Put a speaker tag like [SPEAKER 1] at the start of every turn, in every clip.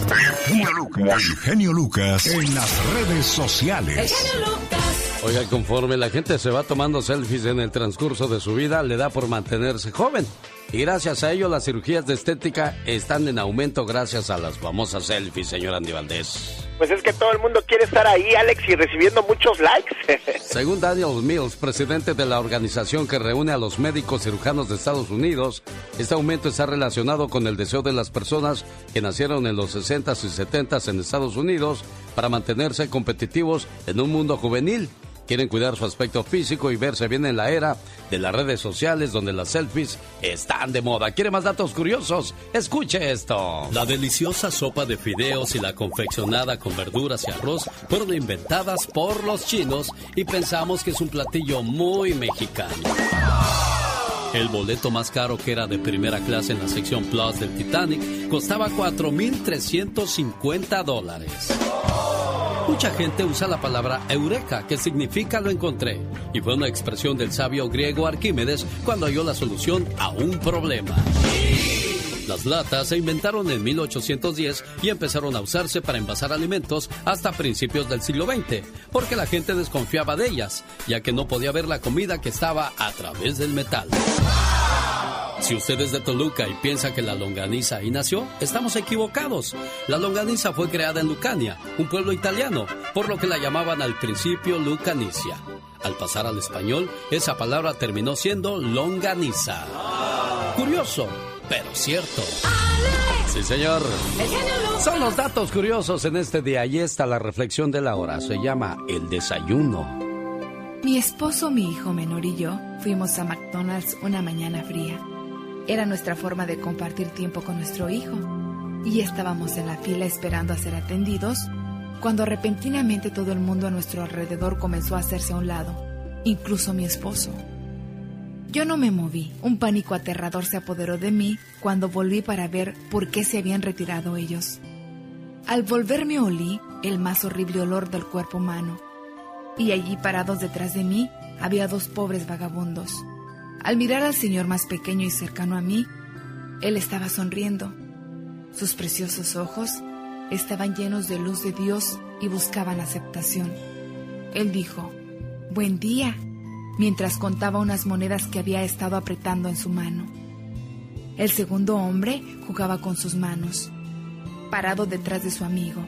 [SPEAKER 1] El genio Lucas en las redes sociales. El genio
[SPEAKER 2] Lucas. Oiga, conforme la gente se va tomando selfies en el transcurso de su vida, le da por mantenerse joven. Y gracias a ello las cirugías de estética están en aumento gracias a las famosas selfies, señor Andy Valdés.
[SPEAKER 3] Pues es que todo el mundo quiere estar ahí, Alex, y recibiendo muchos likes.
[SPEAKER 2] Según Daniel Mills, presidente de la organización que reúne a los médicos cirujanos de Estados Unidos, este aumento está relacionado con el deseo de las personas que nacieron en los 60s y 70s en Estados Unidos para mantenerse competitivos en un mundo juvenil quieren cuidar su aspecto físico y verse bien en la era de las redes sociales donde las selfies están de moda. ¿Quiere más datos curiosos? Escuche esto.
[SPEAKER 4] La deliciosa sopa de fideos y la confeccionada con verduras y arroz fueron inventadas por los chinos y pensamos que es un platillo muy mexicano. El boleto más caro que era de primera clase en la sección Plus del Titanic costaba 4.350 dólares. Mucha gente usa la palabra eureka, que significa lo encontré, y fue una expresión del sabio griego Arquímedes cuando halló la solución a un problema. Las latas se inventaron en 1810 y empezaron a usarse para envasar alimentos hasta principios del siglo XX, porque la gente desconfiaba de ellas, ya que no podía ver la comida que estaba a través del metal. Si usted es de Toluca y piensa que la longaniza ahí nació, estamos equivocados. La longaniza fue creada en Lucania, un pueblo italiano, por lo que la llamaban al principio Lucanicia. Al pasar al español, esa palabra terminó siendo longaniza. Curioso, pero cierto.
[SPEAKER 2] Sí, señor. Son los datos curiosos en este día. Ahí está la reflexión de la hora. Se llama El desayuno.
[SPEAKER 5] Mi esposo, mi hijo menor y yo fuimos a McDonald's una mañana fría. Era nuestra forma de compartir tiempo con nuestro hijo. Y estábamos en la fila esperando a ser atendidos cuando repentinamente todo el mundo a nuestro alrededor comenzó a hacerse a un lado, incluso mi esposo. Yo no me moví. Un pánico aterrador se apoderó de mí cuando volví para ver por qué se habían retirado ellos. Al volverme olí el más horrible olor del cuerpo humano. Y allí parados detrás de mí había dos pobres vagabundos. Al mirar al señor más pequeño y cercano a mí, él estaba sonriendo. Sus preciosos ojos estaban llenos de luz de Dios y buscaban aceptación. Él dijo, Buen día, mientras contaba unas monedas que había estado apretando en su mano. El segundo hombre jugaba con sus manos, parado detrás de su amigo.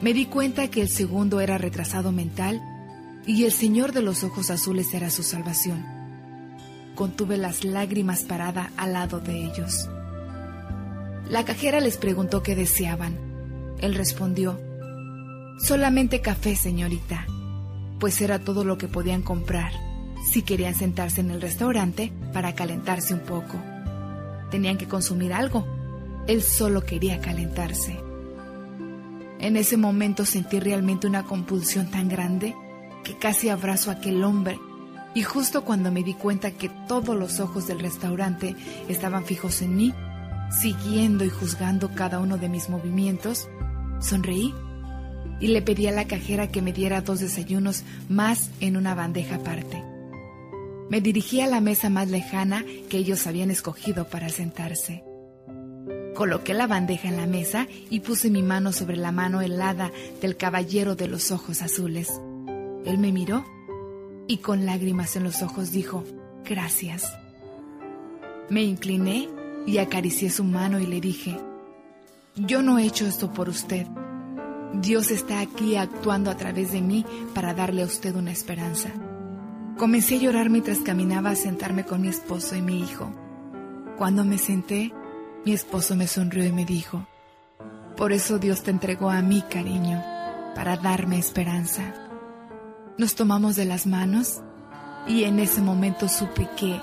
[SPEAKER 5] Me di cuenta que el segundo era retrasado mental y el señor de los ojos azules era su salvación contuve las lágrimas parada al lado de ellos. La cajera les preguntó qué deseaban. Él respondió, solamente café, señorita, pues era todo lo que podían comprar si querían sentarse en el restaurante para calentarse un poco. Tenían que consumir algo. Él solo quería calentarse. En ese momento sentí realmente una compulsión tan grande que casi abrazo a aquel hombre y justo cuando me di cuenta que todos los ojos del restaurante estaban fijos en mí, siguiendo y juzgando cada uno de mis movimientos, sonreí y le pedí a la cajera que me diera dos desayunos más en una bandeja aparte. Me dirigí a la mesa más lejana que ellos habían escogido para sentarse. Coloqué la bandeja en la mesa y puse mi mano sobre la mano helada del caballero de los ojos azules. Él me miró y con lágrimas en los ojos dijo, gracias. Me incliné y acaricié su mano y le dije, yo no he hecho esto por usted. Dios está aquí actuando a través de mí para darle a usted una esperanza. Comencé a llorar mientras caminaba a sentarme con mi esposo y mi hijo. Cuando me senté, mi esposo me sonrió y me dijo, por eso Dios te entregó a mí, cariño, para darme esperanza. Nos tomamos de las manos y en ese momento supe que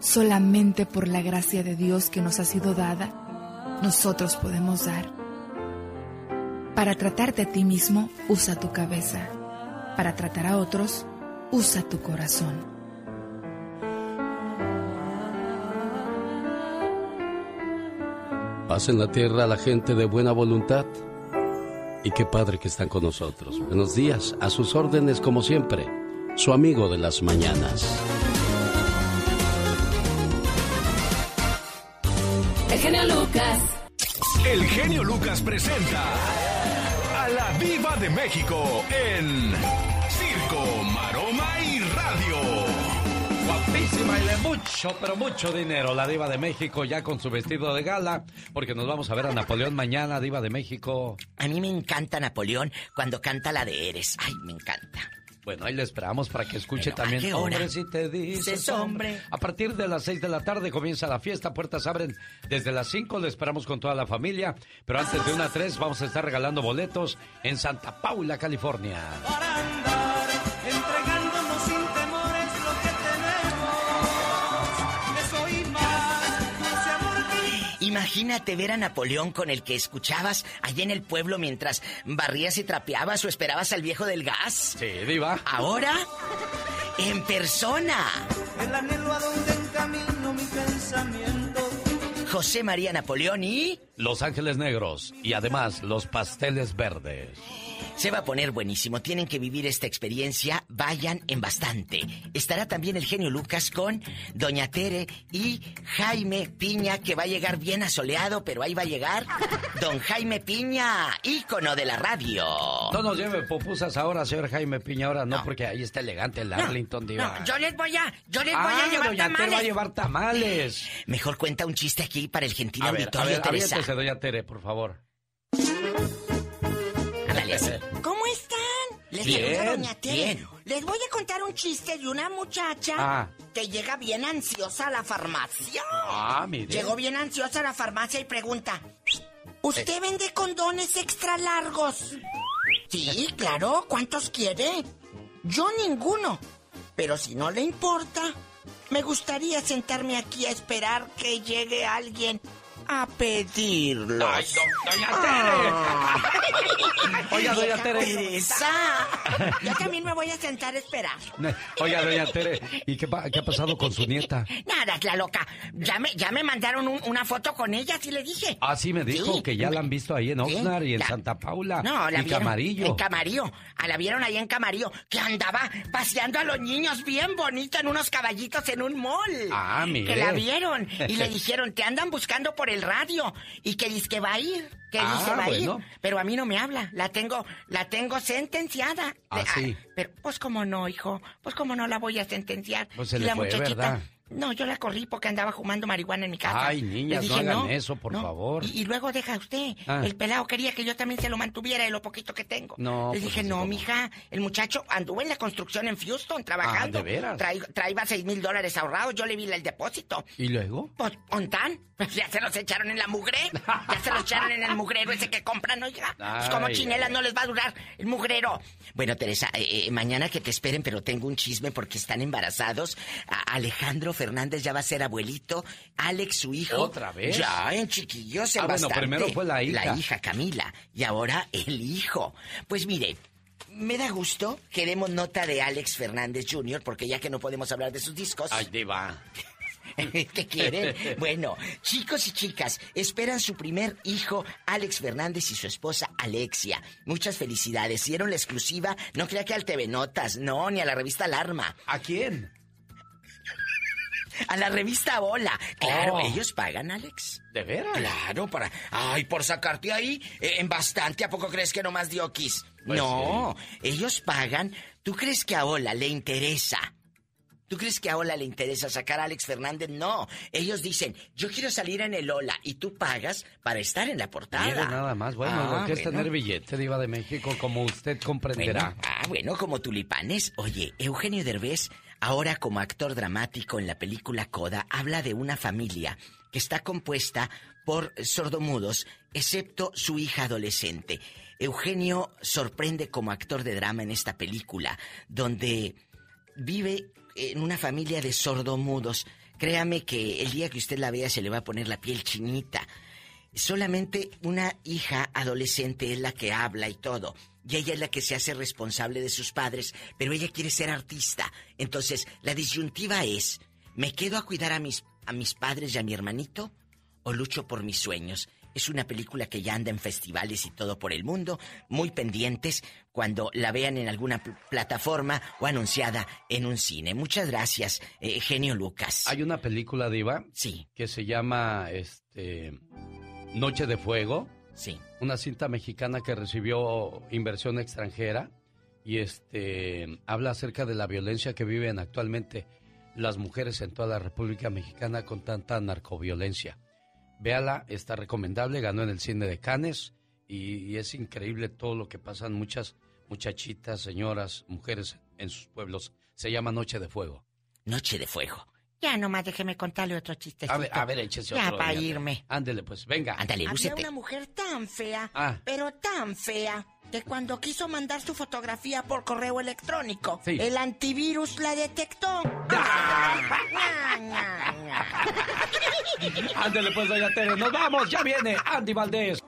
[SPEAKER 5] solamente por la gracia de Dios que nos ha sido dada, nosotros podemos dar. Para tratarte a ti mismo, usa tu cabeza. Para tratar a otros, usa tu corazón.
[SPEAKER 2] Paz en la tierra la gente de buena voluntad y qué padre que están con nosotros. Buenos días, a sus órdenes como siempre, su amigo de las mañanas.
[SPEAKER 6] El genio Lucas.
[SPEAKER 7] El genio Lucas presenta a la Viva de México en Circo, Maroma y Radio.
[SPEAKER 2] De mucho, pero mucho dinero. La Diva de México ya con su vestido de gala, porque nos vamos a ver a Napoleón mañana, Diva de México.
[SPEAKER 8] A mí me encanta Napoleón cuando canta la de Eres. Ay, me encanta.
[SPEAKER 2] Bueno, ahí le esperamos para que escuche
[SPEAKER 8] Pero, ¿a
[SPEAKER 2] también.
[SPEAKER 8] qué hora?
[SPEAKER 2] Hombre, si te dices
[SPEAKER 8] Dices hombre.
[SPEAKER 2] A partir de las 6 de la tarde comienza la fiesta. Puertas abren desde las 5. Le esperamos con toda la familia. Pero antes de una a 3 vamos a estar regalando boletos en Santa Paula, California.
[SPEAKER 9] para andar
[SPEAKER 8] Imagínate ver a Napoleón con el que escuchabas allá en el pueblo mientras barrías y trapeabas o esperabas al viejo del gas.
[SPEAKER 2] Sí, Diva.
[SPEAKER 8] Ahora, en persona.
[SPEAKER 9] el anhelo a donde encamino mi pensamiento.
[SPEAKER 8] José María Napoleón y...
[SPEAKER 2] Los Ángeles Negros y además los pasteles verdes.
[SPEAKER 8] Se va a poner buenísimo. Tienen que vivir esta experiencia. Vayan en bastante. Estará también el genio Lucas con Doña Tere y Jaime Piña, que va a llegar bien asoleado, pero ahí va a llegar Don Jaime Piña, ícono de la radio.
[SPEAKER 2] No nos lleve pupusas ahora, señor Jaime Piña. Ahora no,
[SPEAKER 8] No.
[SPEAKER 2] porque ahí está elegante el Arlington, Diva.
[SPEAKER 8] No, yo les voy a, yo les voy
[SPEAKER 2] Ah,
[SPEAKER 8] a llevar
[SPEAKER 2] Doña Tere va a
[SPEAKER 8] tamales.
[SPEAKER 2] llevar tamales.
[SPEAKER 8] Mejor cuenta un chiste aquí para el gentil
[SPEAKER 2] A ver, a
[SPEAKER 8] auditorio,
[SPEAKER 2] ver,
[SPEAKER 8] Teresa.
[SPEAKER 2] Doña Tere, por favor.
[SPEAKER 8] Ándale así.
[SPEAKER 10] ¿Cómo están? Les
[SPEAKER 2] Bien,
[SPEAKER 10] Doña
[SPEAKER 8] bien.
[SPEAKER 10] Les voy a contar un chiste de una muchacha
[SPEAKER 2] Ah.
[SPEAKER 10] que llega bien ansiosa a la farmacia.
[SPEAKER 2] Ah, mire.
[SPEAKER 10] Llegó bien ansiosa a la farmacia y pregunta: ¿Usted vende condones extra largos? Sí, claro. ¿Cuántos quiere? Yo ninguno. Pero si no le importa, me gustaría sentarme aquí a esperar que llegue alguien a pedirlos.
[SPEAKER 2] Ay, do- Doña Tere. Oiga, Doña Tere.
[SPEAKER 10] Teresa. Yo también me voy a sentar a esperar.
[SPEAKER 2] Oiga, Doña Tere, ¿y qué, ha pasado con su nieta?
[SPEAKER 10] Nada, la loca. Ya me, ya me mandaron un- una foto con ella, sí le dije.
[SPEAKER 2] Ah, sí, me dijo
[SPEAKER 10] Sí.
[SPEAKER 2] que ya la han visto ahí en
[SPEAKER 10] Sí,
[SPEAKER 2] Oxnard y en
[SPEAKER 10] la-
[SPEAKER 2] Santa Paula.
[SPEAKER 10] No, la
[SPEAKER 2] y
[SPEAKER 10] vieron
[SPEAKER 2] Camarillo.
[SPEAKER 10] En Camarillo. Ah, la vieron ahí en Camarillo. Que andaba paseando a los niños bien bonita en unos caballitos en un mall.
[SPEAKER 2] Ah, mire.
[SPEAKER 10] Que la vieron. Y le dijeron, te andan buscando por el radio. Y que dice que va a ir. Que
[SPEAKER 2] Ah,
[SPEAKER 10] dice va a ir. Pero a mí no me habla. La tengo, la tengo sentenciada.
[SPEAKER 2] Ah,
[SPEAKER 10] Le-
[SPEAKER 2] sí.
[SPEAKER 10] pero, pues cómo no, hijo. Pues cómo no la voy a sentenciar.
[SPEAKER 2] Pues se
[SPEAKER 10] Y
[SPEAKER 2] le
[SPEAKER 10] la
[SPEAKER 2] fue,
[SPEAKER 10] muchachita.
[SPEAKER 2] ¿verdad?
[SPEAKER 10] No, yo la corrí porque andaba fumando marihuana en mi casa.
[SPEAKER 2] Ay, niñas,
[SPEAKER 10] Le
[SPEAKER 2] no hagan eso, por favor.
[SPEAKER 10] Y, y luego deja usted.
[SPEAKER 2] Ah.
[SPEAKER 10] El pelado quería que yo también se lo mantuviera de lo poquito que tengo.
[SPEAKER 2] No,
[SPEAKER 10] Le
[SPEAKER 2] pues
[SPEAKER 10] dije, no, mija, el muchacho anduvo en la construcción en Houston trabajando.
[SPEAKER 2] Ah, ¿de veras?
[SPEAKER 10] Traí- traía seis mil dólares ahorrados, yo le vi el depósito.
[SPEAKER 2] ¿Y luego?
[SPEAKER 10] Pues. Pues ya se los echaron en la mugre. Ya se los echaron en el mugrero ese que compran, oiga. Pues como chinelas
[SPEAKER 2] ay.
[SPEAKER 10] no les va a durar el mugrero. Bueno, Teresa, eh, eh, mañana que te esperen, pero tengo un chisme porque están embarazados. A- Alejandro Fernández ya va a ser abuelito. Alex, su hijo.
[SPEAKER 2] ¿Otra vez?
[SPEAKER 10] Ya, en chiquillos, en
[SPEAKER 2] Ah, bueno,
[SPEAKER 10] bastante.
[SPEAKER 2] primero fue la hija.
[SPEAKER 10] La hija, Camila. Y ahora el hijo. Pues mire, me da gusto que demos nota de Alex Fernández Jr., porque ya que no podemos hablar de sus discos.
[SPEAKER 2] Ay, Diva.
[SPEAKER 10] ¿Qué quieren? Bueno, chicos y chicas, esperan su primer hijo, Alex Fernández y su esposa Alexia. Muchas felicidades. Dieron la exclusiva, no crea que al TV Notas, no, ni a la revista Alarma,
[SPEAKER 2] ¿A quién?
[SPEAKER 10] A la revista Hola. Claro,
[SPEAKER 2] Oh.
[SPEAKER 10] ellos pagan, Alex.
[SPEAKER 2] ¿De veras?
[SPEAKER 10] Claro, para. Ay, por sacarte ahí eh, en bastante, ¿a poco crees que nomás dio kiss?
[SPEAKER 2] Pues
[SPEAKER 10] no, ellos pagan. ¿Tú crees que a Hola le interesa? ¿Tú crees que a Hola le interesa sacar a Alex Fernández? No. Ellos dicen, yo quiero salir en el Hola y tú pagas para estar en la portada.
[SPEAKER 2] Mire nada más. Bueno,
[SPEAKER 10] Ah,
[SPEAKER 2] lo que es
[SPEAKER 10] bueno.
[SPEAKER 2] tener billete, Diva de México, como usted comprenderá.
[SPEAKER 10] Bueno, ah, bueno, como tulipanes. Oye, Eugenio Derbez, ahora como actor dramático en la película Coda, habla de una familia que está compuesta por sordomudos, excepto su hija adolescente. Eugenio sorprende como actor de drama en esta película, donde vive en una familia de sordomudos. Créame que el día que usted la vea se le va a poner la piel chinita. Solamente una hija adolescente es la que habla y todo. Y ella es la que se hace responsable de sus padres, pero ella quiere ser artista. Entonces, la disyuntiva es, ¿me quedo a cuidar a mis, a mis padres y a mi hermanito? ¿O lucho por mis sueños? Es una película que ya anda en festivales y todo por el mundo, muy pendientes cuando la vean en alguna pl- plataforma o anunciada en un cine. Muchas gracias, eh, genio Lucas.
[SPEAKER 2] Hay una película, Diva,
[SPEAKER 10] Sí.
[SPEAKER 2] que se llama, este... Noche de Fuego.
[SPEAKER 6] Sí.
[SPEAKER 2] Una cinta mexicana que recibió inversión extranjera y este habla acerca de la violencia que viven actualmente las mujeres en toda la República Mexicana con tanta narcoviolencia. Véala, está recomendable, ganó en el cine de Cannes y, es increíble todo lo que pasan muchas muchachitas, señoras, mujeres en sus pueblos. Se llama Noche de Fuego.
[SPEAKER 6] Noche de Fuego. Ya nomás déjeme contarle otro chiste.
[SPEAKER 2] A ver, a ver, échese otro.
[SPEAKER 6] Ya para irme.
[SPEAKER 2] Ándele, pues, venga.
[SPEAKER 6] Ándale,
[SPEAKER 11] Había una mujer tan fea,
[SPEAKER 2] Ah.
[SPEAKER 11] pero tan fea, que cuando quiso mandar su fotografía por correo electrónico,
[SPEAKER 2] Sí.
[SPEAKER 11] el antivirus la detectó.
[SPEAKER 2] Ándele, pues, doña Tere. Nos vamos, ya viene Andy Valdés.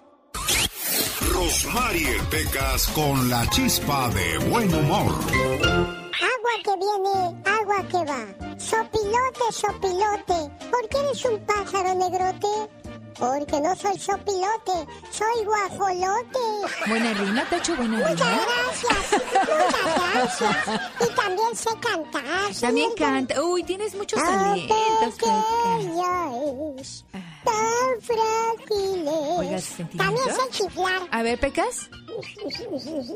[SPEAKER 1] Rosmarie Pecas con la chispa de buen humor.
[SPEAKER 12] Que viene, agua que va. Sopilote, sopilote. ¿Por qué eres un pájaro negrote? Porque no soy sopilote, soy guajolote.
[SPEAKER 5] Buena rima, Tacho, buena
[SPEAKER 12] Muchas
[SPEAKER 5] rima.
[SPEAKER 12] gracias, muchas gracias. Y también sé cantar.
[SPEAKER 5] También
[SPEAKER 12] señorita.
[SPEAKER 5] canta. Uy, tienes muchos talentos,
[SPEAKER 12] es, tan frágil es.
[SPEAKER 5] Oiga.
[SPEAKER 12] También sé chiflar.
[SPEAKER 5] A ver, Pecas.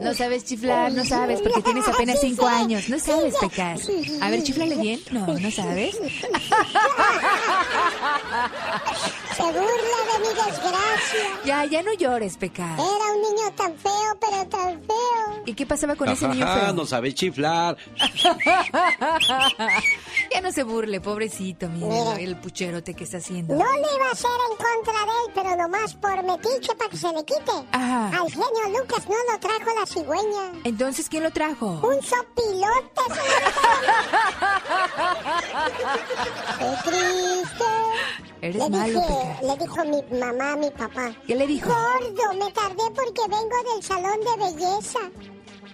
[SPEAKER 5] No sabes chiflar, no sabes, porque tienes apenas cinco años. No sabes,
[SPEAKER 12] sí.
[SPEAKER 5] A ver, chiflale bien. No, no sabes.
[SPEAKER 12] Se burla de mi desgracia.
[SPEAKER 5] Ya, ya no llores, Pecas.
[SPEAKER 12] Era un niño tan feo, pero tan feo.
[SPEAKER 5] ¿Y qué pasaba con ese niño feo?
[SPEAKER 2] no sabe chiflar.
[SPEAKER 5] Ya no se burle, pobrecito, mira el pucherote que está haciendo.
[SPEAKER 12] No le iba a hacer en contra de él, pero nomás por metiche para que se le quite.
[SPEAKER 5] Ajá.
[SPEAKER 12] Al genio Lucas no lo trajo la cigüeña.
[SPEAKER 5] Entonces, ¿quién lo trajo?
[SPEAKER 12] Un sopilote. Qué triste.
[SPEAKER 5] Eres
[SPEAKER 12] le
[SPEAKER 5] malo,
[SPEAKER 12] dije,
[SPEAKER 5] Pecas.
[SPEAKER 12] le dijo mi mamá a mi papá.
[SPEAKER 5] ¿Qué le dijo?
[SPEAKER 12] Gordo, me tardé porque vengo del salón de belleza.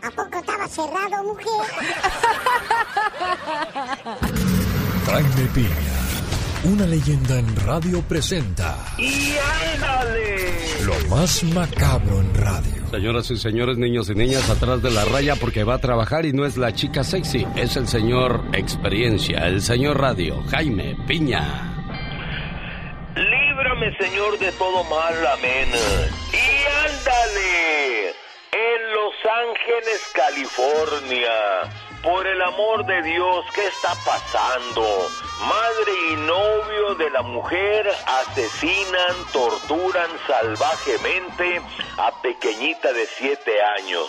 [SPEAKER 12] ¿A poco estaba cerrado, mujer?
[SPEAKER 13] Jaime Piña, una leyenda en radio presenta
[SPEAKER 3] ¡Y ándale!
[SPEAKER 13] lo más macabro en radio.
[SPEAKER 2] Señoras y señores, niños y niñas, atrás de la raya porque va a trabajar y no es la chica sexy, es el señor experiencia, el señor radio, Jaime Piña.
[SPEAKER 3] Líbrame, Señor, de todo mal, amén. Y ándale, en Los Ángeles, California, por el amor de Dios, ¿qué está pasando? Madre y novio de la mujer asesinan, torturan salvajemente a pequeñita de 7 años.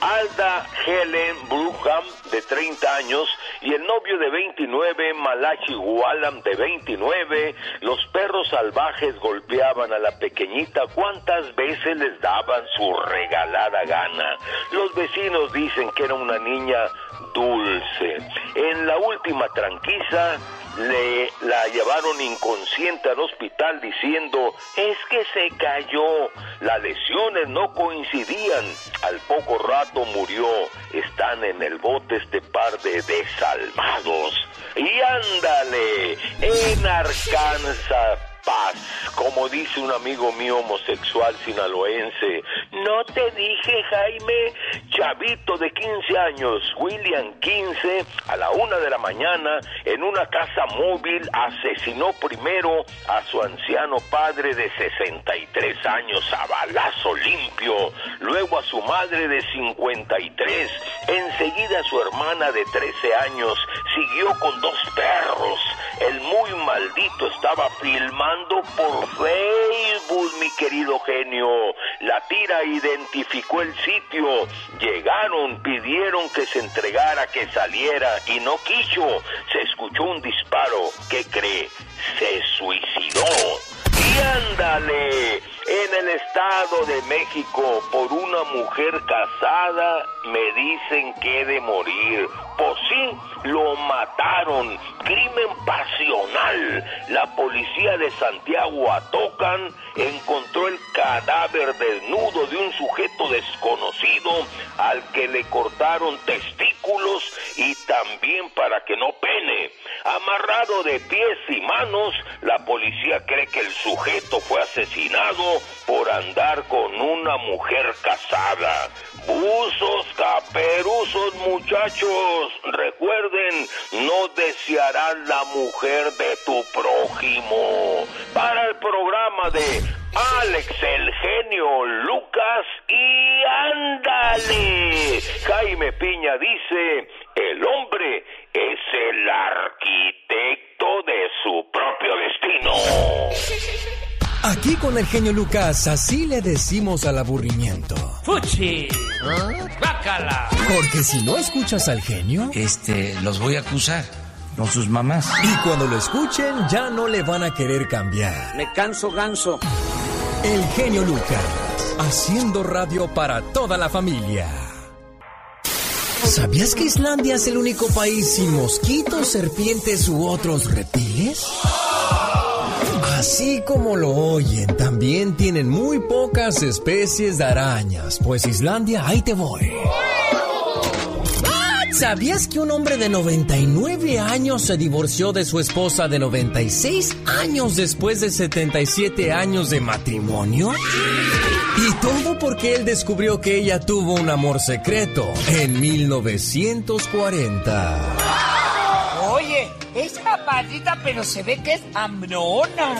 [SPEAKER 3] Alda Helen Bruham, de 30 años, y el novio de 29, Malachi Wallam, de 29, los perros salvajes golpeaban a la pequeñita cuantas veces les daban su regalada gana. Los vecinos dicen que era una niña dulce. En la última tranquiza, le la llevaron inconsciente al hospital diciendo es que se cayó. Las lesiones no coincidían. Al poco rato murió. Están en el bote este par de desalmados. Y ándale, en Arkansas. Como dice un amigo mío homosexual sinaloense. No te dije, Jaime, chavito de 15 años, William 15, a la una de la mañana, en una casa móvil, asesinó primero a su anciano padre de 63 años a balazo limpio, luego a su madre de 53, enseguida a su hermana de 13 años, siguió con dos perros. El muy maldito estaba filmando por Facebook, mi querido genio. La tira identificó el sitio. Llegaron, pidieron que se entregara, que saliera y no quiso. Se escuchó un disparo. ¿Qué cree? Se suicidó. Y ándale, en el Estado de México, por una mujer casada, me dicen que he de morir. Pues sí, lo mataron. Crimen pasional. La policía de Santiago Atocan encontró el cadáver desnudo de un sujeto desconocido al que le cortaron testículos y también para que no pene. Amarrado de pies y manos, la policía cree que el sujeto fue asesinado por andar con una mujer casada. Usos caperuzos, muchachos. Recuerden, no desearán la mujer de tu prójimo. Para el programa de Alex el genio Lucas y ándale. Jaime Piña dice, el hombre es el arquitecto de su propio destino.
[SPEAKER 14] Aquí con el genio Lucas, así le decimos al aburrimiento.
[SPEAKER 15] ¡Fuchi! ¡Bácala!
[SPEAKER 14] Porque si no escuchas al genio,
[SPEAKER 16] Este, los voy a acusar. Con sus mamás.
[SPEAKER 14] y cuando lo escuchen, ya no le van a querer cambiar.
[SPEAKER 15] Me canso ganso.
[SPEAKER 14] El genio Lucas, haciendo radio para toda la familia. ¿Sabías que Islandia es el único país sin mosquitos, serpientes u otros reptiles? Así como lo oyen, también tienen muy pocas especies de arañas, pues Islandia, ahí te voy. ¿Sabías que un hombre de 99 años se divorció de su esposa de 96 años después de 77 años de matrimonio? Y todo porque él descubrió que ella tuvo un amor secreto en 1940.
[SPEAKER 15] Oye, es capacita, pero se ve que es hambrona.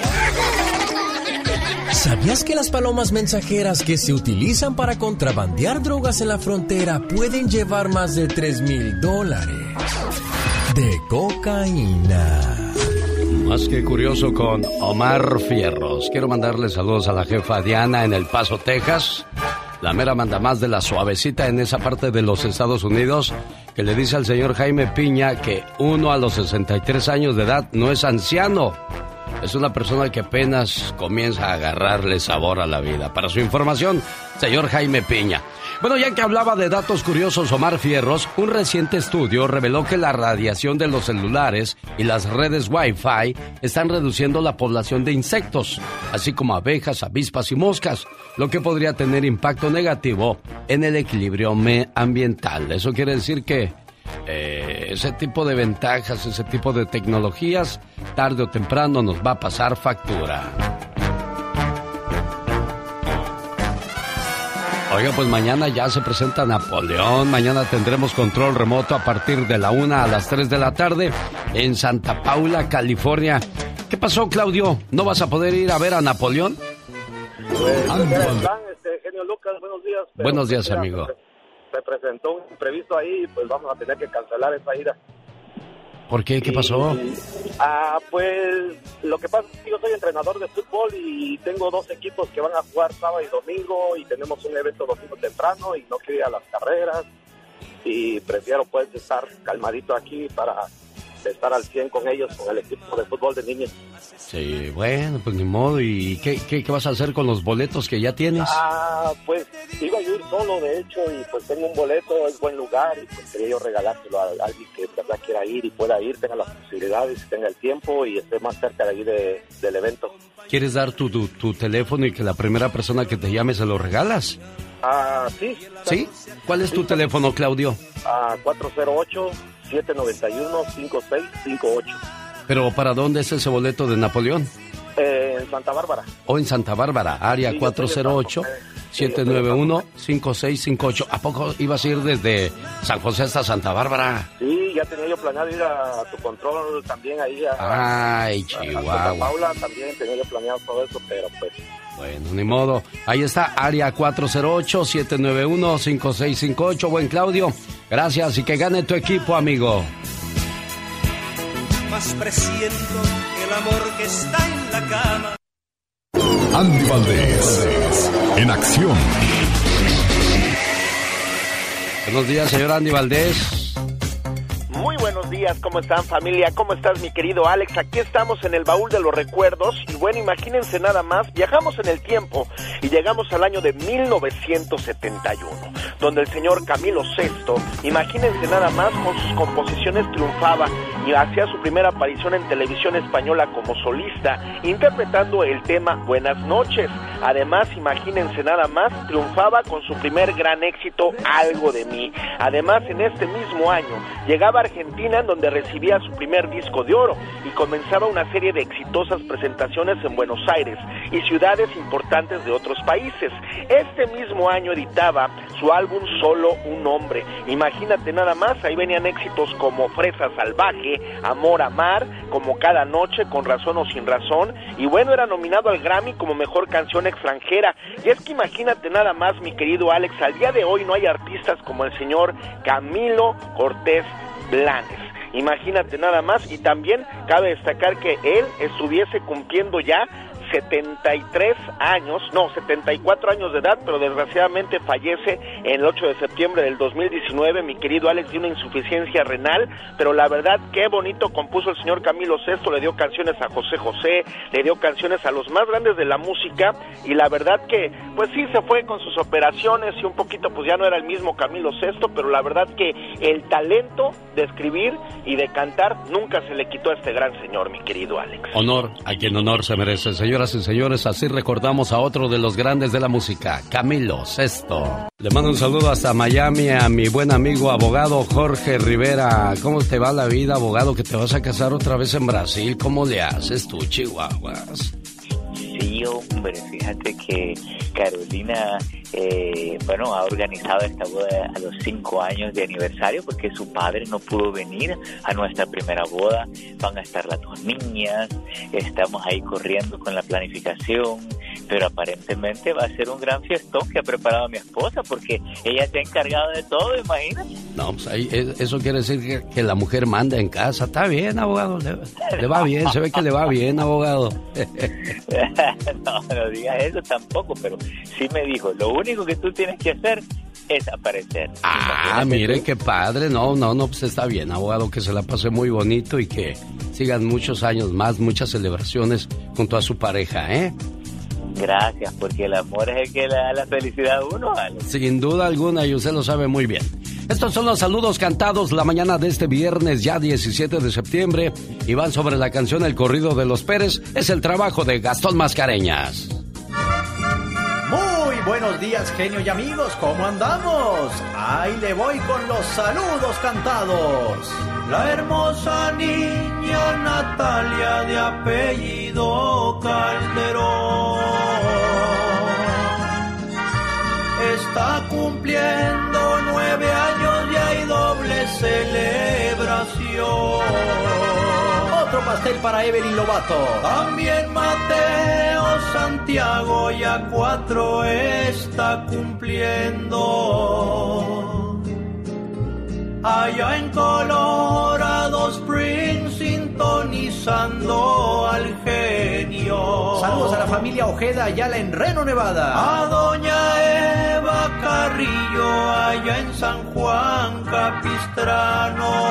[SPEAKER 14] ¿Sabías que las palomas mensajeras que se utilizan para contrabandear drogas en la frontera pueden llevar más de 3 mil dólares de cocaína?
[SPEAKER 2] Más que curioso con Omar Fierros. Quiero mandarle saludos a la jefa Diana en El Paso, Texas. La mera manda más de la suavecita en esa parte de los Estados Unidos que le dice al señor Jaime Piña que uno a los 63 años de edad no es anciano. Es una persona que apenas comienza a agarrarle sabor a la vida. Para su información, señor Jaime Piña. Bueno, ya que hablaba de datos curiosos Omar Fierros, un reciente estudio reveló que la radiación de los celulares y las redes Wi-Fi están reduciendo la población de insectos, así como abejas, avispas y moscas, lo que podría tener impacto negativo en el equilibrio ambiental. Eso quiere decir que eh, ese tipo de ventajas, ese tipo de tecnologías, tarde o temprano nos va a pasar factura. Oiga, pues mañana ya se presenta Napoleón. Mañana tendremos control remoto a partir de la una a las 3 de la tarde en Santa Paula, California. ¿Qué pasó, Claudio? ¿No vas a poder ir a ver a Napoleón?
[SPEAKER 17] Pues, este, genio Lucas, buenos días. pero,
[SPEAKER 2] Buenos días,
[SPEAKER 17] pues, mira,
[SPEAKER 2] amigo.
[SPEAKER 17] Se, se presentó un imprevisto ahí, pues vamos a tener que cancelar esa ida.
[SPEAKER 2] ¿Por qué? ¿Qué pasó?
[SPEAKER 17] Ah, pues lo que pasa es que yo soy entrenador de fútbol y tengo dos equipos que van a jugar sábado y domingo y tenemos un evento domingo temprano y no quiero ir a las carreras y prefiero pues estar calmadito aquí para de estar al 100 con ellos, con el equipo de fútbol de niños.
[SPEAKER 2] Sí, bueno, pues ni modo. ¿Y qué, qué, vas a hacer con los boletos que ya tienes?
[SPEAKER 17] Ah, pues iba a ir solo, de hecho, y pues tengo un boleto, es buen lugar, y pues quería yo regalárselo a alguien que de verdad quiera ir y pueda ir, tenga las posibilidades, tenga el tiempo y esté más cerca de ahí del evento.
[SPEAKER 2] ¿Quieres dar tu, tu, teléfono y que la primera persona que te llame se lo regalas?
[SPEAKER 17] Ah, sí.
[SPEAKER 2] ¿Sí? ¿Cuál es tu teléfono, Claudio?
[SPEAKER 17] Ah, 408 791-5658.
[SPEAKER 2] ¿Pero para dónde es ese boleto de Napoleón?
[SPEAKER 17] Eh, en Santa Bárbara.
[SPEAKER 2] O en Santa Bárbara, área
[SPEAKER 17] sí, 408. 791-5658. Eh,
[SPEAKER 2] eh, eh, ¿A poco ibas a ir desde San José hasta Santa Bárbara?
[SPEAKER 17] Sí, ya tenía yo planeado ir a, tu control también ahí. A,
[SPEAKER 2] Ay, Chihuahua.
[SPEAKER 17] A Paula también tenía yo planeado todo eso, pero pues
[SPEAKER 2] bueno, ni modo. Ahí está, área 408-791-5658. Buen Claudio, gracias y que gane tu equipo, amigo.
[SPEAKER 18] Más presiento el amor que está en la cama.
[SPEAKER 7] Andy Valdés, en acción.
[SPEAKER 2] Buenos días, señor Andy Valdés.
[SPEAKER 19] ¿Cómo están familia? ¿Cómo estás mi querido Alex? Aquí estamos en el baúl de los recuerdos y bueno, imagínense nada más, viajamos en el tiempo y llegamos al año de 1971, donde el señor Camilo VI, imagínense nada más, con sus composiciones triunfaba y hacía su primera aparición en televisión española como solista, interpretando el tema Buenas noches. Además, imagínense nada más, triunfaba con su primer gran éxito, Algo de mí. Además, en este mismo año, llegaba a Argentina en donde recibía su primer disco de oro y comenzaba una serie de exitosas presentaciones en Buenos Aires y ciudades importantes de otros países. Este mismo año editaba su álbum Solo un hombre. Imagínate nada más, ahí venían éxitos como Fresa Salvaje, Amor a Mar, como Cada Noche, Con Razón o Sin Razón, y bueno, era nominado al Grammy como Mejor Canción Extranjera. Y es que imagínate nada más, mi querido Alex, al día de hoy no hay artistas como el señor Camilo Cortés Blanes. Imagínate nada más y también cabe destacar que él estuviese cumpliendo ya 73 años, no, 74 años de edad, pero desgraciadamente fallece el 8 de septiembre del 2019, mi querido Alex, de una insuficiencia renal, pero la verdad, qué bonito compuso el señor Camilo VI, le dio canciones a José José, le dio canciones a los más grandes de la música, y la verdad que, pues sí, se fue con sus operaciones y un poquito, pues ya no era el mismo Camilo VI, pero la verdad que el talento de escribir y de cantar nunca se le quitó a este gran señor, mi querido Alex.
[SPEAKER 2] Honor a quien honor se merece, señor Señoras y señores, así recordamos a otro de los grandes de la música, Camilo Sesto. Le mando un saludo hasta Miami a mi buen amigo abogado Jorge Rivera. ¿Cómo te va la vida, abogado? Que te vas a casar otra vez en Brasil. ¿Cómo le haces tú, Chihuahuas?
[SPEAKER 20] Sí, hombre, fíjate que Carolina, eh, bueno, ha organizado esta boda a los cinco años de aniversario porque su padre no pudo venir a nuestra primera boda. Van a estar las dos niñas, estamos ahí corriendo con la planificación, pero aparentemente va a ser un gran fiestón que ha preparado mi esposa porque ella se ha encargado de todo, imagínate.
[SPEAKER 2] No, pues ahí, eso quiere decir que, la mujer manda en casa. Está bien, abogado, le, va bien, se ve que le va bien, abogado.
[SPEAKER 20] no, no digas eso tampoco, pero sí me dijo, lo único que tú tienes que hacer es aparecer.
[SPEAKER 2] Ah, mire qué padre. No, no, no, pues está bien, abogado, que se la pase muy bonito y que sigan muchos años más, muchas celebraciones junto a su pareja, ¿eh?
[SPEAKER 20] Gracias, porque el amor es el que le da la felicidad a uno,
[SPEAKER 2] Sin duda alguna, y usted lo sabe muy bien. Estos son los saludos cantados la mañana de este viernes, ya 17 de septiembre, y van sobre la canción El corrido de los Pérez. Es el trabajo de Gastón Mascareñas.
[SPEAKER 21] Buenos días, genio y amigos, ¿cómo andamos? Ahí le voy con los saludos cantados. La hermosa niña Natalia de apellido Calderón está cumpliendo nueve años y hay doble celebración. Otro pastel para Evelyn Lobato. También Mateo Santiago ya cuatro está cumpliendo. Allá en Colorado Springs sintonizando al genio. Saludos a la familia Ojeda Ayala en Reno, Nevada. A doña Eva Carrillo allá en San Juan Capistrano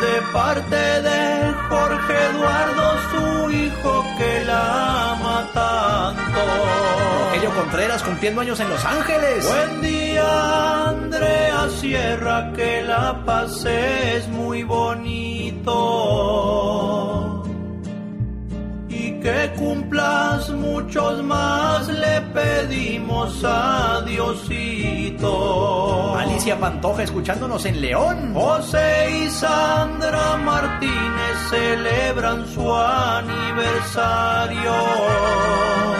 [SPEAKER 21] de parte de Jorge Eduardo, su hijo que la ama tanto. Rogelio Contreras cumpliendo años en Los Ángeles. Buen día, Andrea Sierra, que la pases muy bonito que cumplas muchos más le pedimos a Diosito. Alicia Pantoja escuchándonos en León. José y Sandra Martínez celebran su aniversario.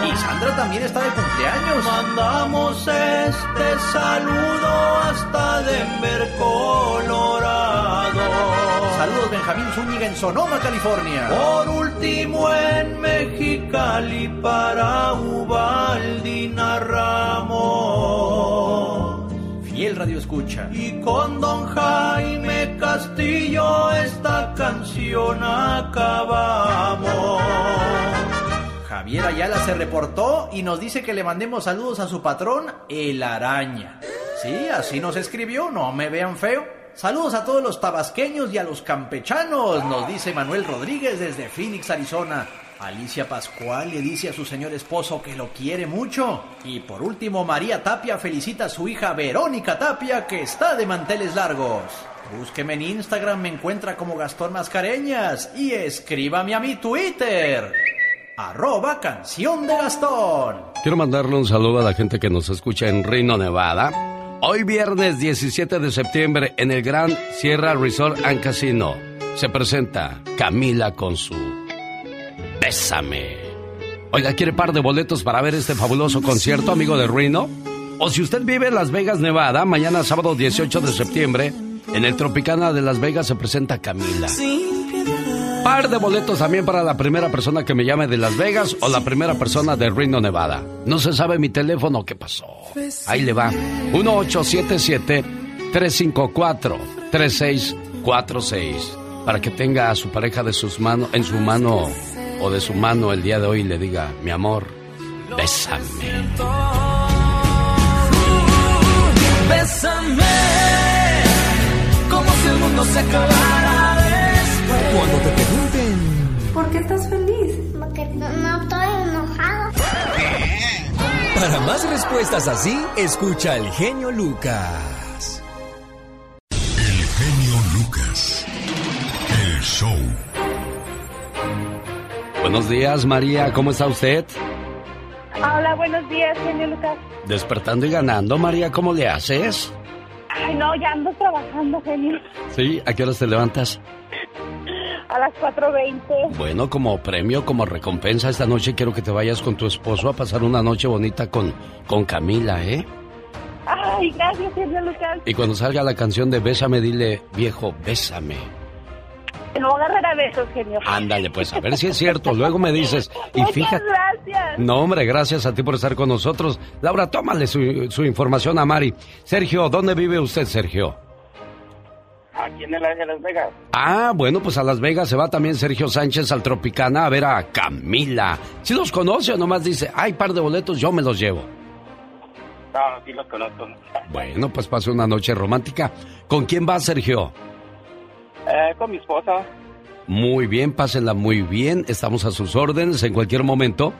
[SPEAKER 21] Y Sandra también está de cumpleaños. Mandamos este saludo hasta Denver, Colorado. Saludos Benjamín Zúñiga en Sonoma, California. Por último en Mexicali para Ubaldina Ramos. Fiel Radio Escucha. Y con Don Jaime Castillo esta canción acabamos. Javier Ayala se reportó y nos dice que le mandemos saludos a su patrón, el araña. Sí, así nos escribió, no me vean feo. Saludos a todos los tabasqueños y a los campechanos, nos dice Manuel Rodríguez desde Phoenix, Arizona.
[SPEAKER 22] Alicia Pascual le dice a su señor esposo que lo quiere mucho. Y por último, María Tapia felicita a su hija Verónica Tapia que está de manteles largos. Búsqueme en Instagram, me encuentra como Gastón Mascareñas y escríbame a mi Twitter. Arroba canción de Gastón.
[SPEAKER 2] Quiero mandarle un saludo a la gente que nos escucha en Reno, Nevada. Hoy viernes 17 de septiembre en el Gran Sierra Resort and Casino se presenta Camila con su Bésame. Oiga, ¿quiere par de boletos para ver este fabuloso concierto, amigo de Reno? O si usted vive en Las Vegas, Nevada, mañana sábado 18 de septiembre, en el Tropicana de Las Vegas se presenta Camila. Par de boletos también para la primera persona que me llame de Las Vegas o la primera persona de Reno, Nevada. No se sabe mi teléfono, ¿qué pasó? Ahí le va. 1877-354-3646. Para que tenga a su pareja de sus manos, en su mano o de su mano el día de hoy y le diga, mi amor, bésame.
[SPEAKER 23] Bésame, como si el mundo se acabara después.
[SPEAKER 14] Cuando te
[SPEAKER 12] ¿Por qué estás feliz? Porque no, no estoy enojado.
[SPEAKER 14] para más respuestas así, escucha al genio Lucas.
[SPEAKER 7] El genio Lucas. El show.
[SPEAKER 2] Buenos días, María, ¿cómo está usted?
[SPEAKER 24] Hola, buenos días, genio Lucas.
[SPEAKER 2] Despertando y ganando, María, ¿cómo le haces?
[SPEAKER 24] Ay, no, ya ando trabajando, genio.
[SPEAKER 2] Sí, ¿a qué horas te levantas?
[SPEAKER 24] A las 4.20.
[SPEAKER 2] Bueno, como premio, como recompensa, esta noche quiero que te vayas con tu esposo a pasar una noche bonita con, con Camila, ¿eh?
[SPEAKER 24] Ay, gracias, genio Lucas.
[SPEAKER 2] Y cuando salga la canción de Bésame, dile, viejo, bésame.
[SPEAKER 24] Te lo voy a agarrar a besos, genio.
[SPEAKER 2] Ándale, pues, a ver si es cierto. Luego me dices, y
[SPEAKER 24] Muchas
[SPEAKER 2] fíjate...
[SPEAKER 24] gracias.
[SPEAKER 2] No, hombre, gracias a ti por estar con nosotros. Laura, tómale su, su información a Mari. Sergio, ¿dónde vive usted, Sergio?
[SPEAKER 17] Aquí en el área de Las Vegas.
[SPEAKER 2] Ah, bueno, pues a Las Vegas se va también Sergio Sánchez al Tropicana a ver a Camila. Si los conoce o nomás dice, hay par de boletos, yo me los llevo.
[SPEAKER 17] No, sí los conozco.
[SPEAKER 2] Bueno, pues pase una noche romántica. ¿Con quién va, Sergio?
[SPEAKER 17] Eh, con mi esposa.
[SPEAKER 2] Muy bien, pásenla muy bien. Estamos a sus órdenes en cualquier momento.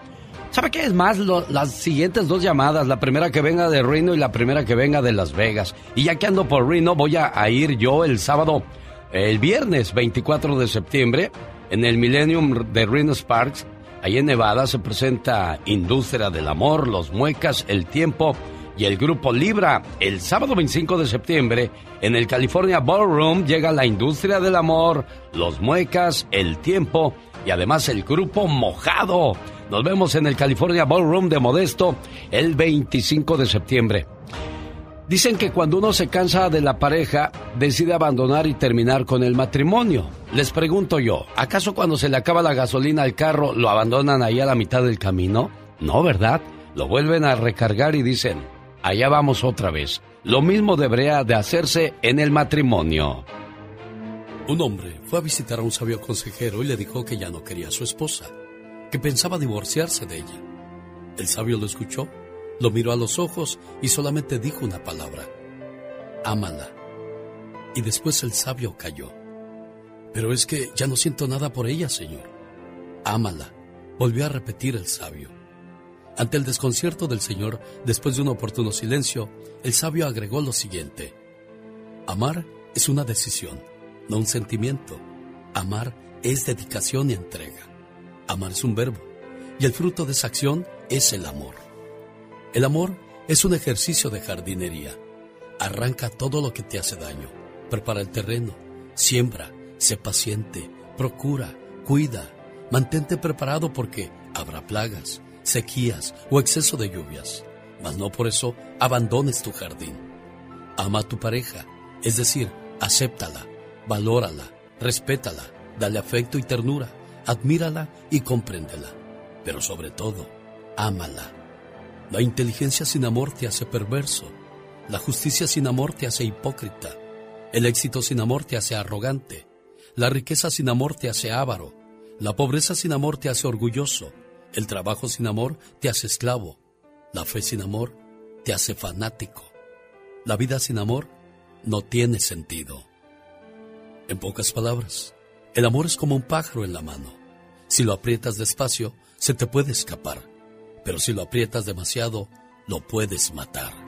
[SPEAKER 2] ¿Sabe qué es más? Lo- las siguientes dos llamadas, la primera que venga de Reno y la primera que venga de Las Vegas. Y ya que ando por Reno, voy a, a ir yo el sábado, el viernes 24 de septiembre, en el Millennium de Reno Sparks. Ahí en Nevada se presenta Industria del Amor, Los Muecas, El Tiempo y el Grupo Libra. El sábado 25 de septiembre, en el California Ballroom, llega la Industria del Amor, Los Muecas, El Tiempo y además el Grupo Mojado. Nos vemos en el California Ballroom de Modesto el 25 de septiembre. Dicen que cuando uno se cansa de la pareja, decide abandonar y terminar con el matrimonio. Les pregunto yo, ¿acaso cuando se le acaba la gasolina al carro lo abandonan ahí a la mitad del camino? No, ¿verdad? Lo vuelven a recargar y dicen, allá vamos otra vez. Lo mismo debería de hacerse en el matrimonio.
[SPEAKER 25] Un hombre fue a visitar a un sabio consejero y le dijo que ya no quería a su esposa, que pensaba divorciarse de ella. El sabio lo escuchó, lo miró a los ojos y solamente dijo una palabra, ámala. Y después el sabio cayó. Pero es que ya no siento nada por ella, señor. Ámala, volvió a repetir el sabio. Ante el desconcierto del señor, después de un oportuno silencio, el sabio agregó lo siguiente. Amar es una decisión, no un sentimiento. Amar es dedicación y entrega. Amar es un verbo, y el fruto de esa acción es el amor. El amor es un ejercicio de jardinería. Arranca todo lo que te hace daño. Prepara el terreno, siembra, sé paciente, procura, cuida. Mantente preparado porque habrá plagas, sequías o exceso de lluvias. Mas no por eso abandones tu jardín. Ama a tu pareja, es decir, acéptala, valórala, respétala, dale afecto y ternura, admírala y compréndela. Pero sobre todo, ámala. La inteligencia sin amor te hace perverso. La justicia sin amor te hace hipócrita. El éxito sin amor te hace arrogante. La riqueza sin amor te hace avaro. La pobreza sin amor te hace orgulloso. El trabajo sin amor te hace esclavo. La fe sin amor te hace fanático. La vida sin amor no tiene sentido. En pocas palabras, el amor es como un pájaro en la mano.
[SPEAKER 4] Si lo aprietas despacio, se te puede escapar. Pero si lo aprietas demasiado, lo puedes matar.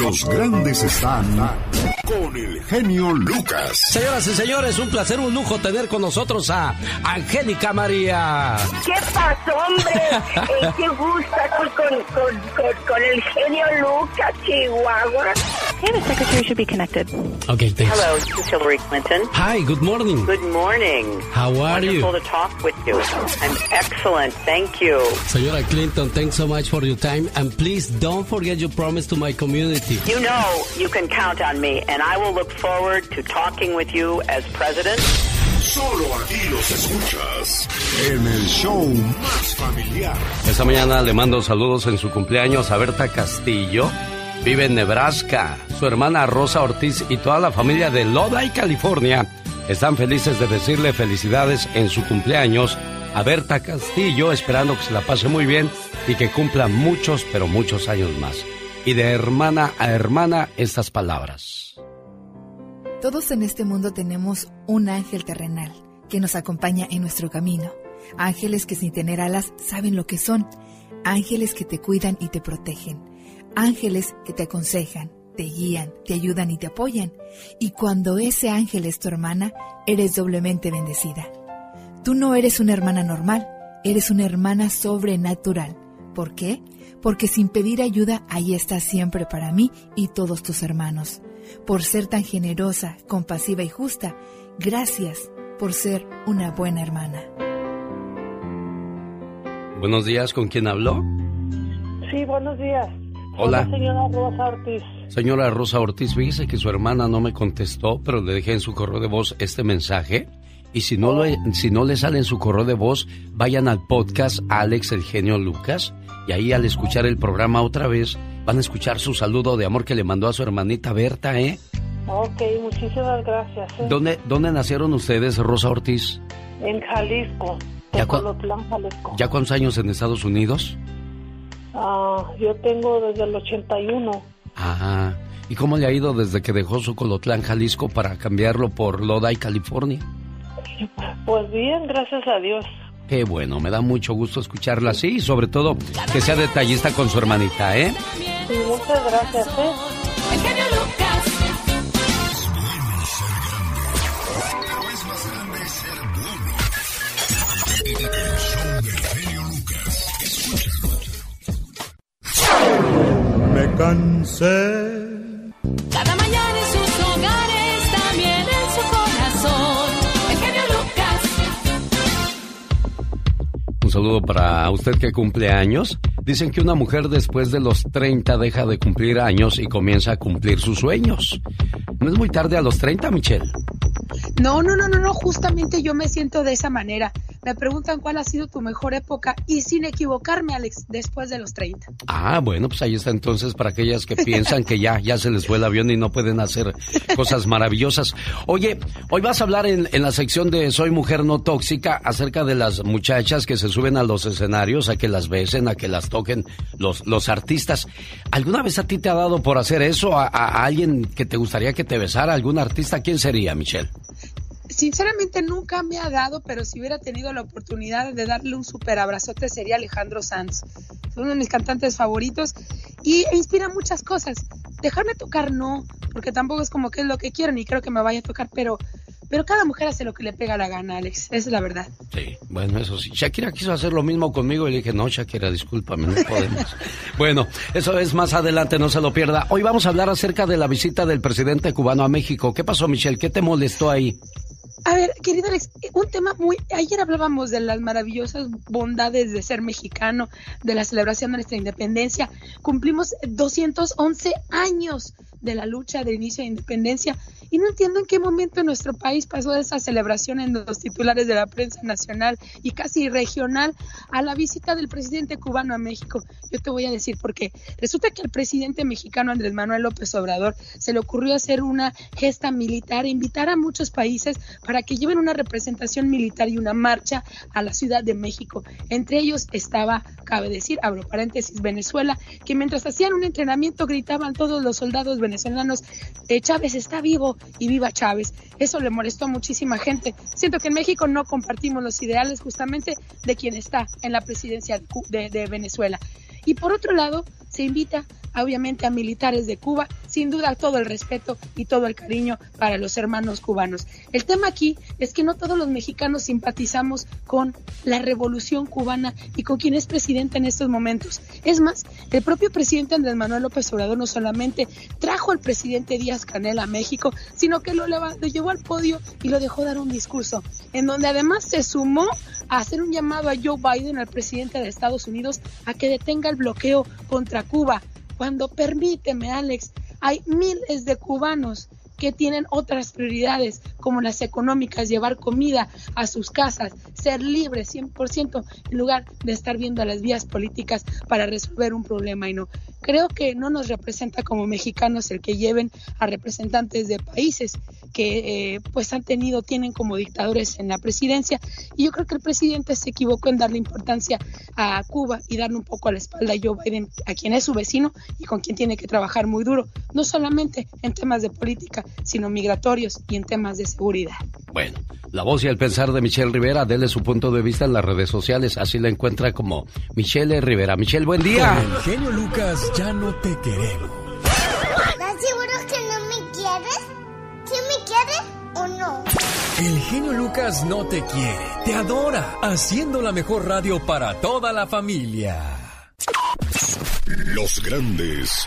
[SPEAKER 1] Los grandes están con el genio Lucas.
[SPEAKER 2] Señoras y señores, un placer, un lujo tener con nosotros a Angélica María.
[SPEAKER 26] ¿Qué pasó, hombre? Eh, qué gusto aquí con, con, con, con el genio Lucas, Chihuahua.
[SPEAKER 27] Hey, the secretary should be connected.
[SPEAKER 2] Okay, thanks.
[SPEAKER 27] Hello, this is Hillary Clinton.
[SPEAKER 2] Hi, good morning.
[SPEAKER 27] Good morning.
[SPEAKER 2] How are you?
[SPEAKER 27] Wonderful to talk with you. I'm excellent, thank you.
[SPEAKER 2] Señora Clinton, thanks so much for your time. And please don't forget your promise to my community.
[SPEAKER 27] You know you can count on me, and I will look forward to talking with you as president.
[SPEAKER 1] Solo aquí los escuchas en el show más familiar.
[SPEAKER 2] Esta mañana le mando saludos en su cumpleaños a Berta Castillo. Vive en Nebraska. Su hermana Rosa Ortiz y toda la familia de Lodi, California, están felices de decirle felicidades en su cumpleaños a Berta Castillo, esperando que se la pase muy bien y que cumpla muchos, pero muchos años más. Y de hermana a hermana estas palabras.
[SPEAKER 5] Todos en este mundo tenemos un ángel terrenal que nos acompaña en nuestro camino. Ángeles que sin tener alas saben lo que son. Ángeles que te cuidan y te protegen. Ángeles que te aconsejan, te guían, te ayudan y te apoyan. Y cuando ese ángel es tu hermana, eres doblemente bendecida. Tú no eres una hermana normal, eres una hermana sobrenatural. ¿Por qué? Porque sin pedir ayuda, ahí estás siempre para mí y todos tus hermanos. Por ser tan generosa, compasiva y justa, gracias por ser una buena hermana.
[SPEAKER 2] Buenos días, ¿con quién habló?
[SPEAKER 26] Sí, buenos días.
[SPEAKER 2] Hola.
[SPEAKER 26] Señora Rosa Ortiz.
[SPEAKER 2] Señora Rosa Ortiz, fíjese que su hermana no me contestó, pero le dejé en su correo de voz este mensaje. Y si no, le, si no le sale en su correo de voz, vayan al podcast Alex el genio Lucas. Y ahí al escuchar el programa otra vez, van a escuchar su saludo de amor que le mandó a su hermanita Berta, ¿eh?
[SPEAKER 26] Ok, muchísimas gracias. ¿eh?
[SPEAKER 2] ¿Dónde, dónde nacieron ustedes, Rosa Ortiz?
[SPEAKER 26] En Jalisco,
[SPEAKER 2] ¿Ya
[SPEAKER 26] Tecolotlán, Jalisco.
[SPEAKER 2] ¿Ya cuántos años en Estados Unidos?
[SPEAKER 26] Ah, yo tengo desde el 81.
[SPEAKER 2] Ajá. ¿Y cómo le ha ido desde que dejó su Colotlán, Jalisco, para cambiarlo por Lodi, California?
[SPEAKER 26] Pues bien, gracias a Dios.
[SPEAKER 2] Qué bueno, me da mucho gusto escucharla así y sobre todo que sea detallista con su hermanita, ¿eh?
[SPEAKER 26] Sí, muchas gracias, ¿eh?
[SPEAKER 28] El genio
[SPEAKER 2] saludo para usted que cumple años. Dicen que una mujer después de los 30 deja de cumplir años y comienza a cumplir sus sueños. ¿No es muy tarde a los 30, Michelle?
[SPEAKER 29] No, no, no, no, no, justamente yo me siento de esa manera. Me preguntan cuál ha sido tu mejor época y sin equivocarme, Alex, después de los 30.
[SPEAKER 2] Ah, bueno, pues ahí está entonces para aquellas que piensan que ya, ya se les fue el avión y no pueden hacer cosas maravillosas. Oye, hoy vas a hablar en, en la sección de Soy Mujer No Tóxica acerca de las muchachas que se suben a los escenarios a que las besen, a que las toquen los, los artistas. ¿Alguna vez a ti te ha dado por hacer eso? ¿A, alguien que te gustaría que te besara? ¿Algún artista? ¿Quién sería, Michelle?
[SPEAKER 29] Sinceramente nunca me ha dado, pero si hubiera tenido la oportunidad de darle un súper abrazote sería Alejandro Sanz. Es uno de mis cantantes favoritos y inspira muchas cosas. Dejarme tocar no, porque tampoco es como que es lo que quiero ni creo que me vaya a tocar, pero, pero cada mujer hace lo que le pega la gana, Alex. Esa es la verdad.
[SPEAKER 2] Sí, bueno, eso sí. Shakira quiso hacer lo mismo conmigo y le dije, no, Shakira, discúlpame, no podemos. bueno, eso es más adelante, no se lo pierda. Hoy vamos a hablar acerca de la visita del presidente cubano a México. ¿Qué pasó, Michelle? ¿Qué te molestó ahí?
[SPEAKER 29] A ver, querido Alex, un tema muy... Ayer hablábamos de las maravillosas bondades de ser mexicano, de la celebración de nuestra independencia. Cumplimos 211 años de la lucha de inicio de independencia y no entiendo en qué momento en nuestro país pasó de esa celebración en los titulares de la prensa nacional y casi regional a la visita del presidente cubano a México. Yo te voy a decir por qué. Resulta que al presidente mexicano Andrés Manuel López Obrador se le ocurrió hacer una gesta militar e invitar a muchos países para que lleven una representación militar y una marcha a la Ciudad de México. Entre ellos estaba, cabe decir, abro paréntesis, Venezuela, que mientras hacían un entrenamiento gritaban todos los soldados venezolanos, eh, Chávez está vivo, y viva Chávez. Eso le molestó a muchísima gente. Siento que en México no compartimos los ideales justamente de quien está en la presidencia de, de Venezuela. Y por otro lado, se invita obviamente a militares de Cuba, sin duda todo el respeto y todo el cariño para los hermanos cubanos. El tema aquí es que no todos los mexicanos simpatizamos con la revolución cubana y con quien es presidente en estos momentos. Es más, el propio presidente Andrés Manuel López Obrador no solamente trajo al presidente Díaz Canel a México, sino que lo, lo llevó al podio y lo dejó dar un discurso, en donde además se sumó a hacer un llamado a Joe Biden, al presidente de Estados Unidos, a que detenga el bloqueo contra Cuba. Cuando permíteme, Alex, hay miles de cubanos que tienen otras prioridades como las económicas, llevar comida a sus casas, ser libres 100% en lugar de estar viendo las vías políticas para resolver un problema y no. Creo que no nos representa como mexicanos el que lleven a representantes de países que eh, pues han tenido, tienen como dictadores en la presidencia y yo creo que el presidente se equivocó en darle importancia a Cuba y darle un poco a la espalda a Joe Biden, a quien es su vecino y con quien tiene que trabajar muy duro, no solamente en temas de política, sino migratorios y en temas de seguridad.
[SPEAKER 2] Bueno, la voz y el pensar de Michelle Rivera, dele su punto de vista en las redes sociales, así la encuentra como Michelle Rivera. Michelle, buen día.
[SPEAKER 30] Con el genio Lucas ya no te queremos.
[SPEAKER 12] ¿Estás seguro que no me quieres? ¿Sí me quieres o no?
[SPEAKER 30] El genio Lucas no te quiere, te adora, haciendo la mejor radio para toda la familia.
[SPEAKER 1] Los grandes.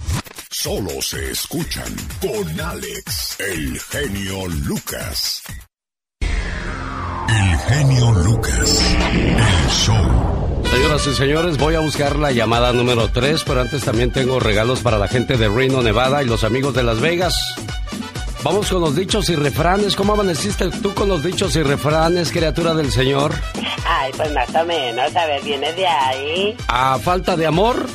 [SPEAKER 1] Solo se escuchan con Alex, el genio Lucas. El genio Lucas, el show.
[SPEAKER 2] Señoras y señores, voy a buscar la llamada número 3, pero antes también tengo regalos para la gente de Reno, Nevada y los amigos de Las Vegas. Vamos con los dichos y refranes. ¿Cómo amaneciste tú con los dichos y refranes, criatura del Señor?
[SPEAKER 31] Ay, pues más o menos, a ver, viene de ahí.
[SPEAKER 2] A falta de amor,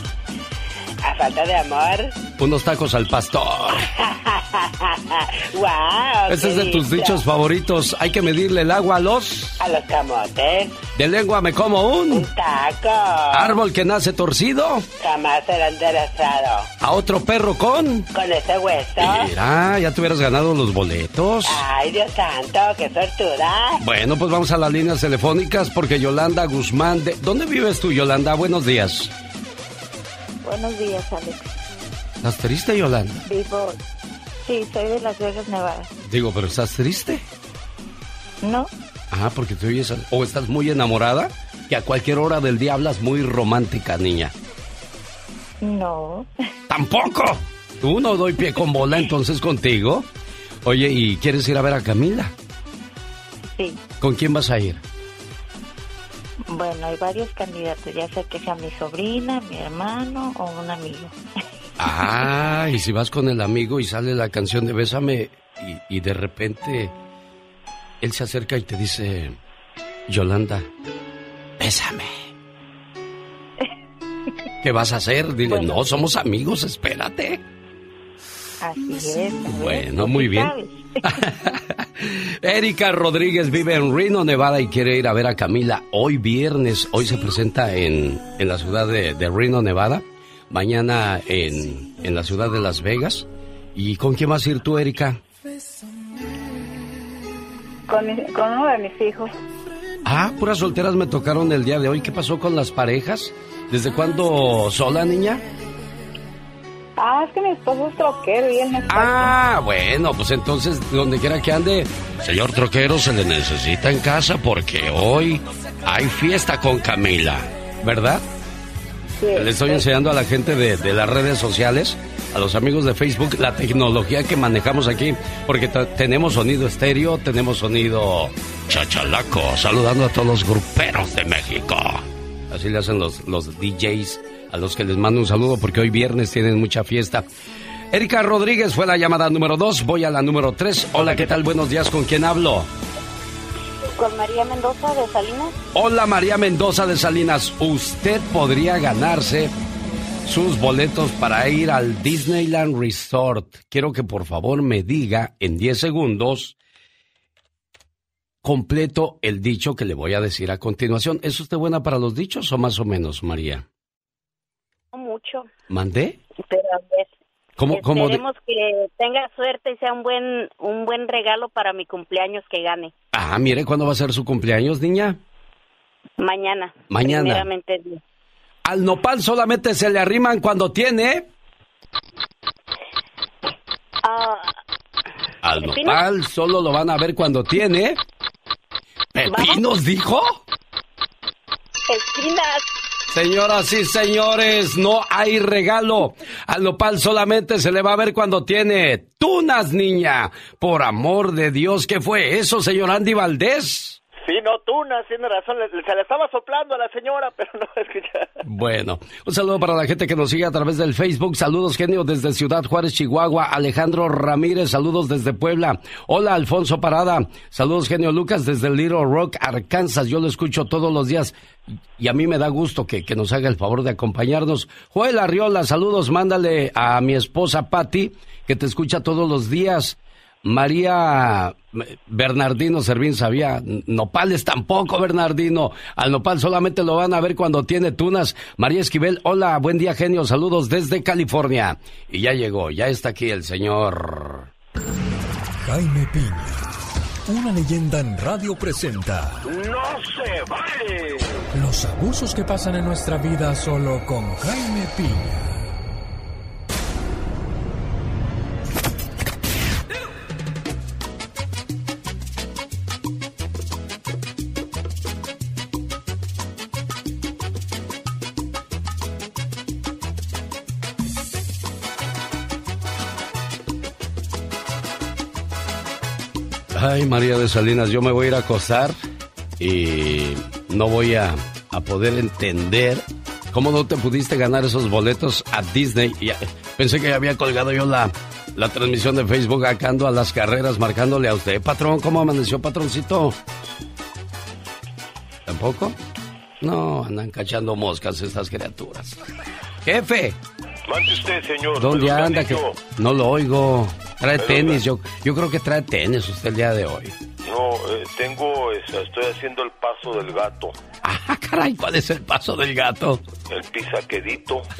[SPEAKER 31] A falta de amor.
[SPEAKER 2] unos tacos al pastor.
[SPEAKER 31] ¡Wow!
[SPEAKER 2] Ese es de tus dichos favoritos. Hay que medirle el agua a los...
[SPEAKER 31] A los camotes.
[SPEAKER 2] De lengua me como un...
[SPEAKER 31] Taco.
[SPEAKER 2] Árbol que nace torcido.
[SPEAKER 31] Jamás será enderezado.
[SPEAKER 2] A otro perro con...
[SPEAKER 31] Con ese hueso.
[SPEAKER 2] Mira, ya te hubieras ganado los boletos.
[SPEAKER 31] Ay, Dios santo, qué sortuda.
[SPEAKER 2] Bueno, pues vamos a las líneas telefónicas porque Yolanda Guzmán de... ¿Dónde vives tú, Yolanda? Buenos días.
[SPEAKER 32] Buenos días, Alex.
[SPEAKER 2] ¿Estás triste, Yolanda?
[SPEAKER 32] Vivo. Sí, soy de Las Vegas, Nevada.
[SPEAKER 2] Digo, pero ¿estás triste?
[SPEAKER 32] ¿No?
[SPEAKER 2] Ah, porque te oyes... ¿O estás muy enamorada? Que a cualquier hora del día hablas muy romántica, niña.
[SPEAKER 32] No.
[SPEAKER 2] ¡Tampoco! Tú no doy pie con bola entonces contigo. Oye, ¿y quieres ir a ver a Camila?
[SPEAKER 32] Sí.
[SPEAKER 2] ¿Con quién vas a ir?
[SPEAKER 32] Bueno, hay varios candidatos, ya sea que sea mi sobrina, mi hermano o un amigo.
[SPEAKER 2] Ah, y si vas con el amigo y sale la canción de Bésame y, y de repente él se acerca y te dice, Yolanda, bésame. ¿Qué vas a hacer? Dile, no, somos amigos, espérate.
[SPEAKER 32] Así es.
[SPEAKER 2] Bueno, muy bien. Erika Rodríguez vive en Reno, Nevada y quiere ir a ver a Camila hoy viernes. Hoy se presenta en, en la ciudad de, de Reno, Nevada. Mañana en, en la ciudad de Las Vegas. ¿Y con quién vas a ir tú, Erika?
[SPEAKER 32] Con, mi- con uno de mis hijos.
[SPEAKER 2] Ah, puras solteras me tocaron el día de hoy. ¿Qué pasó con las parejas? ¿Desde cuándo sola, niña?
[SPEAKER 32] Ah, es que mi esposo es troquero y él está
[SPEAKER 2] Ah, bueno, pues entonces, donde quiera que ande, señor troquero, se le necesita en casa porque hoy hay fiesta con Camila, ¿verdad? Le estoy enseñando a la gente de, de las redes sociales, a los amigos de Facebook, la tecnología que manejamos aquí, porque tenemos sonido estéreo, tenemos sonido chachalaco, saludando a todos los gruperos de México. Así le hacen los, los DJs a los que les mando un saludo porque hoy viernes tienen mucha fiesta. Erika Rodríguez fue la llamada número dos. Voy a la número tres. Hola, ¿qué tal? Buenos días. ¿Con quién hablo?
[SPEAKER 33] Con María Mendoza de Salinas.
[SPEAKER 2] Hola, María Mendoza de Salinas. Usted podría ganarse sus boletos para ir al Disneyland Resort. Quiero que por favor me diga en 10 segundos completo el dicho que le voy a decir a continuación. ¿Es usted buena para los dichos o más o menos, María?
[SPEAKER 33] Mucho.
[SPEAKER 2] ¿Mandé?
[SPEAKER 33] Pero a ver.
[SPEAKER 2] ¿Cómo, cómo de-
[SPEAKER 33] que tenga suerte y sea un buen, un buen regalo para mi cumpleaños que gane.
[SPEAKER 2] Ah, mire, ¿cuándo va a ser su cumpleaños, niña?
[SPEAKER 33] Mañana.
[SPEAKER 2] Mañana. Al nopal solamente se le arriman cuando tiene.
[SPEAKER 33] Ah,
[SPEAKER 2] Al nopal solo lo van a ver cuando tiene. ¿Pepinos dijo?
[SPEAKER 33] espinas.
[SPEAKER 2] Señoras y señores, no hay regalo. Al nopal solamente se le va a ver cuando tiene tunas, niña. Por amor de Dios, ¿qué fue eso, señor Andy Valdés?
[SPEAKER 19] Sí, no, tunas, tiene razón. se le estaba soplando a la señora, pero no escucha.
[SPEAKER 2] Bueno, un saludo para la gente que nos sigue a través del Facebook. Saludos, genio, desde Ciudad Juárez, Chihuahua. Alejandro Ramírez, saludos desde Puebla. Hola, Alfonso Parada. Saludos, genio Lucas, desde Little Rock, Arkansas. Yo lo escucho todos los días y a mí me da gusto que, que nos haga el favor de acompañarnos. Joel Arriola, saludos, mándale a mi esposa Patti, que te escucha todos los días. María Bernardino Servín sabía, nopales tampoco, Bernardino. Al nopal solamente lo van a ver cuando tiene tunas. María Esquivel, hola, buen día, genio, saludos desde California. Y ya llegó, ya está aquí el señor.
[SPEAKER 14] Jaime Piña, una leyenda en radio presenta
[SPEAKER 34] ¡No se vale!
[SPEAKER 14] los abusos que pasan en nuestra vida solo con Jaime Piña.
[SPEAKER 2] Ay, María de Salinas, yo me voy a ir a acostar y no voy a, a poder entender cómo no te pudiste ganar esos boletos a Disney. Y, pensé que había colgado yo la, la transmisión de Facebook acá ando a las carreras marcándole a usted. Patrón, ¿cómo amaneció, patroncito? ¿Tampoco? No, andan cachando moscas estas criaturas. Jefe,
[SPEAKER 3] Mande usted, señor.
[SPEAKER 2] ¿dónde anda? Que no lo oigo. Trae tenis, yo, yo creo que trae tenis usted el día de hoy.
[SPEAKER 3] No, eh, tengo, esa- estoy haciendo el paso del gato,
[SPEAKER 2] Ah, caray, ¿cuál es el paso del gato?
[SPEAKER 3] el pisaquedito.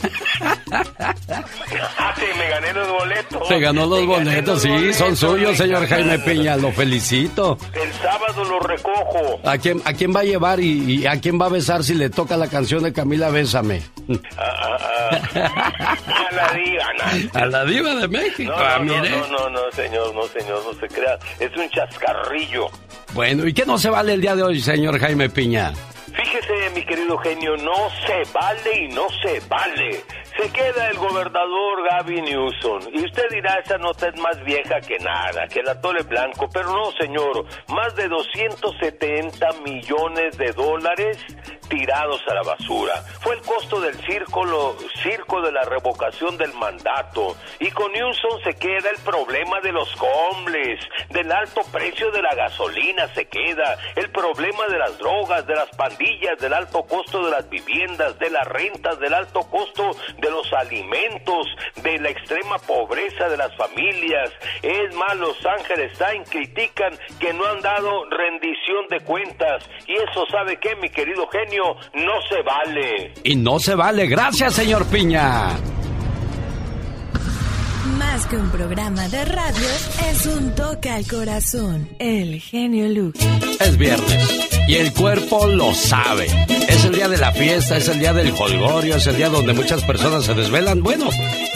[SPEAKER 3] Ah, sí, me gané los boletos.
[SPEAKER 2] Se ganó los boletos, sí,
[SPEAKER 3] boletos,
[SPEAKER 2] son suyos, señor
[SPEAKER 3] me
[SPEAKER 2] Jaime. Piña, lo felicito.
[SPEAKER 3] El sábado los recojo.
[SPEAKER 2] ¿A quién, ¿A quién va a llevar y, y a quién va a besar si le toca la canción de Camila Bésame?
[SPEAKER 3] A, la diva.
[SPEAKER 2] A la diva de México,
[SPEAKER 3] No,
[SPEAKER 2] ah,
[SPEAKER 3] no, no,
[SPEAKER 2] mire.
[SPEAKER 3] no, no, no, señor, no, señor, no se crea. Es un chascarrillo.
[SPEAKER 2] Bueno, ¿y qué no se vale el día de hoy, señor Jaime Piña?
[SPEAKER 3] Fíjese, mi querido genio, no se vale y no se vale. Se queda el gobernador Gavin Newsom. Y usted dirá, esa nota es más vieja que nada, que el atole blanco. Pero no, señor, más de 270 millones de dólares tirados a la basura. Fue el costo del circo, lo- circo de la revocación del mandato. Y con Newsom se queda el problema de los homeless, del alto precio de la gasolina se queda, el problema de las drogas, de las pandillas, del alto costo de las viviendas, de las rentas, del alto costo de los alimentos, de la extrema pobreza de las familias. Es más, Los Ángeles Times critican que no han dado rendición de cuentas. Y eso, ¿sabe qué, mi querido genio? No se vale.
[SPEAKER 2] Y no se vale, gracias, señor Piña.
[SPEAKER 35] Más que un programa de radio, es un toque al corazón. El genio Lucas.
[SPEAKER 2] Es viernes y el cuerpo lo sabe. Es el día de la fiesta, es el día del holgorio, es el día donde muchas personas se desvelan. Bueno,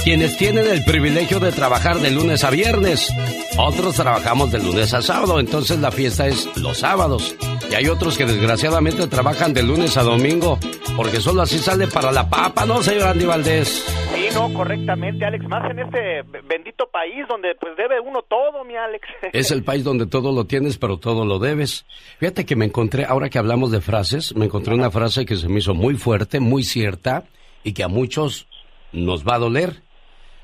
[SPEAKER 2] quienes tienen el privilegio de trabajar de lunes a viernes, otros trabajamos de lunes a sábado, entonces la fiesta es los sábados. Y hay otros que desgraciadamente trabajan de lunes a domingo, porque solo así sale para la papa, ¿no, señor Andy Valdés?
[SPEAKER 19] Sí, no, correctamente, Alex. Más en este bendito país donde pues debe uno todo, mi Alex.
[SPEAKER 2] Es el país donde todo lo tienes, pero todo lo debes. Fíjate que me encontré, ahora que hablamos de frases, me encontré una frase que se me hizo muy fuerte, muy cierta, y que a muchos nos va a doler.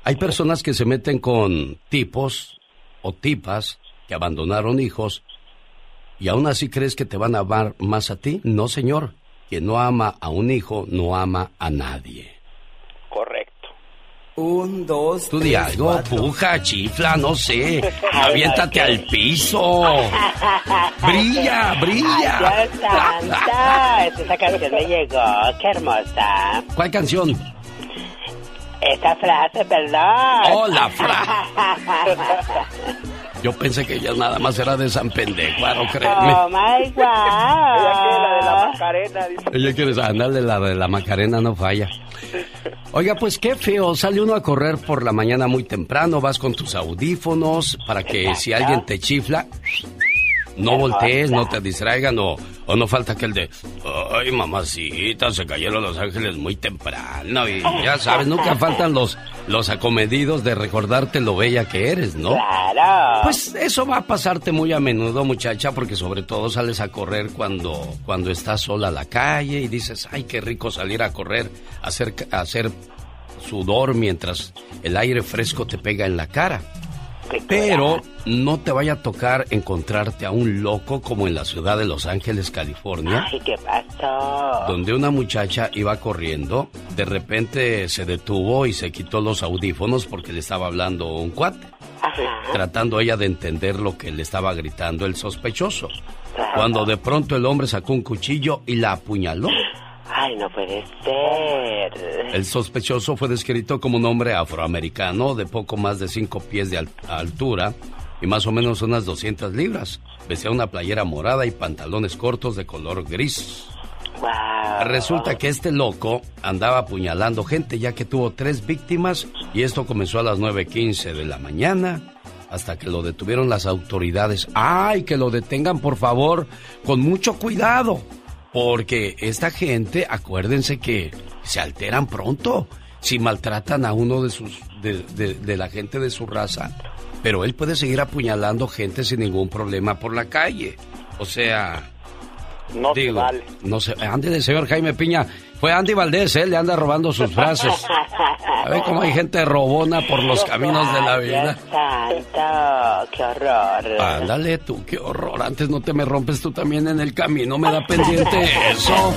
[SPEAKER 2] Hay personas que se meten con tipos o tipas que abandonaron hijos y aún así crees que te van a amar más a ti. No, señor. Quien no ama a un hijo no ama a nadie.
[SPEAKER 36] Un, dos,
[SPEAKER 2] Tú di algo, puja, chifla, no sé. Aviéntate al piso. Brilla, brilla.
[SPEAKER 31] Dios santo. Esa canción me llegó. Qué hermosa.
[SPEAKER 2] ¿Cuál canción?
[SPEAKER 31] Esta frase, perdón.
[SPEAKER 2] Oh, la Yo pensé que ella nada más era de San Pendecuaro, créeme.
[SPEAKER 31] Oh my God.
[SPEAKER 19] Ella quiere la de la Macarena, dice.
[SPEAKER 2] Ella quiere andarle la de la Macarena, no falla. Oiga, pues qué feo, sale uno a correr por la mañana muy temprano, vas con tus audífonos para que si alguien te chifla, no voltees, no te distraigan o, o no falta que el de, ay mamacita, se cayeron los ángeles muy temprano y ya sabes, nunca faltan los, los acomedidos de recordarte lo bella que eres, ¿no?
[SPEAKER 31] Claro.
[SPEAKER 2] Pues eso va a pasarte muy a menudo, muchacha, porque sobre todo sales a correr cuando, cuando estás sola a la calle y dices, ay, qué rico salir a correr, hacer, hacer sudor mientras el aire fresco te pega en la cara. Pero no te vaya a tocar encontrarte a un loco como en la ciudad de Los Ángeles, California,
[SPEAKER 31] Ay, ¿qué pasó?
[SPEAKER 2] donde una muchacha iba corriendo, de repente se detuvo y se quitó los audífonos porque le estaba hablando un cuate, tratando ella de entender lo que le estaba gritando el sospechoso. Cuando de pronto el hombre sacó un cuchillo y la apuñaló.
[SPEAKER 31] Ay, no puede ser.
[SPEAKER 2] El sospechoso fue descrito como un hombre afroamericano de poco más de 5 pies de al- altura y más o menos unas 200 libras. Vestía una playera morada y pantalones cortos de color gris. Resulta que este loco andaba apuñalando gente ya que tuvo tres víctimas y esto comenzó a las 9.15 de la mañana hasta que lo detuvieron las autoridades. ¡Ay, que lo detengan por favor! Con mucho cuidado. Porque esta gente, acuérdense que se alteran pronto si maltratan a uno de sus de, de- de la gente de su raza. Pero él puede seguir apuñalando gente sin ningún problema por la calle. O sea,
[SPEAKER 19] No se
[SPEAKER 2] digo,
[SPEAKER 19] vale.
[SPEAKER 2] no ándele, señor Jaime Piña. Fue Andy Valdés, él le anda robando sus frases. A ver cómo hay gente robona por los caminos de la vida.
[SPEAKER 31] Santo, qué horror.
[SPEAKER 2] Ándale tú, qué horror. Antes no te me rompes tú también en el camino, me da pendiente eso.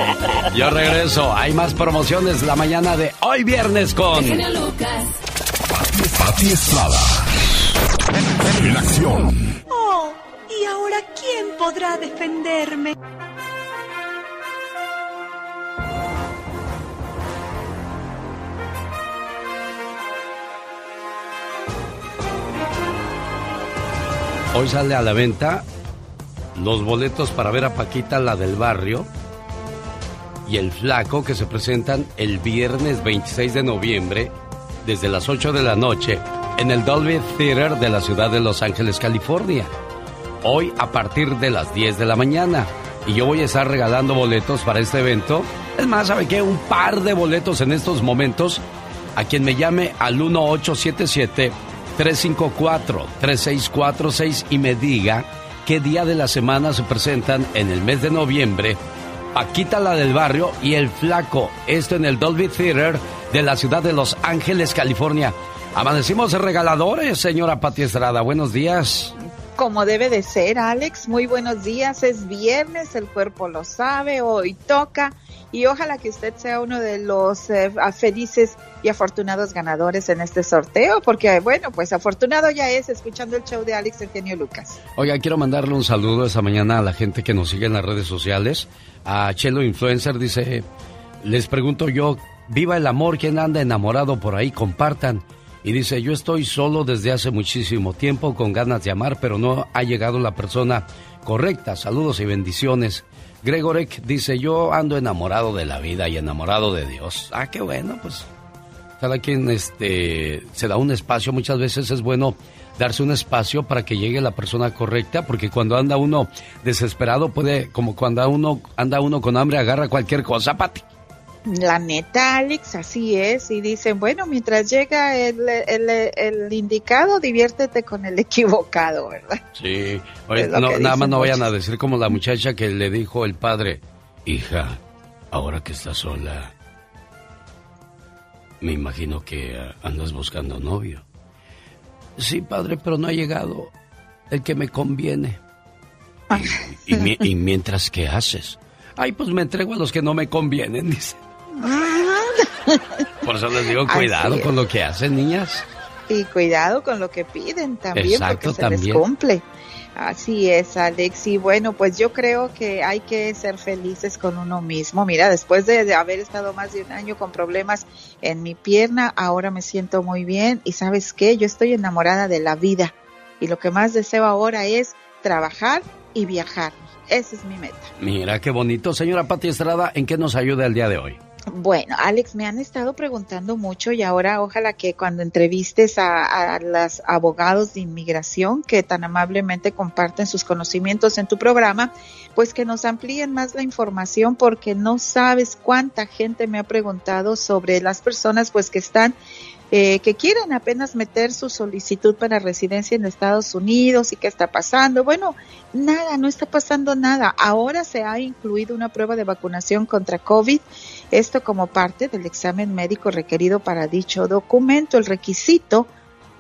[SPEAKER 2] Yo regreso, hay más promociones la mañana de hoy viernes con...
[SPEAKER 1] Pati Estrada. En acción.
[SPEAKER 37] Oh, ¿y ahora quién podrá defenderme?
[SPEAKER 2] Hoy sale a la venta los boletos para ver a Paquita, la del barrio, y el flaco que se presentan el viernes 26 de noviembre desde las 8 de la noche en el Dolby Theater de la ciudad de Los Ángeles, California. Hoy a partir de las 10 de la mañana. Y yo voy a estar regalando boletos para este evento. Es más, ¿sabe qué? Un par de boletos en estos momentos a quien me llame al 1877-354-3646 y me diga qué día de la semana se presentan en el mes de noviembre Paquita la del barrio y el flaco. Esto en el Dolby Theater de la ciudad de Los Ángeles, California. Amanecimos regaladores, señora Pati Estrada. Buenos días.
[SPEAKER 38] Como debe de ser, Alex. Muy buenos días. Es viernes, el cuerpo lo sabe, hoy toca. Y ojalá que usted sea uno de los eh, felices y afortunados ganadores en este sorteo, porque bueno, pues afortunado ya es escuchando el show de Alex Eugenio Lucas.
[SPEAKER 2] Oiga, quiero mandarle un saludo esta mañana a la gente que nos sigue en las redes sociales. A Chelo Influencer dice, les pregunto yo, viva el amor, ¿quién anda enamorado por ahí? Compartan. Y dice, yo estoy solo desde hace muchísimo tiempo con ganas de amar, pero no ha llegado la persona correcta. Saludos y bendiciones. Gregorek dice, yo ando enamorado de la vida y enamorado de Dios. Ah, qué bueno, pues cada quien este, se da un espacio. Muchas veces es bueno darse un espacio para que llegue la persona correcta, porque cuando anda uno desesperado puede, como cuando uno anda uno con hambre, agarra cualquier cosa, Pati.
[SPEAKER 38] La neta, Alex, así es. Y dicen, bueno, mientras llega el, el, el indicado, diviértete con el equivocado, ¿verdad?
[SPEAKER 2] Sí. Oye, no, nada más no vayan a decir como la muchacha que le dijo el padre, hija, ahora que estás sola, Me imagino que eh, andas buscando novio. Sí, padre, pero no ha llegado el que me conviene. Y, y mientras, ¿qué haces? Ay, pues me entrego a los que no me convienen, dice. Por eso les digo, cuidado con lo que hacen, niñas.
[SPEAKER 38] Y cuidado con lo que piden también, porque se les cumple. Así es, Alex. Y bueno, pues yo creo que hay que ser felices con uno mismo. Mira, después de, haber estado más de un año con problemas en mi pierna, ahora me siento muy bien. Y sabes qué, yo estoy enamorada de la vida. Y lo que más deseo ahora es trabajar y viajar. Esa es mi meta.
[SPEAKER 2] Mira qué bonito. Señora Pati Estrada, ¿en qué nos ayuda el día de hoy?
[SPEAKER 38] Bueno, Alex, me han estado preguntando mucho y ahora ojalá que cuando entrevistes a, los abogados de inmigración que tan amablemente comparten sus conocimientos en tu programa, pues que nos amplíen más la información porque no sabes cuánta gente me ha preguntado sobre las personas pues que están eh, que quieren apenas meter su solicitud para residencia en Estados Unidos y qué está pasando. Bueno, nada, no está pasando nada. Ahora se ha incluido una prueba de vacunación contra COVID, esto como parte del examen médico requerido para dicho documento. El requisito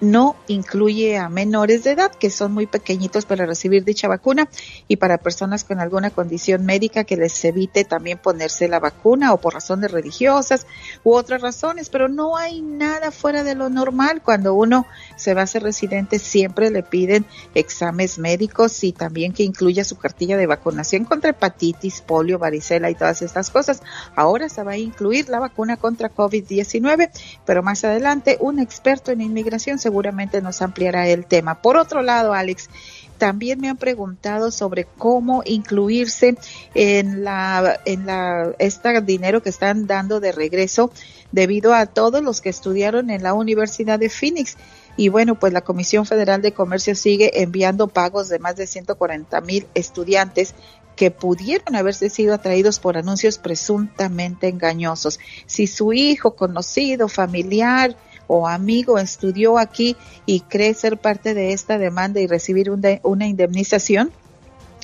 [SPEAKER 38] no incluye a menores de edad que son muy pequeñitos para recibir dicha vacuna y para personas con alguna condición médica que les evite también ponerse la vacuna o por razones religiosas u otras razones, pero no hay nada fuera de lo normal. Cuando uno se va a ser residente siempre le piden exámenes médicos y también que incluya su cartilla de vacunación contra hepatitis, polio, varicela y todas estas cosas. Ahora se va a incluir la vacuna contra COVID-19, pero más adelante un experto en inmigración se seguramente nos ampliará el tema. Por otro lado, Alex, también me han preguntado sobre cómo incluirse en la en la este dinero que están dando de regreso debido a todos los que estudiaron en la Universidad de Phoenix. Y bueno, pues la Comisión Federal de Comercio sigue enviando pagos de más de 140 mil estudiantes que pudieron haberse sido atraídos por anuncios presuntamente engañosos. Si su hijo, conocido, familiar, o amigo estudió aquí y cree ser parte de esta demanda y recibir una indemnización,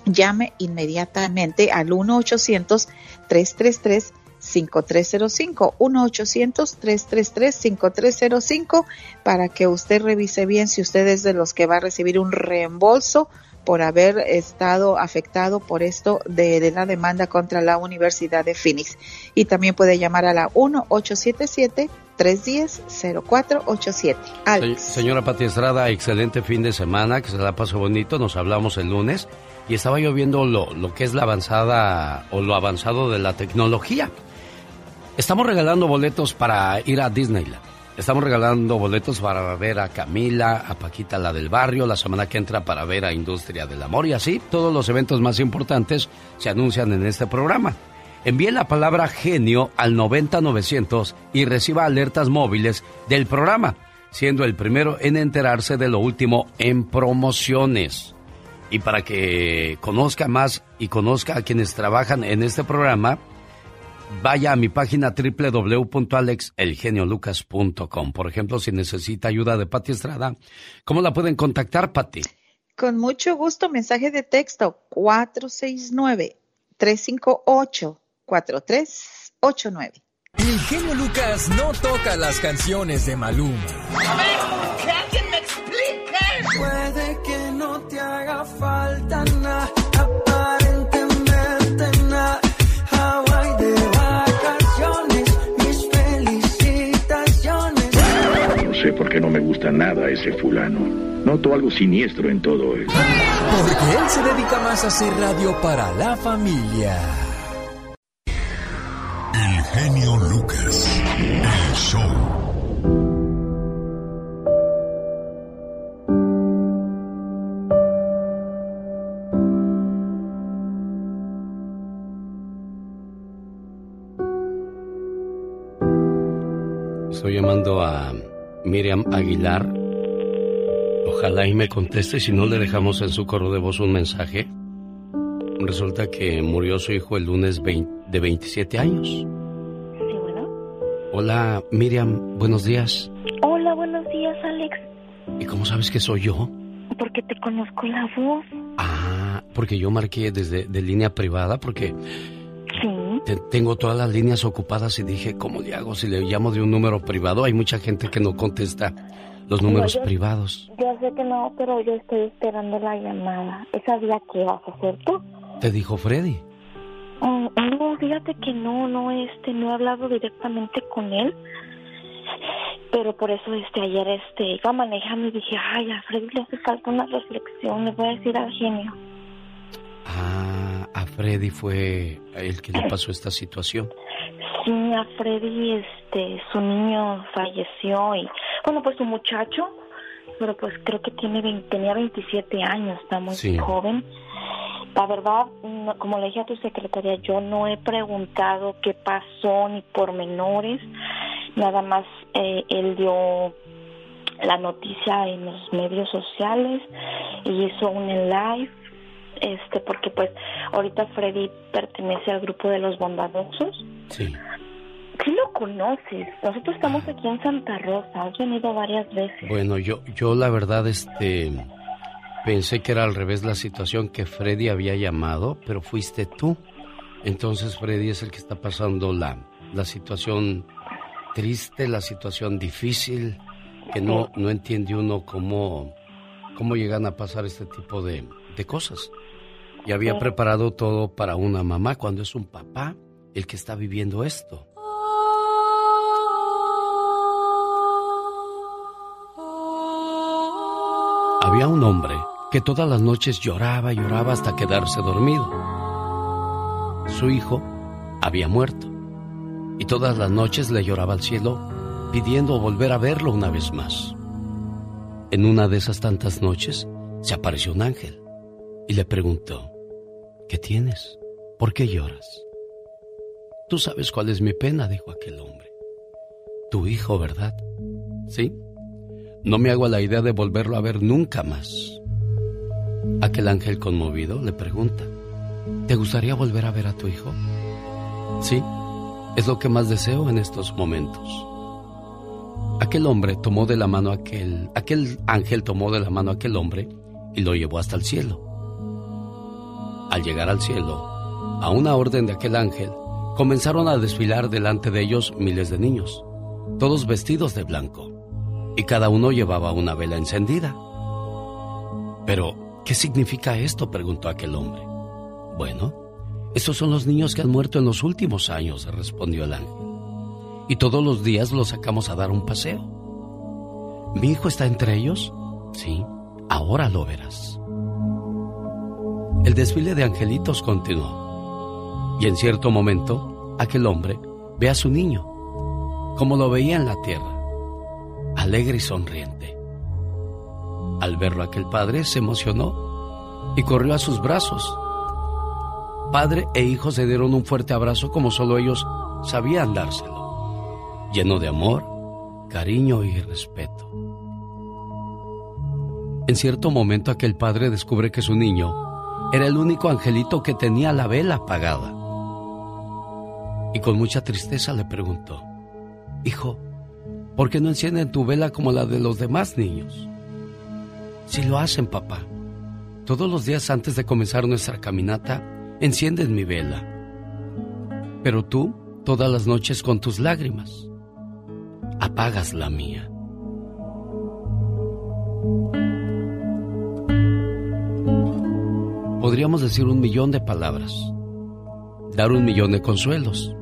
[SPEAKER 38] llame inmediatamente al 1-800-333. 5305 1-800-333-5305 para que usted revise bien si usted es de los que va a recibir un reembolso por haber estado afectado por esto de, la demanda contra la Universidad de Phoenix. Y también puede llamar a la 1-877-310-0487.
[SPEAKER 2] señora Pati Estrada, excelente fin de semana, que se la pasó bonito, nos hablamos el lunes y estaba yo viendo lo, lo que es la avanzada o lo avanzado de la tecnología. Estamos regalando boletos para ir a Disneyland. Estamos regalando boletos para ver a Camila, a Paquita la del barrio, la semana que entra para ver a Industria del Amor y así todos los eventos más importantes se anuncian en este programa. Envíe la palabra genio al 90900 y reciba alertas móviles del programa, siendo el primero en enterarse de lo último en promociones. Y para que conozca más y conozca a quienes trabajan en este programa, vaya a mi página www.alexelgeniolucas.com. Por ejemplo, si necesita ayuda de Pati Estrada, ¿cómo la pueden contactar, Pati?
[SPEAKER 38] Con mucho gusto, mensaje de texto 469-358-4389.
[SPEAKER 30] El genio Lucas no toca las canciones de Maluma.
[SPEAKER 28] A ver, que alguien me explique. Puede que no te haga falta nada
[SPEAKER 39] porque no me gusta nada ese fulano. Noto algo siniestro en todo eso.
[SPEAKER 30] Porque él se dedica más a hacer radio para la familia.
[SPEAKER 1] El genio Lucas. El show.
[SPEAKER 2] Estoy llamando a Miriam Aguilar. Ojalá y me conteste si no le dejamos en su correo de voz un mensaje. Resulta que murió su hijo el lunes de 27 años.
[SPEAKER 32] Sí, bueno.
[SPEAKER 2] Hola, Miriam, buenos días.
[SPEAKER 32] Hola, buenos días, Alex.
[SPEAKER 2] ¿Y cómo sabes que soy yo?
[SPEAKER 32] Porque te conozco la voz.
[SPEAKER 2] Ah, porque yo marqué desde de línea privada porque...
[SPEAKER 32] Sí.
[SPEAKER 2] tengo todas las líneas ocupadas y dije, ¿cómo le hago si le llamo de un número privado? Hay mucha gente que no contesta los números privados.
[SPEAKER 32] Yo sé que no, pero yo estoy esperando la llamada. ¿Esa día qué vas a hacer tú?
[SPEAKER 2] ¿Te dijo Freddy?
[SPEAKER 32] Oh, no, fíjate que no, no, este, no he hablado directamente con él. Pero por eso, este, ayer, este, iba manejando y dije, ay, a Freddy le hace falta una reflexión, le voy a decir al genio.
[SPEAKER 2] Ah, a Freddy fue el que le pasó esta situación.
[SPEAKER 32] Sí, a Freddy, este, su niño falleció y, bueno, pues su muchacho, pero pues creo que tiene tenía 27 años, está muy joven. La verdad, como le dije a tu secretaria, yo no he preguntado qué pasó ni por menores, nada más eh, él dio la noticia en los medios sociales y hizo un live este porque pues ahorita Freddy pertenece al grupo de los bondadosos.
[SPEAKER 2] Sí.
[SPEAKER 32] Sí lo conoces. Nosotros estamos aquí en Santa Rosa. Has venido varias veces.
[SPEAKER 2] Bueno, yo yo la verdad este pensé que era al revés la situación que Freddy había llamado, pero fuiste tú. Entonces Freddy es el que está pasando la la situación triste, la situación difícil que no no entiende uno cómo cómo llegan a pasar este tipo de, de cosas y había preparado todo para una mamá cuando es un papá el que está viviendo esto. Había un hombre que todas las noches lloraba y lloraba hasta quedarse dormido. Su hijo había muerto y todas las noches le lloraba al cielo pidiendo volver a verlo una vez más. En una de esas tantas noches se apareció un ángel y le preguntó, ¿Qué tienes? ¿Por qué lloras? Tú sabes cuál es mi pena, dijo aquel hombre. Tu hijo, ¿verdad? Sí. No me hago la idea de volverlo a ver nunca más. Aquel ángel conmovido le pregunta, ¿te gustaría volver a ver a tu hijo? Sí, es lo que más deseo en estos momentos. Aquel hombre tomó de la mano aquel, aquel ángel tomó de la mano a aquel hombre y lo llevó hasta el cielo. Al llegar al cielo, a una orden de aquel ángel, comenzaron a desfilar delante de ellos miles de niños, todos vestidos de blanco, y cada uno llevaba una vela encendida. Pero, ¿qué significa esto? preguntó aquel hombre. Bueno, estos son los niños que han muerto en los últimos años, respondió el ángel. Y todos los días los sacamos a dar un paseo. ¿Mi hijo está entre ellos? Sí, ahora lo verás. El desfile de angelitos continuó. Y en cierto momento, aquel hombre ve a su niño, como lo veía en la tierra, alegre y sonriente. Al verlo aquel padre se emocionó y corrió a sus brazos. Padre e hijo se dieron un fuerte abrazo como solo ellos sabían dárselo, lleno de amor, cariño y respeto. En cierto momento aquel padre descubre que su niño era el único angelito que tenía la vela apagada. Y con mucha tristeza le preguntó, Hijo, ¿por qué no encienden tu vela como la de los demás niños? Si lo hacen, papá. Todos los días antes de comenzar nuestra caminata, encienden mi vela. Pero tú, todas las noches con tus lágrimas, apagas la mía. Podríamos decir un millón de palabras, dar un millón de consuelos.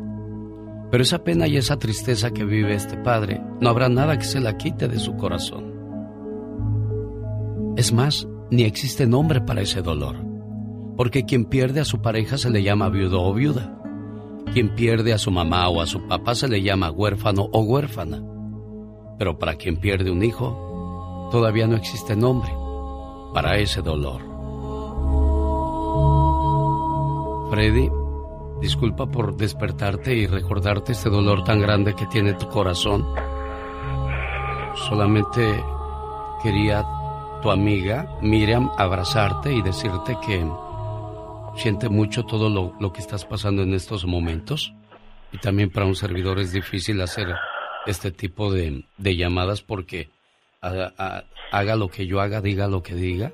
[SPEAKER 2] Pero esa pena y esa tristeza que vive este padre, no habrá nada que se la quite de su corazón. Es más, ni existe nombre para ese dolor, porque quien pierde a su pareja se le llama viudo o viuda. Quien pierde a su mamá o a su papá se le llama huérfano o huérfana. Pero para quien pierde un hijo, todavía no existe nombre para ese dolor. Freddy, disculpa por despertarte y recordarte este dolor tan grande que tiene tu corazón. Solamente quería tu amiga Miriam abrazarte y decirte que siente mucho todo lo, que estás pasando en estos momentos. Y también para un servidor es difícil hacer este tipo de, llamadas porque haga lo que yo haga, diga lo que diga,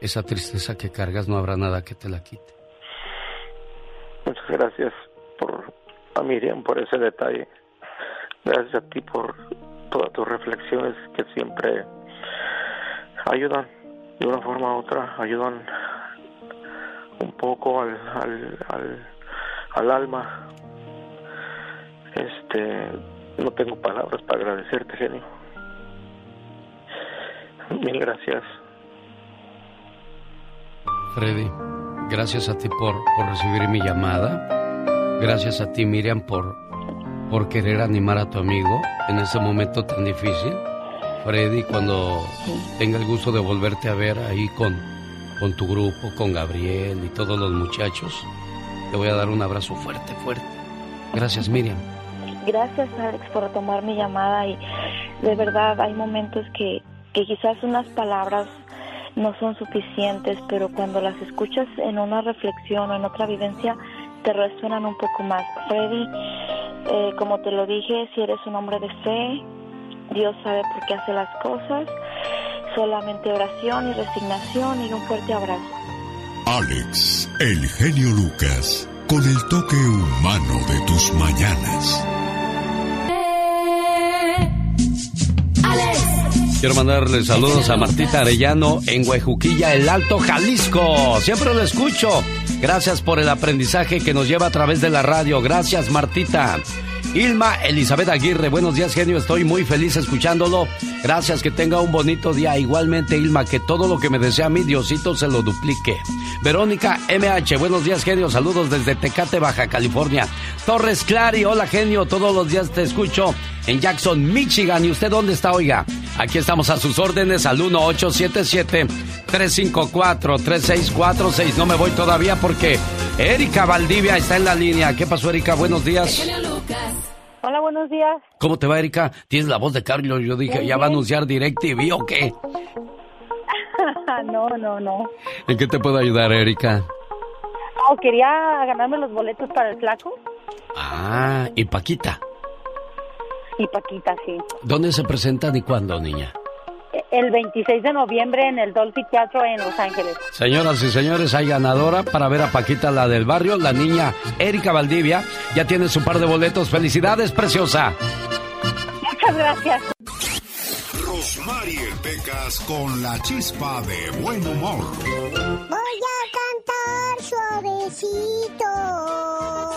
[SPEAKER 2] esa tristeza que cargas no habrá nada que te la quite.
[SPEAKER 40] Muchas gracias por a Miriam por ese detalle. Gracias a ti por todas tus reflexiones que siempre ayudan de una forma u otra, ayudan un poco al, al, al, al alma. Este, no tengo palabras para agradecerte, genio. Mil gracias.
[SPEAKER 2] Freddy, gracias a ti por, por recibir mi llamada. Gracias a ti, Miriam, por, por querer animar a tu amigo en ese momento tan difícil. Freddy, cuando tenga el gusto de volverte a ver ahí con, con tu grupo, con Gabriel y todos los muchachos, te voy a dar un abrazo fuerte, fuerte. Gracias, Miriam.
[SPEAKER 32] Gracias, Alex, por tomar mi llamada y de verdad hay momentos que, que quizás unas palabras no son suficientes, pero cuando las escuchas en una reflexión o en otra vivencia, te resuenan un poco más. Freddy, eh, como te lo dije, si eres un hombre de fe, Dios sabe por qué hace las cosas. Solamente oración y resignación y un fuerte abrazo.
[SPEAKER 1] Alex, el genio Lucas, con el toque humano de tus mañanas.
[SPEAKER 2] Quiero mandarle saludos a Martita Arellano en Huejuquilla, el Alto Jalisco. Siempre lo escucho. Gracias por el aprendizaje que nos lleva a través de la radio. Gracias, Martita. Ilma Elizabeth Aguirre, buenos días genio, estoy muy feliz escuchándolo. Gracias, que tenga un bonito día. Igualmente Ilma, que todo lo que me desea mi Diosito se lo duplique. Verónica MH, buenos días genio, saludos desde Tecate, Baja California. Torres Clary, hola genio, todos los días te escucho en Jackson, Michigan. ¿Y usted dónde está, oiga? Aquí estamos a sus órdenes al 1877-354-3646. No me voy todavía porque Erika Valdivia está en la línea. ¿Qué pasó, Erika? Buenos días.
[SPEAKER 24] Hola, buenos días.
[SPEAKER 2] ¿Cómo te va, Erika? Tienes la voz de Carlos. Yo dije, ¿ya va a anunciar DirecTV o qué?
[SPEAKER 24] no, no, no.
[SPEAKER 2] ¿En qué te puedo ayudar, Erika?
[SPEAKER 24] Oh, quería ganarme los boletos para el flaco
[SPEAKER 2] Ah, y Paquita.
[SPEAKER 24] Y Paquita, sí.
[SPEAKER 2] ¿Dónde se presentan y cuándo, niña?
[SPEAKER 24] El 26 de noviembre en el Dolphy Teatro en Los Ángeles.
[SPEAKER 2] Señoras y señores, hay ganadora para ver a Paquita, la del barrio, la niña Erika Valdivia. Ya tiene su par de boletos. ¡Felicidades, preciosa!
[SPEAKER 24] Muchas gracias.
[SPEAKER 1] Rosmarie Pecas con la chispa de buen humor.
[SPEAKER 12] Voy a cantar suavecito.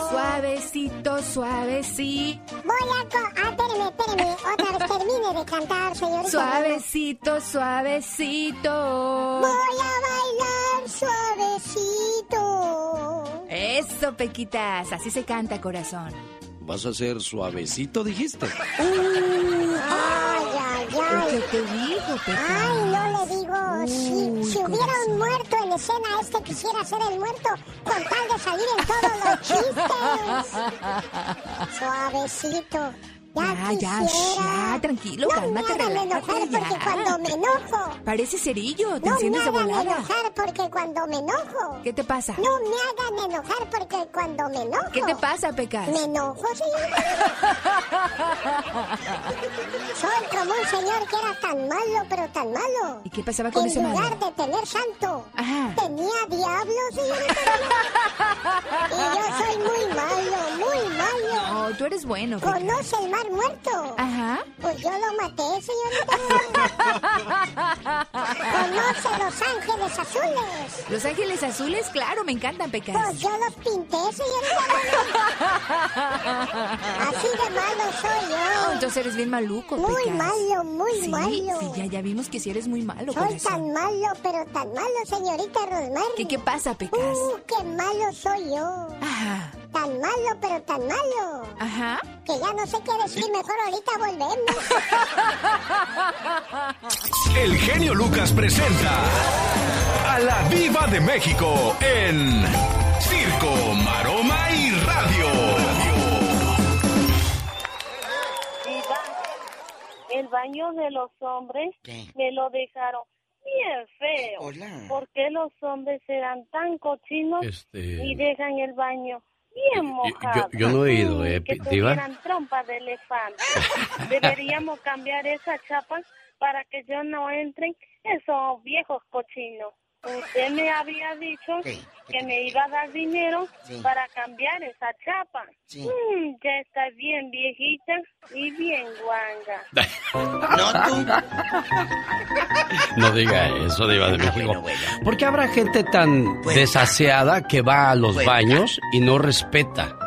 [SPEAKER 35] Suavecito, suavecito.
[SPEAKER 12] Voy a... co- Ah, espéreme, espéreme. Otra vez termine de cantar, señorita.
[SPEAKER 35] Suavecito, suavecito.
[SPEAKER 12] Voy a bailar suavecito.
[SPEAKER 35] Eso, Pequitas. Así se canta, corazón.
[SPEAKER 2] ¿Vas a ser suavecito, dijiste?
[SPEAKER 12] Mm, ay, ay,
[SPEAKER 35] ¿Pero
[SPEAKER 12] ay.
[SPEAKER 35] qué te digo?
[SPEAKER 12] Ay, no le digo. Si,
[SPEAKER 35] Uy,
[SPEAKER 12] si hubiera un muerto en escena, este quisiera ser el muerto con tal de salir en todos los chistes. Suavecito. Ya,
[SPEAKER 35] Ya, ya, tranquilo,
[SPEAKER 12] no
[SPEAKER 35] cálmate,
[SPEAKER 12] me hagan enojar porque
[SPEAKER 35] ya.
[SPEAKER 12] cuando me enojo.
[SPEAKER 35] Parece cerillo, te
[SPEAKER 12] No me
[SPEAKER 35] enciendes de
[SPEAKER 12] hagan
[SPEAKER 35] volada.
[SPEAKER 12] enojar porque cuando me enojo.
[SPEAKER 35] ¿Qué te pasa?
[SPEAKER 12] No me hagan enojar porque cuando me enojo.
[SPEAKER 35] ¿Qué te pasa, Pecas?
[SPEAKER 12] Me enojo, señorita. Soy como un señor que era tan malo, pero tan malo.
[SPEAKER 35] ¿Y qué pasaba con
[SPEAKER 12] en
[SPEAKER 35] ese
[SPEAKER 12] lugar
[SPEAKER 35] malo?
[SPEAKER 12] de tener santo,
[SPEAKER 35] Ajá.
[SPEAKER 12] tenía diablo, señorita. y yo soy muy malo, muy malo.
[SPEAKER 35] No, tú eres bueno.
[SPEAKER 12] ¿Conoce el mar muerto?
[SPEAKER 35] Ajá.
[SPEAKER 12] Pues yo lo maté, señorita. ¿Conoce Los Ángeles Azules?
[SPEAKER 35] Los ángeles azules, claro, me encantan, Pecas.
[SPEAKER 12] Pues yo los pinté, señorita. Así de malo soy
[SPEAKER 35] Oh,
[SPEAKER 12] yo.
[SPEAKER 35] entonces eres bien maluco,
[SPEAKER 12] Muy
[SPEAKER 35] Pecas.
[SPEAKER 12] malo, muy
[SPEAKER 35] sí,
[SPEAKER 12] malo.
[SPEAKER 35] Sí, ya, ya vimos que si eres muy malo,
[SPEAKER 12] Soy tan malo, pero tan malo, señorita Rosmar.
[SPEAKER 35] ¿Qué, qué pasa, Pecas?
[SPEAKER 12] Uh, qué malo soy yo.
[SPEAKER 35] Ajá.
[SPEAKER 12] Tan malo, pero tan malo.
[SPEAKER 35] Ajá.
[SPEAKER 12] Que ya no sé qué decir, mejor ahorita volvemos.
[SPEAKER 1] El genio Lucas presenta a la Viva de México en Circo, Maroma y Radio.
[SPEAKER 41] Diva, el baño de los hombres me lo dejaron bien feo.
[SPEAKER 2] Hola.
[SPEAKER 41] ¿Por qué los hombres serán tan cochinos
[SPEAKER 2] Este-
[SPEAKER 41] y dejan el baño bien mojado?
[SPEAKER 2] yo no he ido, eh,
[SPEAKER 41] Que tuvieran de elefante. Deberíamos cambiar esa chapa para que yo no entren esos viejos cochinos. Usted me había dicho que me iba a dar dinero para cambiar esa chapa. Mm, ya está bien viejita y bien guanga.
[SPEAKER 2] no tú. No diga eso, Diva de México. ¿Por qué habrá gente tan
[SPEAKER 10] Pues,
[SPEAKER 2] desaseada que va a los baños y no respeta?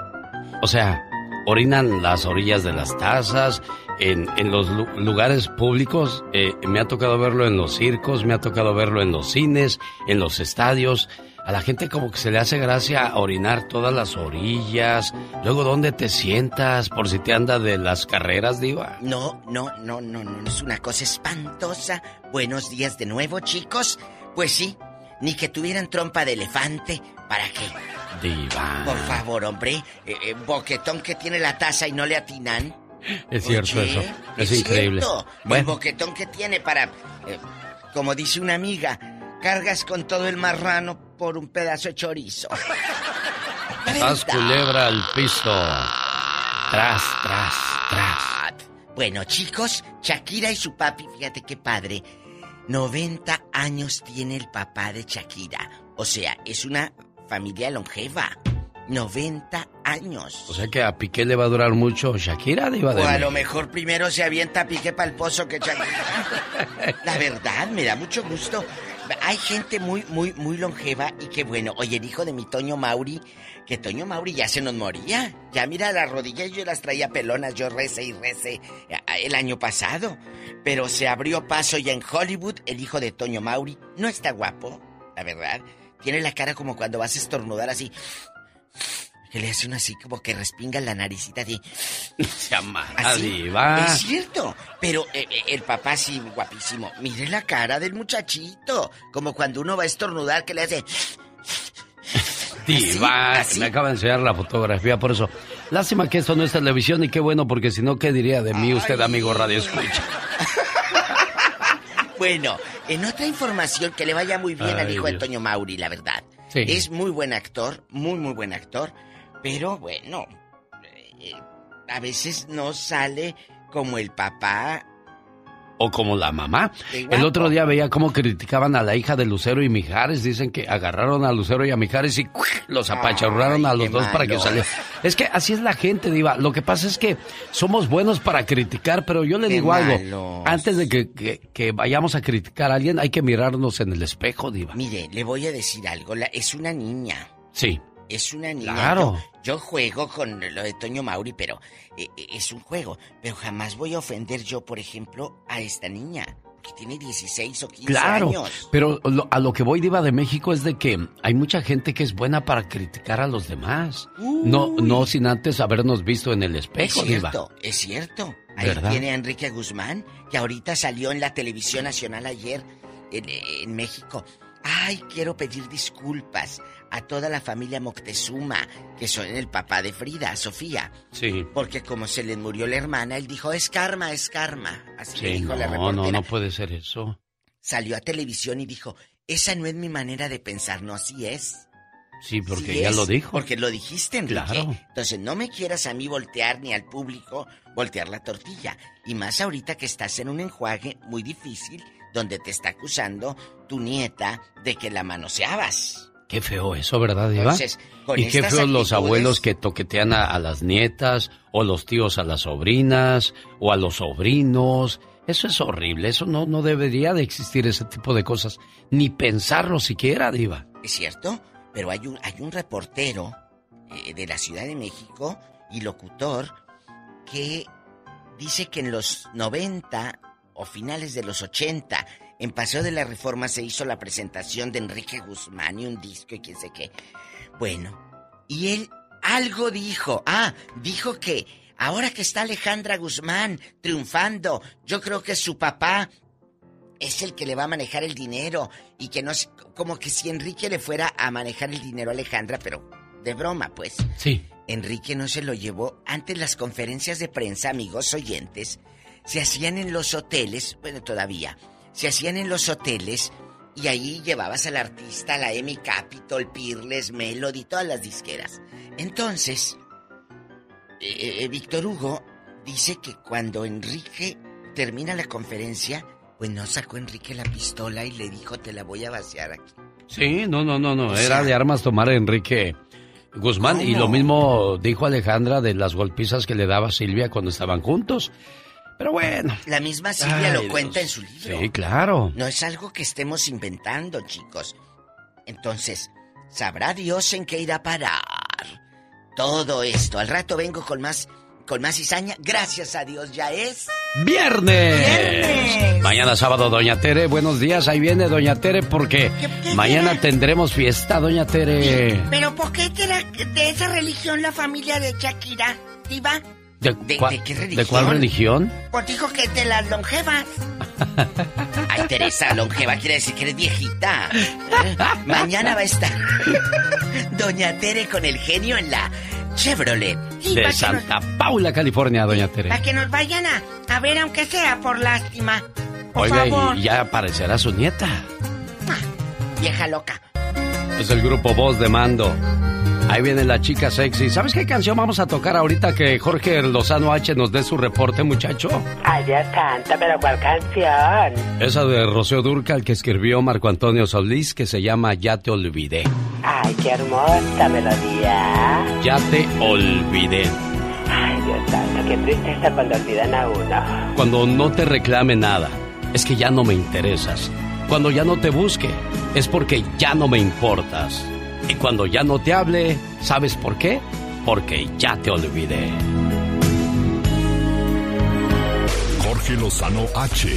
[SPEAKER 2] O sea, orinan las orillas de las tazas, en, en los lu- lugares públicos. eh, me ha tocado verlo en los circos, me ha tocado verlo en los cines, en los estadios. A la gente como que se le hace gracia orinar todas las orillas. Luego, ¿dónde te sientas? Por si te anda de las carreras, Diva.
[SPEAKER 10] No, no, no, no, no, es una cosa espantosa. Buenos días de nuevo, chicos. Pues sí, ni que tuvieran trompa de elefante. ¿Para qué?
[SPEAKER 2] Diva.
[SPEAKER 10] Por favor, hombre. eh, eh, boquetón que tiene la taza y no le atinan.
[SPEAKER 2] Es cierto
[SPEAKER 10] Oye,
[SPEAKER 2] eso. Es, increíble.
[SPEAKER 10] cierto. El
[SPEAKER 2] Bueno,
[SPEAKER 10] boquetón que tiene para, eh, como dice una amiga, cargas con todo el marrano por un pedazo de chorizo.
[SPEAKER 2] haz culebra al piso. Tras, tras, tras.
[SPEAKER 10] Bueno, chicos, Shakira y su papi, fíjate qué padre. 90 años tiene el papá de Shakira. O sea, es una familia longeva. 90 años.
[SPEAKER 2] O sea que a Piqué le va a durar mucho Shakira, Diva de
[SPEAKER 10] O a lo mejor primero se avienta pique para el pozo que Shakira. La verdad, me da mucho gusto. Hay gente muy, muy, muy longeva y que bueno. Oye, el hijo de mi Toño Mauri, que Toño Mauri ya se nos moría. Ya mira las rodillas, yo las traía pelonas, yo recé y recé el año pasado. Pero se abrió paso ya en Hollywood. El hijo de Toño Mauri no está guapo, la verdad. Tiene la cara como cuando vas a estornudar así. Que le hace uno así como que respinga la naricita así.
[SPEAKER 2] Se. Diva.
[SPEAKER 10] Es cierto. Pero eh, eh, el papá sí, guapísimo. Mire la cara del muchachito. Como cuando uno va a estornudar que le hace.
[SPEAKER 2] Diva.
[SPEAKER 10] así.
[SPEAKER 2] Me acaba de enseñar la fotografía, por eso. Lástima que esto no es televisión y qué bueno, porque si no, ¿qué diría de mí usted, amigo Radio Escucha?
[SPEAKER 10] Bueno, en otra información que le vaya muy bien al hijo de
[SPEAKER 2] Dios.
[SPEAKER 10] Toño Mauri, la verdad. Es muy buen actor, muy, muy buen actor. Pero bueno, eh, a veces no sale como el papá.
[SPEAKER 2] O como la mamá. El otro día veía cómo criticaban a la hija de Lucero y Mijares. Dicen que agarraron a Lucero y a Mijares y los apachurraron a los dos para que salieran. Es que así es la gente, Diva. Lo que pasa es que somos buenos para criticar, pero yo le digo algo. Antes de que, que- que vayamos a criticar a alguien, hay que mirarnos en el espejo, Diva.
[SPEAKER 10] Mire, le voy a decir algo. la- es una niña.
[SPEAKER 2] Sí.
[SPEAKER 10] Es una niña.
[SPEAKER 2] Claro.
[SPEAKER 10] Yo, juego con lo de Toño Mauri, pero eh, eh, es un juego. Pero jamás voy a ofender yo, por ejemplo, a esta niña. Que tiene 16 o 15
[SPEAKER 2] Claro,
[SPEAKER 10] años.
[SPEAKER 2] pero lo- a lo que voy Diva de México es de que hay mucha gente que es buena para criticar a los demás. No, no sin antes habernos visto en el
[SPEAKER 10] Es
[SPEAKER 2] espejo, Diva.
[SPEAKER 10] cierto, es cierto. Ahí
[SPEAKER 2] ¿Verdad?
[SPEAKER 10] tiene a Enrique Guzmán, que ahorita salió en la televisión nacional ayer en, en México. Ay, quiero pedir disculpas a toda la familia Moctezuma, que son el papá de Frida, Sofía.
[SPEAKER 2] Sí.
[SPEAKER 10] Porque como se le murió la hermana, él dijo, es karma, es karma. Así
[SPEAKER 2] Sí,
[SPEAKER 10] dijo la
[SPEAKER 2] no,
[SPEAKER 10] reportera.
[SPEAKER 2] no, no puede ser eso.
[SPEAKER 10] Salió a televisión y dijo, esa no es mi manera de pensar, no, así es.
[SPEAKER 2] Sí, porque
[SPEAKER 10] Sí
[SPEAKER 2] ya
[SPEAKER 10] es,
[SPEAKER 2] lo dijo.
[SPEAKER 10] Porque lo dijiste, Enrique.
[SPEAKER 2] Claro.
[SPEAKER 10] Entonces, no me quieras a mí voltear ni al público voltear la tortilla. Y más ahorita que estás en un enjuague muy difícil donde te está acusando tu nieta de que la manoseabas.
[SPEAKER 2] Qué feo eso, ¿verdad, Diva?
[SPEAKER 10] Entonces,
[SPEAKER 2] y qué feos los abuelos que toquetean a, a las nietas, o los tíos a las sobrinas, o a los sobrinos. Eso es horrible, eso no, no debería de existir ese tipo de cosas, ni pensarlo siquiera, Diva.
[SPEAKER 10] Es cierto, pero hay un, hay un reportero eh, de la Ciudad de México y locutor que dice que en los 90 o finales de los 80, en Paseo de la Reforma se hizo la presentación de Enrique Guzmán y un disco y quién sé qué. Bueno, y él algo dijo. Ah, dijo que ahora que está Alejandra Guzmán triunfando, yo creo que su papá es el que le va a manejar el dinero y que no es como que si Enrique le fuera a manejar el dinero a Alejandra, pero de broma, pues.
[SPEAKER 2] Sí.
[SPEAKER 10] Enrique no se lo llevó. Antes las conferencias de prensa, amigos oyentes, se hacían en los hoteles, bueno, todavía, se hacían en los hoteles y ahí llevabas al artista, la Emmy Capitol, Peerless, Melody, todas las disqueras. Entonces, eh, eh, Víctor Hugo dice que cuando Enrique termina la conferencia, pues no sacó Enrique la pistola y le dijo, te la voy a vaciar aquí.
[SPEAKER 2] Sí, no, no, no, no. Era de armas tomar a Enrique Guzmán. Y lo mismo dijo Alejandra de las golpizas que le daba Silvia cuando estaban juntos. Pero bueno.
[SPEAKER 10] La misma Silvia lo cuenta en su libro.
[SPEAKER 2] Sí, claro.
[SPEAKER 10] No es algo que estemos inventando, chicos. Entonces, sabrá Dios en qué irá a parar todo esto. Al rato vengo con más, con más cizaña. Gracias a Dios, ya es.
[SPEAKER 2] ¡Viernes!
[SPEAKER 10] ¡Viernes!
[SPEAKER 2] Mañana sábado, Doña Tere. Buenos días. Ahí viene Doña Tere porque mañana tendremos fiesta, Doña Tere.
[SPEAKER 10] Pero ¿por qué de esa religión la familia de Shakira, Diva?
[SPEAKER 2] ¿De,
[SPEAKER 10] ¿De- de qué
[SPEAKER 2] ¿De
[SPEAKER 10] religión?
[SPEAKER 2] cuál religión?
[SPEAKER 10] Pues dijo que de las longevas. Ay, Teresa, longeva quiere decir que eres viejita. ¿Eh? Mañana va a estar Doña Tere con el genio en la Chevrolet. Y
[SPEAKER 2] De
[SPEAKER 10] para nos,
[SPEAKER 2] Santa Paula, California, Doña Tere.
[SPEAKER 10] pa' que nos vayan a, a ver, aunque sea por lástima. Por
[SPEAKER 2] Oiga,
[SPEAKER 10] favor,
[SPEAKER 2] y ya aparecerá su nieta.
[SPEAKER 10] vieja loca.
[SPEAKER 2] Es el grupo Voz de Mando. Ahí viene la chica sexy. ¿Sabes qué canción vamos a tocar ahorita que Jorge Lozano H nos dé su reporte, muchacho?
[SPEAKER 31] Ay, Dios santo, pero ¿cuál canción?
[SPEAKER 2] Esa de Rocío Durcal que escribió Marco Antonio Solís que se llama Ya te olvidé.
[SPEAKER 31] Ay, qué hermosa melodía.
[SPEAKER 2] Ya te olvidé.
[SPEAKER 31] Ay, Dios santo, qué tristeza cuando olvidan a uno.
[SPEAKER 2] Cuando no te reclame nada, es que ya no me interesas. Cuando ya no te busque, es porque ya no me importas. Y cuando ya no te hable, ¿sabes por qué? Porque ya te olvidé.
[SPEAKER 1] Jorge Lozano H.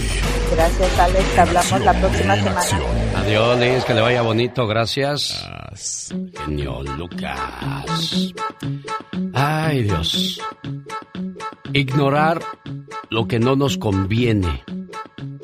[SPEAKER 38] Gracias, Alex. Hablamos la próxima semana.
[SPEAKER 2] Adiós, Liz, que le vaya bonito, gracias. Genio Lucas. Ay, Dios. Ignorar lo que no nos conviene.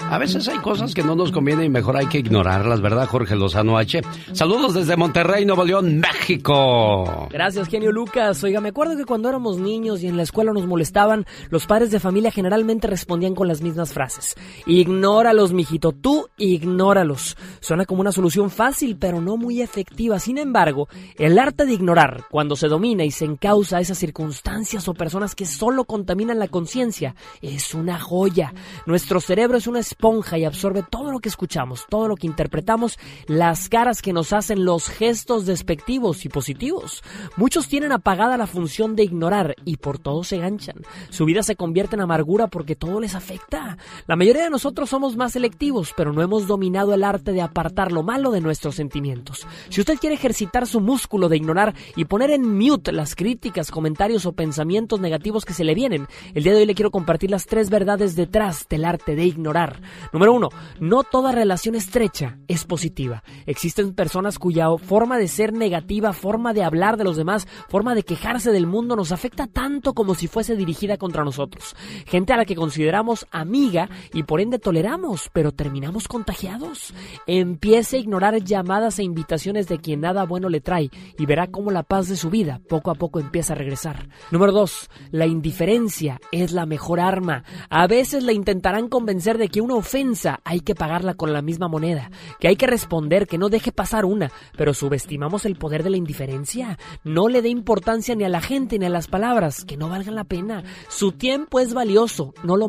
[SPEAKER 2] A veces hay cosas que no nos convienen y mejor hay que ignorarlas, ¿verdad, Jorge Lozano H? Saludos desde Monterrey, Nuevo León, México.
[SPEAKER 42] Gracias, genio Lucas. Oiga, me acuerdo que cuando éramos niños y en la escuela nos molestaban, los padres de familia generalmente respondían con las mismas frases. Ignóralos, mijito, tú ignóralos. Suena como una solución fácil, pero no muy efectiva. Sin embargo, el arte de ignorar, cuando se domina y se encausa a esas circunstancias o personas que solo contaminan la conciencia, es una joya. Nuestro cerebro es una esponja y absorbe todo lo que escuchamos, todo lo que interpretamos, las caras que nos hacen, los gestos despectivos y positivos. Muchos tienen apagada la función de ignorar y por todo se ganchan. Su vida se convierte en amargura porque todo les afecta. La mayoría de nosotros somos más selectivos, pero no hemos dominado el arte de apartar lo malo de nuestros sentimientos. Si usted quiere ejercitar su músculo de ignorar y poner en mute las críticas, comentarios o pensamientos negativos que se le vienen, el día de hoy le quiero compartir las tres verdades detrás del arte de ignorar. Número uno, no toda relación estrecha es positiva. Existen personas cuya forma de ser negativa, forma de hablar de los demás, forma de quejarse del mundo nos afecta tanto como si fuese dirigida contra nosotros. Gente a la que consideramos amiga y por ende toleramos, pero terminamos contagiados. Empiece a ignorar llamadas e invitaciones de quien nada bueno le trae y verá cómo la paz de su vida poco a poco empieza a regresar. Número dos, la indiferencia es la mejor arma. A veces le intentarán convencer de que una ofensa hay que pagarla con la misma moneda, que hay que responder, que no deje pasar una, pero subestimamos el poder de la indiferencia. No le dé importancia ni a la gente ni a las palabras, que no valgan la pena. Su tiempo es valioso, no lo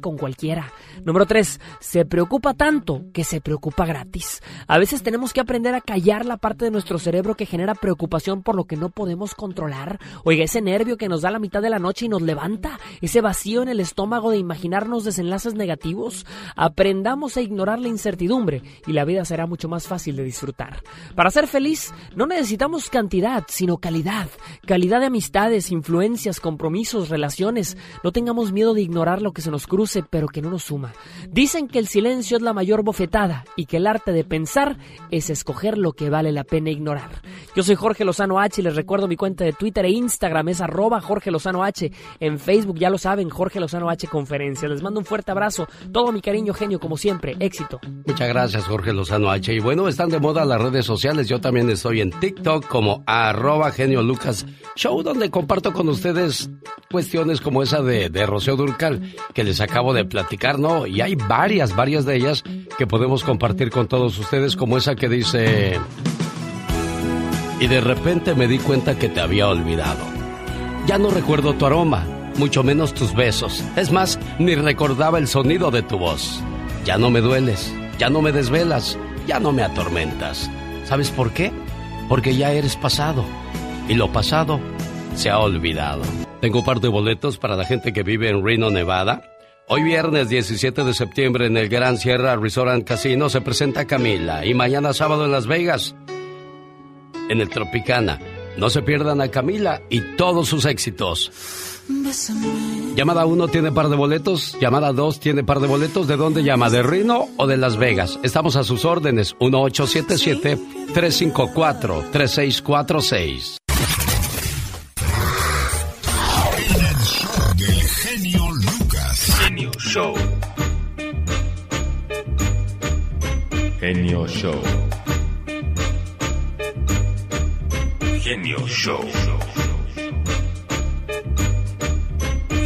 [SPEAKER 42] con cualquiera. Número 3. Se preocupa tanto que se preocupa gratis. A veces tenemos que aprender a callar la parte de nuestro cerebro que genera preocupación por lo que no podemos controlar. Oiga, ese nervio que nos da la mitad de la noche y nos levanta, ese vacío en el estómago de imaginarnos desenlaces negativos. Aprendamos a ignorar la incertidumbre y la vida será mucho más fácil de disfrutar. Para ser feliz no necesitamos cantidad, sino calidad. Calidad de amistades, influencias, compromisos, relaciones. No tengamos miedo de ignorar lo que se nos cruce, pero que no nos suma. Dicen que el silencio es la mayor bofetada y que el arte de pensar es escoger lo que vale la pena ignorar. Yo soy Jorge Lozano H y les recuerdo mi cuenta de Twitter e Instagram es arroba Jorge Lozano H. En Facebook ya lo saben, Jorge Lozano H Conferencia. Les mando un fuerte abrazo. Todo mi cariño genio como siempre. Éxito.
[SPEAKER 2] Muchas gracias, Jorge Lozano H. Y bueno, están de moda las redes sociales. Yo también estoy en TikTok como arroba genio Lucas Show, donde comparto con ustedes cuestiones como esa de, de Rocío Durcal que les acabo de platicar, ¿no? Y hay varias, varias de ellas que podemos compartir con todos ustedes, como esa que dice... Y de repente me di cuenta que te había olvidado. Ya no recuerdo tu aroma, mucho menos tus besos. Es más, ni recordaba el sonido de tu voz. Ya no me dueles, ya no me desvelas, ya no me atormentas. ¿Sabes por qué? Porque ya eres pasado y lo pasado se ha olvidado. Tengo un par de boletos para la gente que vive en Reno, Nevada. Hoy viernes 17 de septiembre en el Gran Sierra Resort and Casino se presenta Camila y mañana sábado en Las Vegas en el Tropicana. No se pierdan a Camila y todos sus éxitos. Llamada 1 tiene par de boletos, llamada 2 tiene par de boletos. ¿De dónde llama? ¿De Reno o de Las Vegas? Estamos a sus órdenes. 1877-354-3646.
[SPEAKER 1] Genio Show.
[SPEAKER 43] Genio Show.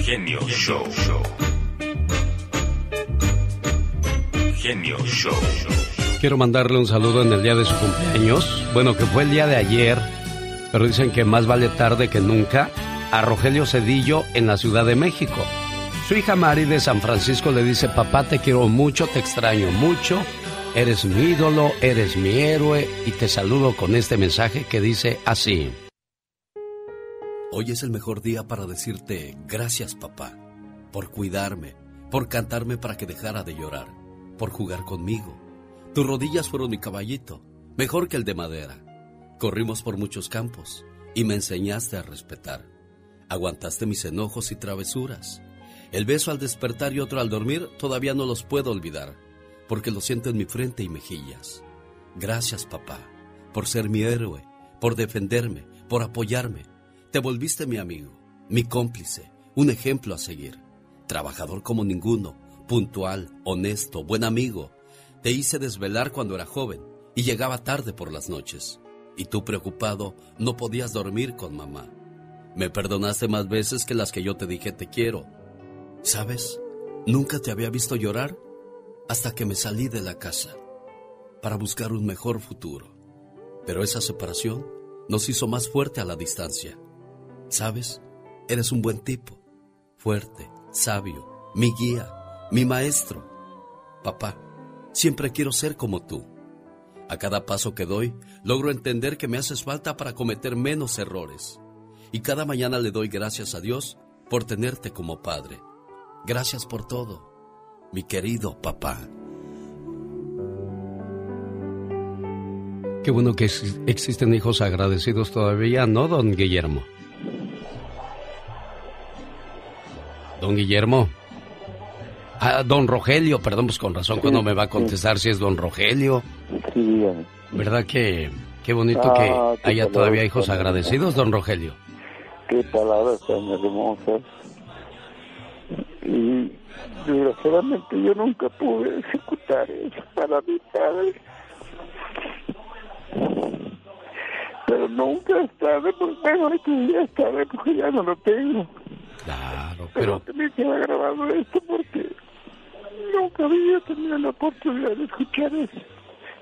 [SPEAKER 1] Genio Show. Genio Show.
[SPEAKER 2] Quiero mandarle un saludo en el día de su cumpleaños. Bueno, que fue el día de ayer, pero dicen que más vale tarde que nunca. A Rogelio Cedillo en la Ciudad de México. Su hija Mari de San Francisco le dice, papá, te quiero mucho, te extraño mucho, eres mi ídolo, eres mi héroe y te saludo con este mensaje que dice así. Hoy es el mejor día para decirte gracias papá, por cuidarme, por cantarme para que dejara de llorar, por jugar conmigo. Tus rodillas fueron mi caballito, mejor que el de madera. Corrimos por muchos campos y me enseñaste a respetar. Aguantaste mis enojos y travesuras. El beso al despertar y otro al dormir todavía no los puedo olvidar, porque lo siento en mi frente y mejillas. Gracias papá, por ser mi héroe, por defenderme, por apoyarme. Te volviste mi amigo, mi cómplice, un ejemplo a seguir. Trabajador como ninguno, puntual, honesto, buen amigo. Te hice desvelar cuando era joven y llegaba tarde por las noches. Y tú preocupado no podías dormir con mamá. Me perdonaste más veces que las que yo te dije te quiero. ¿Sabes? Nunca te había visto llorar hasta que me salí de la casa para buscar un mejor futuro. Pero esa separación nos hizo más fuerte a la distancia. ¿Sabes? Eres un buen tipo, fuerte, sabio, mi guía, mi maestro. Papá, siempre quiero ser como tú. A cada paso que doy, logro entender que me haces falta para cometer menos errores. Y cada mañana le doy gracias a Dios por tenerte como padre. Gracias por todo, mi querido papá. Qué bueno que ex- existen hijos agradecidos todavía, ¿no, don Guillermo? Don Guillermo. Ah, don Rogelio, perdón, pues con razón, cuando me va a contestar si es don Rogelio?
[SPEAKER 40] Sí, dígame.
[SPEAKER 2] ¿Verdad que qué bonito
[SPEAKER 40] Ah,
[SPEAKER 2] que
[SPEAKER 40] qué
[SPEAKER 2] haya todavía hijos agradecidos, don Rogelio?
[SPEAKER 40] Qué palabras tan hermosas. Y desgraciadamente yo nunca pude ejecutar eso para mi padre. Pero nunca es tarde, pues es tarde porque ya no lo tengo.
[SPEAKER 2] Claro,
[SPEAKER 40] Pero
[SPEAKER 2] pero
[SPEAKER 40] me queda grabado esto porque nunca había tenido la oportunidad de escuchar eso.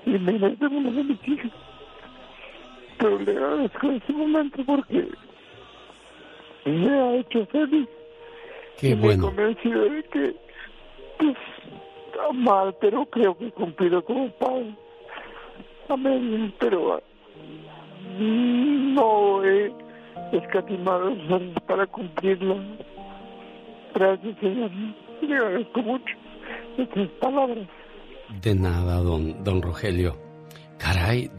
[SPEAKER 40] Y menos de uno de mis hijos. Pero le agradezco en ese momento porque me ha hecho feliz.
[SPEAKER 2] qué
[SPEAKER 40] y Me
[SPEAKER 2] bueno.
[SPEAKER 40] he convencido de que está mal, pero creo que he cumplido como padre. A medias, pero ah, no he escatimado para cumplirlo. Gracias, Señor. Le agradezco mucho estas palabras.
[SPEAKER 2] De nada, don, don Rogelio. Caray,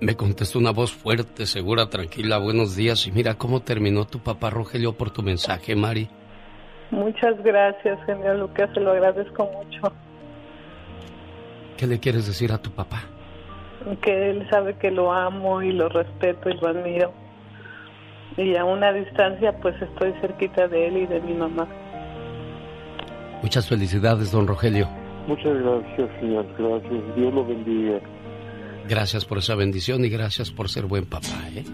[SPEAKER 2] me contestó una voz fuerte, segura, tranquila, buenos días. Y mira cómo terminó tu papá Rogelio por tu mensaje, Mari.
[SPEAKER 44] Muchas gracias, señor Lucas, se lo agradezco mucho.
[SPEAKER 2] ¿Qué le quieres decir a tu papá?
[SPEAKER 44] Que él sabe que lo amo y lo respeto y lo admiro. Y a una distancia, pues estoy cerquita de él y de mi mamá.
[SPEAKER 2] Muchas felicidades, don Rogelio.
[SPEAKER 40] Muchas gracias, Señor. Gracias. Dios lo bendiga.
[SPEAKER 2] Gracias por esa bendición y gracias por ser buen papá, ¿eh?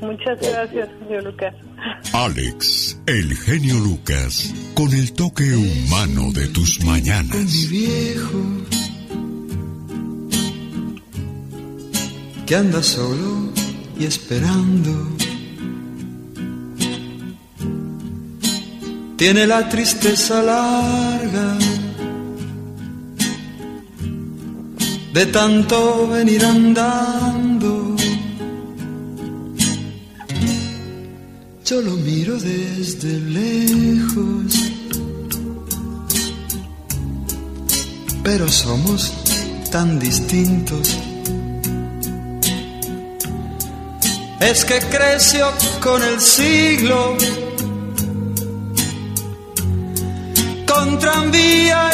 [SPEAKER 44] Muchas gracias, señor Lucas.
[SPEAKER 1] Alex, el genio Lucas, con el toque humano de tus mañanas.
[SPEAKER 28] viejo que anda solo y esperando. Tiene la tristeza larga de tanto venir andando. Yo lo miro desde lejos, pero somos tan distintos. Es que creció con el siglo, con tranvía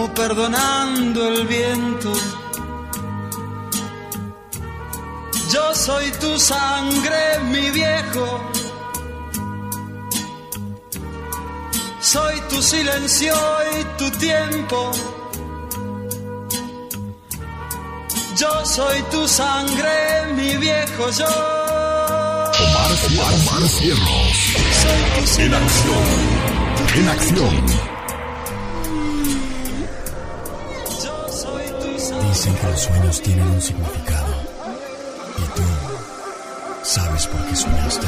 [SPEAKER 28] como perdonando el viento. Yo soy tu sangre, mi viejo. Soy tu silencio y tu tiempo. Yo soy tu sangre, mi viejo. Yo.
[SPEAKER 1] Omar, Omar, Omar Cierros.
[SPEAKER 28] Soy tu
[SPEAKER 1] En acción. En acción.
[SPEAKER 14] Los sueños tienen un significado. ¿Y tú sabes por qué soñaste?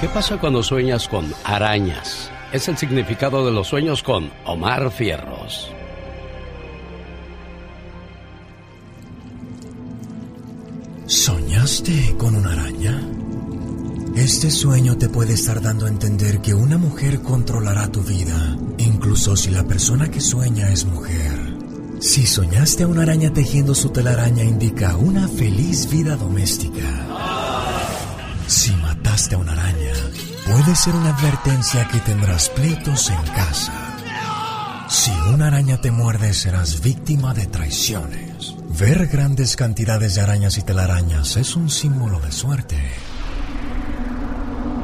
[SPEAKER 2] ¿Qué pasa cuando sueñas con arañas? Es el significado de los sueños con Omar Fierros.
[SPEAKER 14] ¿Soñaste con una araña? Este sueño te puede estar dando a entender que una mujer controlará tu vida, incluso si la persona que sueña es mujer. Si soñaste a una araña tejiendo su telaraña indica una feliz vida doméstica. Si mataste a una araña, puede ser una advertencia que tendrás pleitos en casa. Si una araña te muerde, serás víctima de traiciones. Ver grandes cantidades de arañas y telarañas es un símbolo de suerte,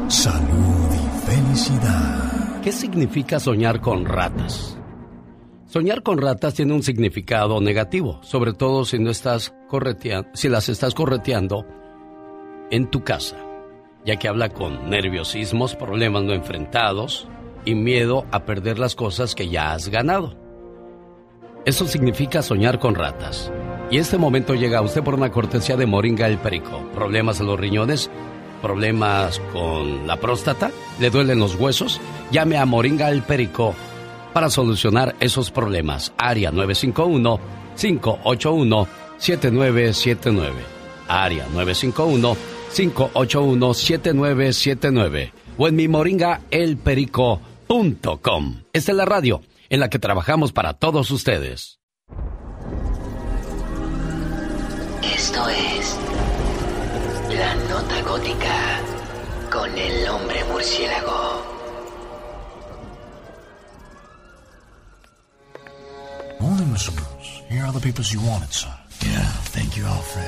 [SPEAKER 14] salud y felicidad.
[SPEAKER 2] ¿Qué significa soñar con ratas? Soñar con ratas tiene un significado negativo, sobre todo si no estás correteando, si las estás correteando en tu casa, ya que habla con nerviosismos, problemas no enfrentados y miedo a perder las cosas que ya has ganado. Eso significa soñar con ratas. Y este momento llega a usted por una cortesía de Moringa el Perico. Problemas en los riñones, problemas con la próstata, le duelen los huesos, llame a Moringa el Perico para solucionar esos problemas. Área 951-581-7979. Área 951-581-7979. O en mi moringaelperico.com. Esta es la radio en la que trabajamos para todos ustedes.
[SPEAKER 43] Esto es La Nota Gótica con el hombre murciélago.
[SPEAKER 14] Morning, Mr. Bruce. Here are the papers you wanted, son. Yeah, thank you, Alfred.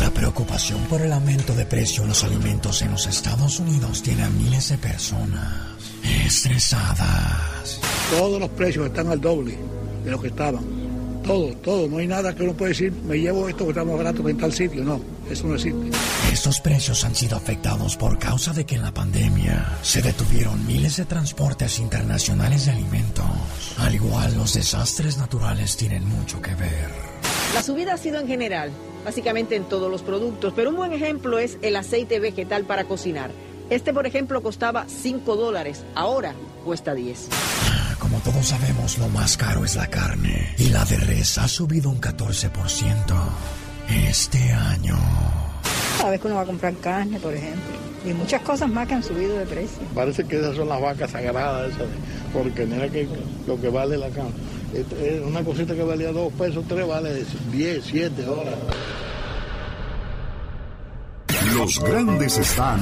[SPEAKER 14] La preocupación por el aumento de precio en los alimentos en los Estados Unidos tiene a miles de personas estresadas.
[SPEAKER 45] Todos los precios están al doble.
[SPEAKER 46] de lo que estaban. Todo, todo. No hay nada que uno pueda decir, me llevo esto que está más barato que en tal sitio. No, eso no existe.
[SPEAKER 14] Estos precios han sido afectados por causa de que en la pandemia se detuvieron miles de transportes internacionales de alimentos. Al igual, los desastres naturales tienen mucho que ver.
[SPEAKER 47] La subida ha sido en general, básicamente en todos los productos, pero un buen ejemplo es el aceite vegetal para cocinar. Este, por ejemplo, costaba 5 dólares, ahora cuesta 10.
[SPEAKER 14] Como todos sabemos, lo más caro es la carne. Y la de res ha subido un 14% este año.
[SPEAKER 45] Cada vez que uno va a comprar carne, por ejemplo. Y muchas cosas más que han subido de precio.
[SPEAKER 46] Parece que esas son las vacas sagradas, esas, porque mira que lo que vale la carne. Es Una cosita que valía dos pesos, tres vale 10, 7 dólares.
[SPEAKER 1] Los grandes están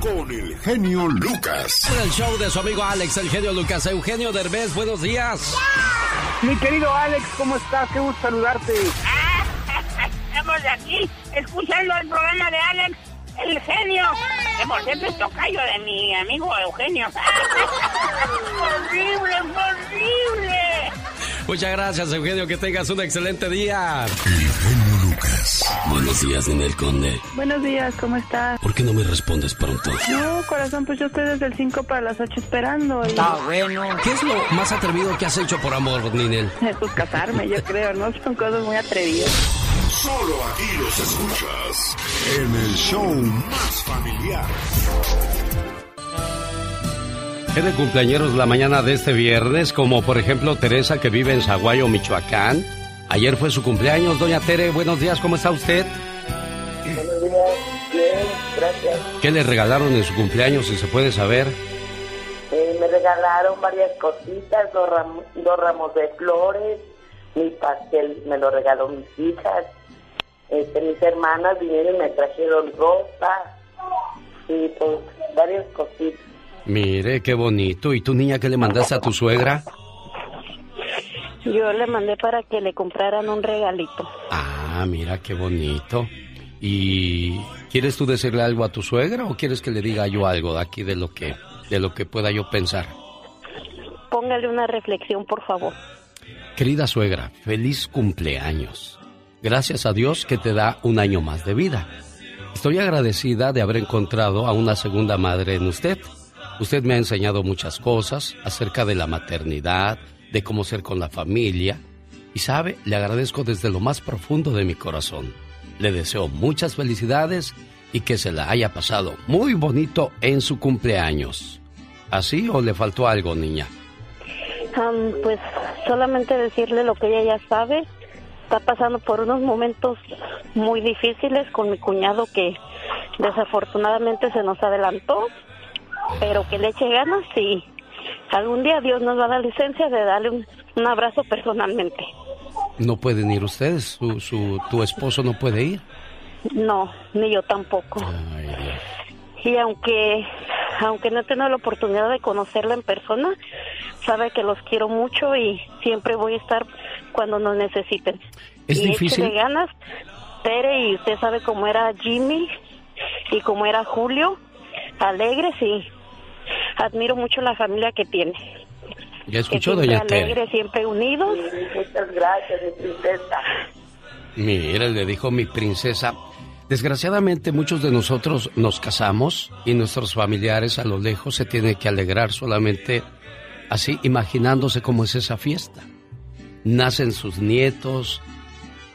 [SPEAKER 1] con el genio Lucas.
[SPEAKER 2] En el show de su amigo Alex, el genio Lucas. Eugenio Derbez, buenos días.
[SPEAKER 48] Mi querido Alex, ¿cómo estás? Qué gusto saludarte.
[SPEAKER 49] Estamos aquí escuchando el programa de Alex, el genio. Que por cierto es tocayo de mi amigo Eugenio. ¡Horrible, horrible!
[SPEAKER 2] Muchas gracias, Eugenio. Que tengas un excelente día.
[SPEAKER 1] El genio Lucas.
[SPEAKER 2] Buenos días, Ninel Conde.
[SPEAKER 44] Buenos días, ¿cómo estás?
[SPEAKER 2] ¿Por qué no me respondes pronto?
[SPEAKER 44] No, corazón, pues yo estoy desde el 5 para las 8 esperando. y-
[SPEAKER 2] bueno. ¿Qué es lo más atrevido que has hecho por amor, Ninel?
[SPEAKER 44] Pues casarme, yo creo, ¿no? Son cosas muy atrevidas.
[SPEAKER 1] Solo aquí los escuchas en el show más familiar.
[SPEAKER 2] ¿Qué de cumpleañeros la mañana de este viernes? Como por ejemplo Teresa que vive en Zaguayo, Michoacán. Ayer fue su cumpleaños. Doña Tere, buenos días, ¿cómo está usted?
[SPEAKER 50] Buenos días, bien, gracias.
[SPEAKER 2] ¿Qué le regalaron en su cumpleaños, si se puede saber?
[SPEAKER 50] Eh, me regalaron varias cositas, dos, ram- dos ramos de flores, mi pastel me lo regaló mis hijas, este, mis hermanas vinieron y me trajeron ropa y pues varias cositas.
[SPEAKER 2] Mire, qué bonito. ¿Y tu niña qué le mandaste a tu suegra?
[SPEAKER 44] Yo le mandé para que le compraran un regalito.
[SPEAKER 2] Ah, mira, qué bonito. ¿Y quieres tú decirle algo a tu suegra o quieres que le diga yo algo de aquí de lo que, de lo que pueda yo pensar?
[SPEAKER 44] Póngale una reflexión, por favor.
[SPEAKER 2] Querida suegra, feliz cumpleaños. Gracias a Dios que te da un año más de vida. Estoy agradecida de haber encontrado a una segunda madre en usted. Usted me ha enseñado muchas cosas acerca de la maternidad, de cómo ser con la familia. Y sabe, le agradezco desde lo más profundo de mi corazón. Le deseo muchas felicidades y que se la haya pasado muy bonito en su cumpleaños. ¿Así o le faltó algo, niña?
[SPEAKER 44] Am, pues solamente decirle lo que ella ya sabe. Está pasando por unos momentos muy difíciles con mi cuñado que desafortunadamente se nos adelantó, pero que le eche ganas y algún día Dios nos va a dar licencia de darle un, un abrazo personalmente.
[SPEAKER 2] No pueden ir ustedes, su, su- tu esposo no puede ir.
[SPEAKER 44] No, ni yo tampoco. Y aunque aunque no he tenido la oportunidad de conocerla en persona, sabe que los quiero mucho y siempre voy a estar cuando nos necesiten.
[SPEAKER 2] Es
[SPEAKER 44] y
[SPEAKER 2] difícil.
[SPEAKER 44] échele ganas, Tere, y usted sabe cómo era Jimmy y cómo era Julio, alegres y admiro mucho la familia que tiene.
[SPEAKER 2] Ya escuchó,
[SPEAKER 44] que siempre
[SPEAKER 2] doña Tere.
[SPEAKER 44] alegres, siempre unidos.
[SPEAKER 50] Muchas gracias, mi princesa.
[SPEAKER 2] Mira, le dijo mi princesa. Desgraciadamente muchos de nosotros nos casamos y nuestros familiares a lo lejos se tienen que alegrar solamente así imaginándose cómo es esa fiesta. Nacen sus nietos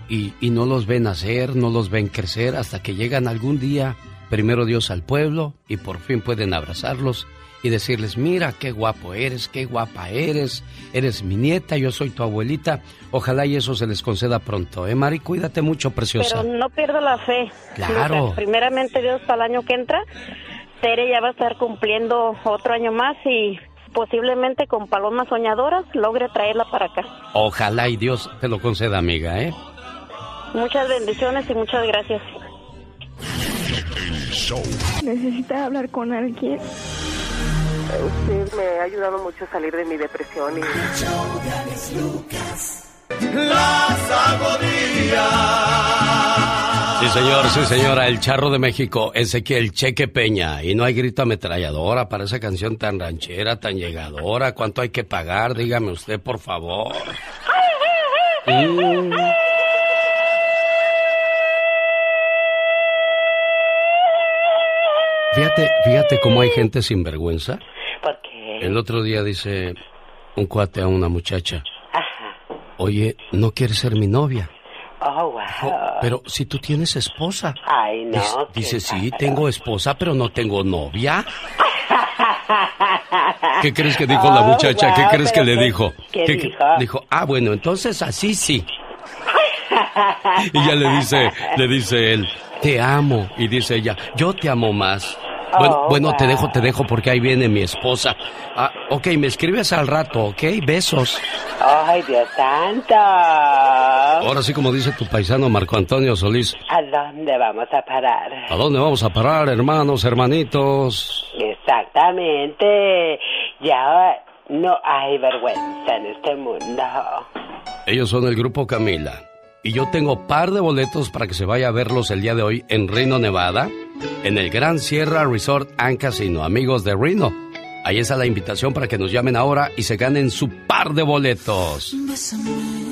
[SPEAKER 2] y, y no los ven nacer, no los ven crecer hasta que llegan algún día, primero Dios al pueblo y por fin pueden abrazarlos y decirles, mira qué guapo eres, qué guapa eres, eres mi nieta, yo soy tu abuelita. Ojalá y eso se les conceda pronto, ¿eh, Mari? Cuídate mucho, preciosa.
[SPEAKER 44] Pero no pierdo la fe.
[SPEAKER 2] Claro.
[SPEAKER 44] Primeramente Dios para el año que entra, Tere ya va a estar cumpliendo otro año más y posiblemente con palomas soñadoras logre traerla para acá.
[SPEAKER 2] Ojalá y Dios te lo conceda, amiga, ¿eh?
[SPEAKER 44] Muchas bendiciones y muchas gracias.
[SPEAKER 45] ¿Necesita hablar con alguien?
[SPEAKER 50] Usted me ha ayudado mucho a salir de mi depresión y...
[SPEAKER 28] Las
[SPEAKER 2] Sí, señor, sí, señora, el charro de México, Ezequiel Cheque Peña. Y no hay grito ametralladora para esa canción tan ranchera, tan llegadora. ¿Cuánto hay que pagar? Dígame usted, por favor. Mm. Fíjate, fíjate cómo hay gente sin vergüenza. El otro día dice un cuate a una muchacha,
[SPEAKER 31] Ajá.
[SPEAKER 2] oye, ¿no quieres ser mi novia?
[SPEAKER 31] Oh, wow.
[SPEAKER 2] Pero si tú tienes esposa.
[SPEAKER 31] Ay, no.
[SPEAKER 2] Dice, sí, tengo esposa, pero no tengo novia. ¿Qué crees que dijo la
[SPEAKER 31] Oh,
[SPEAKER 2] muchacha? ¿Qué crees que le dijo?
[SPEAKER 31] ¿qué
[SPEAKER 2] ¿Qué-
[SPEAKER 31] dijo?
[SPEAKER 2] Dijo, ah, bueno, entonces así sí. Y ella le dice, le dice él, te amo. Y dice ella, yo te amo más. Bueno,
[SPEAKER 31] Oh,
[SPEAKER 2] bueno, te dejo, te dejo porque ahí viene mi esposa. Ah, ok, me escribes al rato, ok, besos.
[SPEAKER 31] Ay, Dios santo.
[SPEAKER 2] Ahora sí, como dice tu paisano Marco Antonio Solís,
[SPEAKER 31] ¿A dónde vamos a parar?
[SPEAKER 2] ¿a dónde vamos a parar, hermanos, hermanitos?
[SPEAKER 31] Exactamente. Ya no hay vergüenza en este mundo.
[SPEAKER 2] Ellos son el grupo Camila. Y yo tengo par de boletos para que se vaya a verlos el día de hoy en Reno, Nevada, en el Gran Sierra Resort and Casino. Amigos de Reno, ahí está la invitación para que nos llamen ahora y se ganen su par de boletos.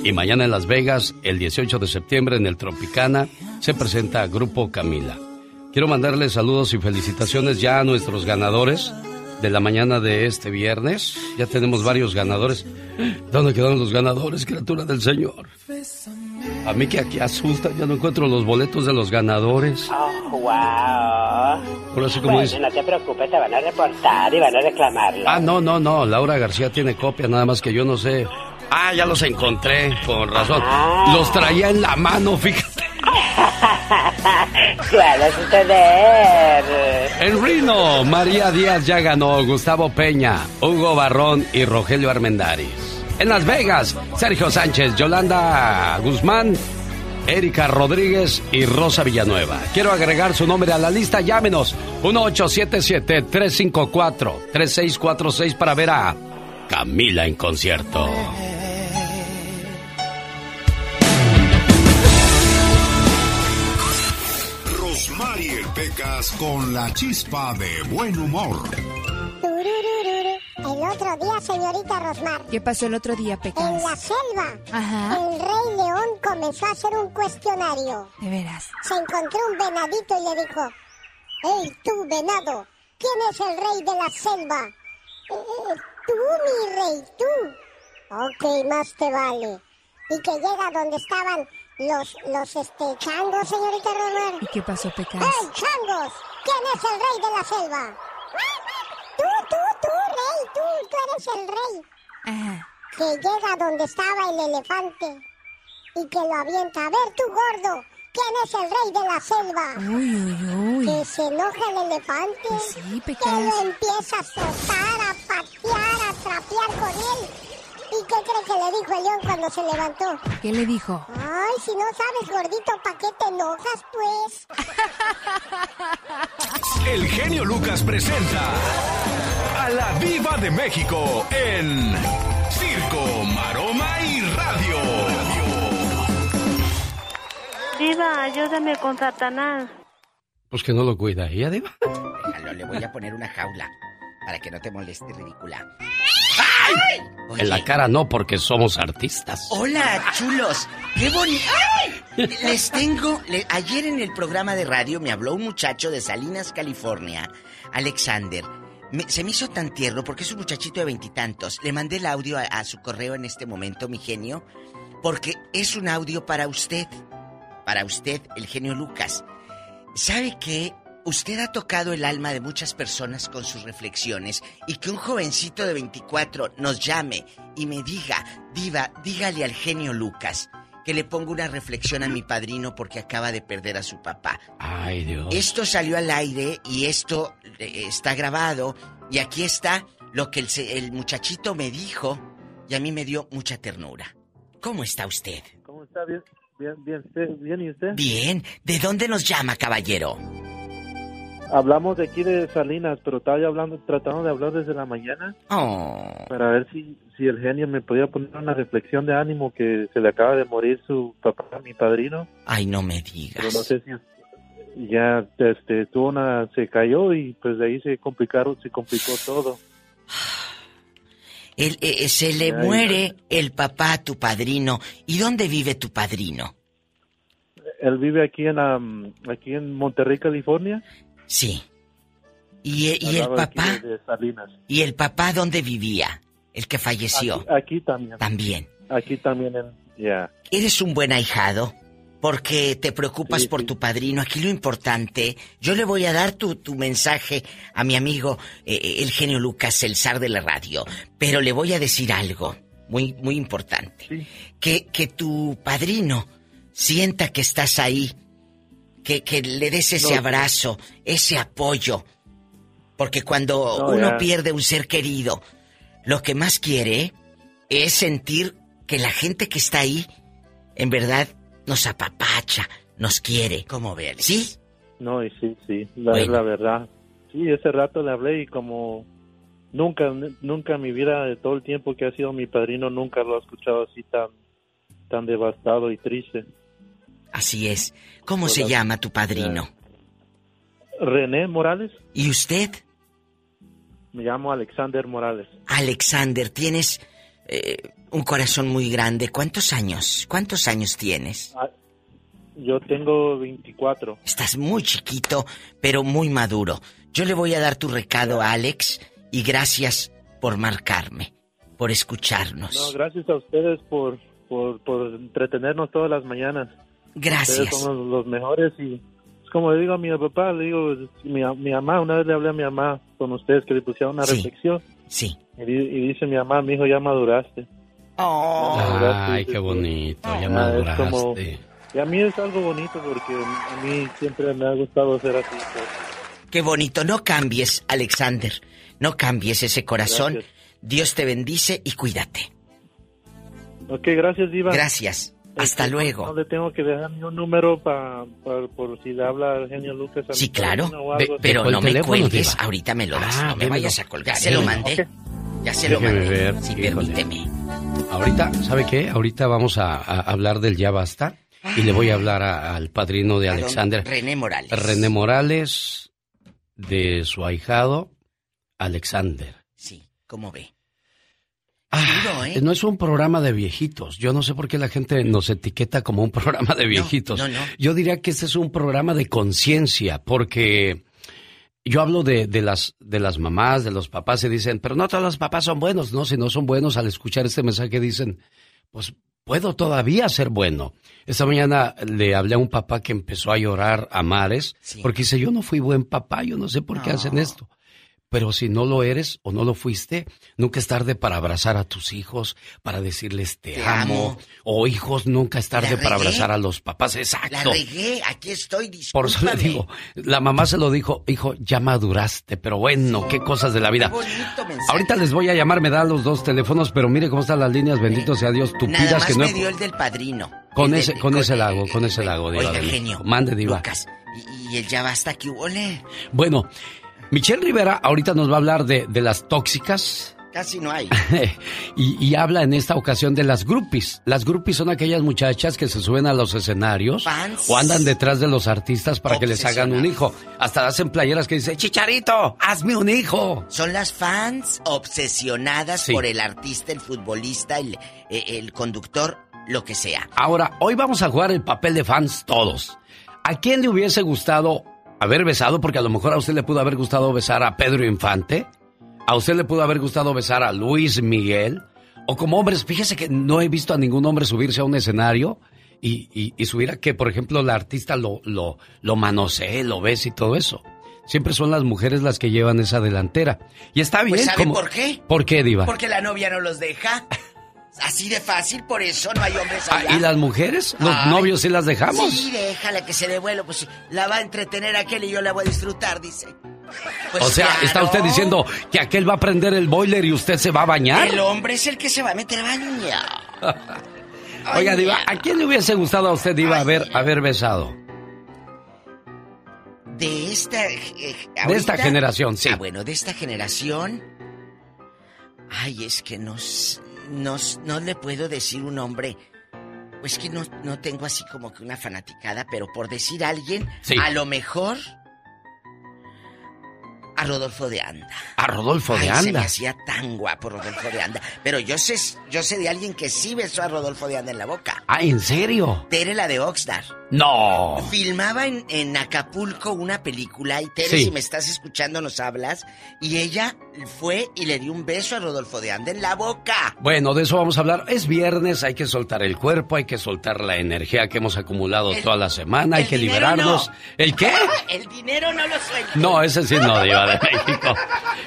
[SPEAKER 2] Y mañana en Las Vegas, el 18 de septiembre en el Tropicana, se presenta Grupo Camila. Quiero mandarles saludos y felicitaciones ya a nuestros ganadores de la mañana de este viernes. Ya tenemos varios ganadores. ¿Dónde quedaron los ganadores, criatura del Señor? A mí que aquí asusta, ya no encuentro los boletos de los ganadores.
[SPEAKER 31] Oh, wow.
[SPEAKER 2] Ahora sí como
[SPEAKER 31] bueno,
[SPEAKER 2] dice.
[SPEAKER 31] no te preocupes, te van a reportar y van a reclamarlo.
[SPEAKER 2] Ah, no, no, no. Laura García tiene copia, nada más que yo no sé. Ah, ya los encontré, con razón.
[SPEAKER 31] Ah.
[SPEAKER 2] Los traía en la mano, fíjate.
[SPEAKER 31] Suele suceder.
[SPEAKER 2] En Reno, María Díaz ya ganó, Gustavo Peña, Hugo Barrón y Rogelio Armendáriz. En Las Vegas, Sergio Sánchez, Yolanda Guzmán, Erika Rodríguez y Rosa Villanueva. Quiero agregar su nombre a la lista, llámenos 1877-354-3646 para ver a Camila en concierto.
[SPEAKER 7] Con la chispa de buen humor.
[SPEAKER 12] El otro día, señorita Rosmar,
[SPEAKER 35] ¿Qué pasó el otro día,
[SPEAKER 12] en
[SPEAKER 35] Pecas?
[SPEAKER 12] la selva,
[SPEAKER 35] Ajá.
[SPEAKER 12] el rey león comenzó a hacer un cuestionario.
[SPEAKER 35] De veras.
[SPEAKER 12] Se encontró un venadito y le dijo, ¡Hey, tú, venado! ¿Quién es el rey de la selva? "Eh, eh, tú, mi rey, tú. Ok, más te vale. Y que llega donde estaban los, los, este, changos, señorita Rosmar.
[SPEAKER 35] ¿Y qué pasó, Pecas?
[SPEAKER 12] ¡Hey, changos! ¿Quién es el rey de la selva? Tú, tú, tú, rey, tú, tú eres el rey.
[SPEAKER 35] Ajá.
[SPEAKER 12] Que llega donde estaba el elefante y que lo avienta. A ver, tú, gordo, ¿quién es el rey de la selva?
[SPEAKER 35] Uy, uy, uy.
[SPEAKER 12] Que se enoja el elefante.
[SPEAKER 35] Pues sí,
[SPEAKER 12] que
[SPEAKER 35] Pecas.
[SPEAKER 12] lo empieza a azotar, a patear, a trapear con él. ¿Y qué cree que le dijo el león cuando se levantó?
[SPEAKER 35] ¿Qué le dijo?
[SPEAKER 12] Ay, si no sabes, gordito, ¿para qué te enojas, pues?
[SPEAKER 1] El genio Lucas presenta a la Viva de México en Circo, Maroma y Radio.
[SPEAKER 41] Diva, ayúdame con Satanás.
[SPEAKER 2] Pues que no lo cuida ella, Diva.
[SPEAKER 10] Déjalo, le voy a poner una jaula para que no te moleste, ridícula.
[SPEAKER 2] En la cara no, porque somos artistas.
[SPEAKER 10] Hola, chulos. Qué bonito. Les tengo. le- ayer en el programa de radio me habló un muchacho de Salinas, California, Alexander. Me- se me hizo tan tierno porque es un muchachito de veintitantos. Le mandé el audio a, a su correo en este momento, mi genio, porque es un audio para usted. Para usted, el genio Lucas. ¿Sabe qué? Usted ha tocado el alma de muchas personas con sus reflexiones y que un jovencito de 24 nos llame y me diga, diva, dígale al genio Lucas que le ponga una reflexión a mi padrino porque acaba de perder a su papá.
[SPEAKER 2] Ay, Dios.
[SPEAKER 10] Esto salió al aire y esto eh, está grabado y aquí está lo que el, muchachito me dijo y a mí me dio mucha ternura. ¿Cómo está usted?
[SPEAKER 51] ¿Cómo está? Bien, bien, bien, usted- bien, ¿y usted?
[SPEAKER 10] Bien. ¿De dónde nos llama, caballero?
[SPEAKER 51] Hablamos de aquí de Salinas, pero estaba yo hablando, tratando de hablar desde la mañana
[SPEAKER 10] Oh.
[SPEAKER 51] para ver si, si el genio me podía poner una reflexión de ánimo que se le acaba de morir su papá, mi padrino.
[SPEAKER 10] Ay, no me digas.
[SPEAKER 51] Pero no sé si ya este tuvo una se cayó y pues de ahí se complicaron, se complicó todo.
[SPEAKER 10] El, eh, se le
[SPEAKER 51] Ay,
[SPEAKER 10] muere el papá a tu padrino. ¿Y dónde vive tu padrino?
[SPEAKER 51] Él vive aquí en am, aquí en Monterrey, California.
[SPEAKER 10] Sí. ¿Y, y el papá?
[SPEAKER 51] de- Salinas.
[SPEAKER 10] ¿Y el papá dónde vivía? El que falleció.
[SPEAKER 51] Aquí, aquí también.
[SPEAKER 10] También.
[SPEAKER 51] Aquí también, en, ya.
[SPEAKER 10] ¿Eres un buen ahijado? Porque te preocupas por tu padrino. Aquí lo importante, yo le voy a dar tu, tu mensaje a mi amigo eh, el genio Lucas, el zar de la radio. Pero le voy a decir algo muy, muy importante. Que, que tu padrino sienta que estás ahí. Que, que le des ese
[SPEAKER 51] No.
[SPEAKER 10] abrazo, ese apoyo. Porque cuando
[SPEAKER 51] No,
[SPEAKER 10] uno
[SPEAKER 51] ya.
[SPEAKER 10] pierde un ser querido, lo que más quiere es sentir que la gente que está ahí, en verdad, nos apapacha, nos quiere. ¿Cómo ver? ¿Sí?
[SPEAKER 51] No, y sí, sí, la,
[SPEAKER 10] Bueno.
[SPEAKER 51] la verdad. Sí, ese rato le hablé y como nunca, nunca en mi vida, de todo el tiempo que ha sido mi padrino, nunca lo he escuchado así tan, tan devastado y triste.
[SPEAKER 10] Así es. ¿Cómo
[SPEAKER 51] Hola.
[SPEAKER 10] se llama tu padrino?
[SPEAKER 51] René Morales,
[SPEAKER 10] ¿Y usted?
[SPEAKER 51] me llamo Alexander Morales.
[SPEAKER 10] Alexander, tienes eh, un corazón muy grande. ¿Cuántos años? ¿Cuántos años tienes?
[SPEAKER 51] Ah, Yo tengo 24.
[SPEAKER 10] Estás muy chiquito, pero muy maduro. Yo le voy a dar tu recado a Alex y gracias por marcarme, por escucharnos.
[SPEAKER 51] No, gracias a ustedes por, por, por entretenernos todas las mañanas.
[SPEAKER 10] Gracias.
[SPEAKER 51] Ustedes son los, los mejores y es como le digo a mi papá, le digo, mi, mi mamá, una vez le hablé a mi mamá con ustedes que le pusieron una
[SPEAKER 10] Sí.
[SPEAKER 51] reflexión.
[SPEAKER 10] Sí.
[SPEAKER 51] Y, y dice mi mamá, mi hijo, ya maduraste.
[SPEAKER 10] Oh.
[SPEAKER 51] Ya maduraste,
[SPEAKER 2] Ay, qué
[SPEAKER 51] que-
[SPEAKER 2] bonito, ya
[SPEAKER 51] Ah, es
[SPEAKER 2] maduraste.
[SPEAKER 51] como- Y a mí es algo bonito porque a mí siempre me ha gustado ser así. pues.
[SPEAKER 10] Qué bonito. No cambies, Alexander. No cambies ese corazón.
[SPEAKER 51] Gracias.
[SPEAKER 10] Dios te bendice y cuídate.
[SPEAKER 51] Ok, gracias, Diva.
[SPEAKER 10] Gracias. Hasta
[SPEAKER 51] Este,
[SPEAKER 10] luego.
[SPEAKER 51] No le tengo que dejar ni un número para por si le habla el genio Lucas. a
[SPEAKER 10] Sí, claro.
[SPEAKER 51] o algo
[SPEAKER 10] pero no me cuelgues. Ahorita me lo das.
[SPEAKER 2] Ah,
[SPEAKER 10] no me vayas a colgar. Ya se lo mandé. Ya se lo
[SPEAKER 2] Déjeme
[SPEAKER 10] mandé.
[SPEAKER 2] ver,
[SPEAKER 10] Sí, permíteme.
[SPEAKER 2] Ahorita, ¿sabe qué? Ahorita vamos a, a hablar del ya basta. Y le voy a hablar a- al padrino de. Alexander.
[SPEAKER 10] René Morales.
[SPEAKER 2] René Morales, de su ahijado, Alexander.
[SPEAKER 10] Sí, ¿cómo ve?
[SPEAKER 2] Ah,
[SPEAKER 10] ¿eh?
[SPEAKER 2] No es un programa de viejitos. Yo no sé por qué la gente nos etiqueta como un programa de viejitos.
[SPEAKER 10] no, no.
[SPEAKER 2] Yo diría que este es un programa de conciencia, porque yo hablo de, de las, de las mamás, de los papás, y dicen, pero no todos los papás son buenos. No, si no son buenos, al escuchar este mensaje dicen, pues puedo todavía ser bueno. Esta mañana le hablé a un papá que empezó a llorar a mares, porque dice, yo no fui buen papá, yo no sé por qué hacen esto. Pero si no lo eres o no lo fuiste, nunca es tarde para abrazar a tus hijos, para decirles te,
[SPEAKER 10] Te
[SPEAKER 2] amo.
[SPEAKER 10] amo.
[SPEAKER 2] O hijos, nunca es tarde
[SPEAKER 10] La
[SPEAKER 2] para abrazar a los papás.
[SPEAKER 10] La
[SPEAKER 2] Exacto.
[SPEAKER 10] regué. Aquí estoy.
[SPEAKER 2] Por eso le
[SPEAKER 10] discúlpame.
[SPEAKER 2] digo, la mamá se lo dijo, hijo, ya maduraste, pero bueno, qué cosas de la vida.
[SPEAKER 10] Qué bonito mensaje.
[SPEAKER 2] Ahorita les voy a llamar, me dan los dos teléfonos, pero mire cómo están las líneas, bendito sea Dios, tú
[SPEAKER 10] Nada
[SPEAKER 2] pidas
[SPEAKER 10] más
[SPEAKER 2] que no...
[SPEAKER 10] me dio el del padrino.
[SPEAKER 2] Con ese, con ese lago, con ese lago, Diva
[SPEAKER 10] Oiga, genio.
[SPEAKER 2] Mande, Diva.
[SPEAKER 10] Lucas, y, el ya basta que hubo,
[SPEAKER 2] Bueno, Michelle Rivera ahorita nos va a hablar de, de las tóxicas
[SPEAKER 10] Casi no hay.
[SPEAKER 2] y, y habla en esta ocasión de las groupies. Las groupies son aquellas muchachas que se suben a los escenarios
[SPEAKER 10] Fans.
[SPEAKER 2] o andan detrás de los artistas para que les hagan un hijo. Hasta hacen playeras que dicen, Chicharito, hazme un hijo.
[SPEAKER 10] Son las fans obsesionadas
[SPEAKER 2] Sí.
[SPEAKER 10] por el artista, el futbolista, el, eh, el conductor, lo que sea.
[SPEAKER 2] Ahora, hoy vamos a jugar el papel de fans todos. ¿A quién le hubiese gustado haber besado? Porque a lo mejor a usted le pudo haber gustado besar a Pedro Infante. A usted le pudo haber gustado besar a Luis Miguel. O como hombres, fíjese que no he visto a ningún hombre subirse a un escenario y, y, y subir a que, por ejemplo, la artista lo, lo, lo manosee, lo bese y todo eso. Siempre son las mujeres las que llevan esa delantera. Y está bien.
[SPEAKER 10] Pues, ¿sabe
[SPEAKER 2] como-
[SPEAKER 10] por qué?
[SPEAKER 2] ¿Por qué, Diva?
[SPEAKER 10] Porque la novia no los deja. Así de fácil, por eso no hay hombres
[SPEAKER 2] Ah,
[SPEAKER 10] allá.
[SPEAKER 2] ¿Y las mujeres? ¿Los
[SPEAKER 10] Ay.
[SPEAKER 2] novios sí las dejamos?
[SPEAKER 10] Sí, déjala que se dé vuelo, pues la va a entretener aquel y yo la voy a disfrutar, dice. Pues
[SPEAKER 2] o sea,
[SPEAKER 10] claro.
[SPEAKER 2] ¿está usted diciendo que aquel va a prender el boiler y usted se va a bañar?
[SPEAKER 10] El hombre es el que se va a meter a baño.
[SPEAKER 2] Oiga, Diva, ¿a quién le hubiese gustado a usted, Diva, haber, haber besado?
[SPEAKER 10] De esta... eh,
[SPEAKER 2] De esta generación, sí.
[SPEAKER 10] Ah, bueno, de esta generación... Ay, es que no, no, no le puedo decir un nombre. Pues que no, no tengo así como que una fanaticada, pero por decir a alguien,
[SPEAKER 2] Sí.
[SPEAKER 10] a lo mejor... A Rodolfo de Anda.
[SPEAKER 2] A Rodolfo de
[SPEAKER 10] Ay, Se me
[SPEAKER 2] Anda.
[SPEAKER 10] hacía tan guapo Rodolfo de Anda. Pero yo sé, yo sé de alguien que sí besó a Rodolfo de Anda en la boca.
[SPEAKER 2] Ah, ¿en serio?
[SPEAKER 10] Tere, la de Oxnard.
[SPEAKER 2] No.
[SPEAKER 10] Filmaba en, en Acapulco una película y Tere,
[SPEAKER 2] Sí.
[SPEAKER 10] si me estás escuchando, nos hablas. Y ella fue y le dio un beso a Rodolfo de Anda en la boca.
[SPEAKER 2] Bueno, de eso vamos a hablar. Es viernes, hay que soltar el cuerpo, hay que soltar la energía que hemos acumulado toda la semana, hay que liberarnos.
[SPEAKER 10] no.
[SPEAKER 2] ¿El qué?
[SPEAKER 10] El dinero no lo suelto.
[SPEAKER 2] No, ese sí no, Diva de México.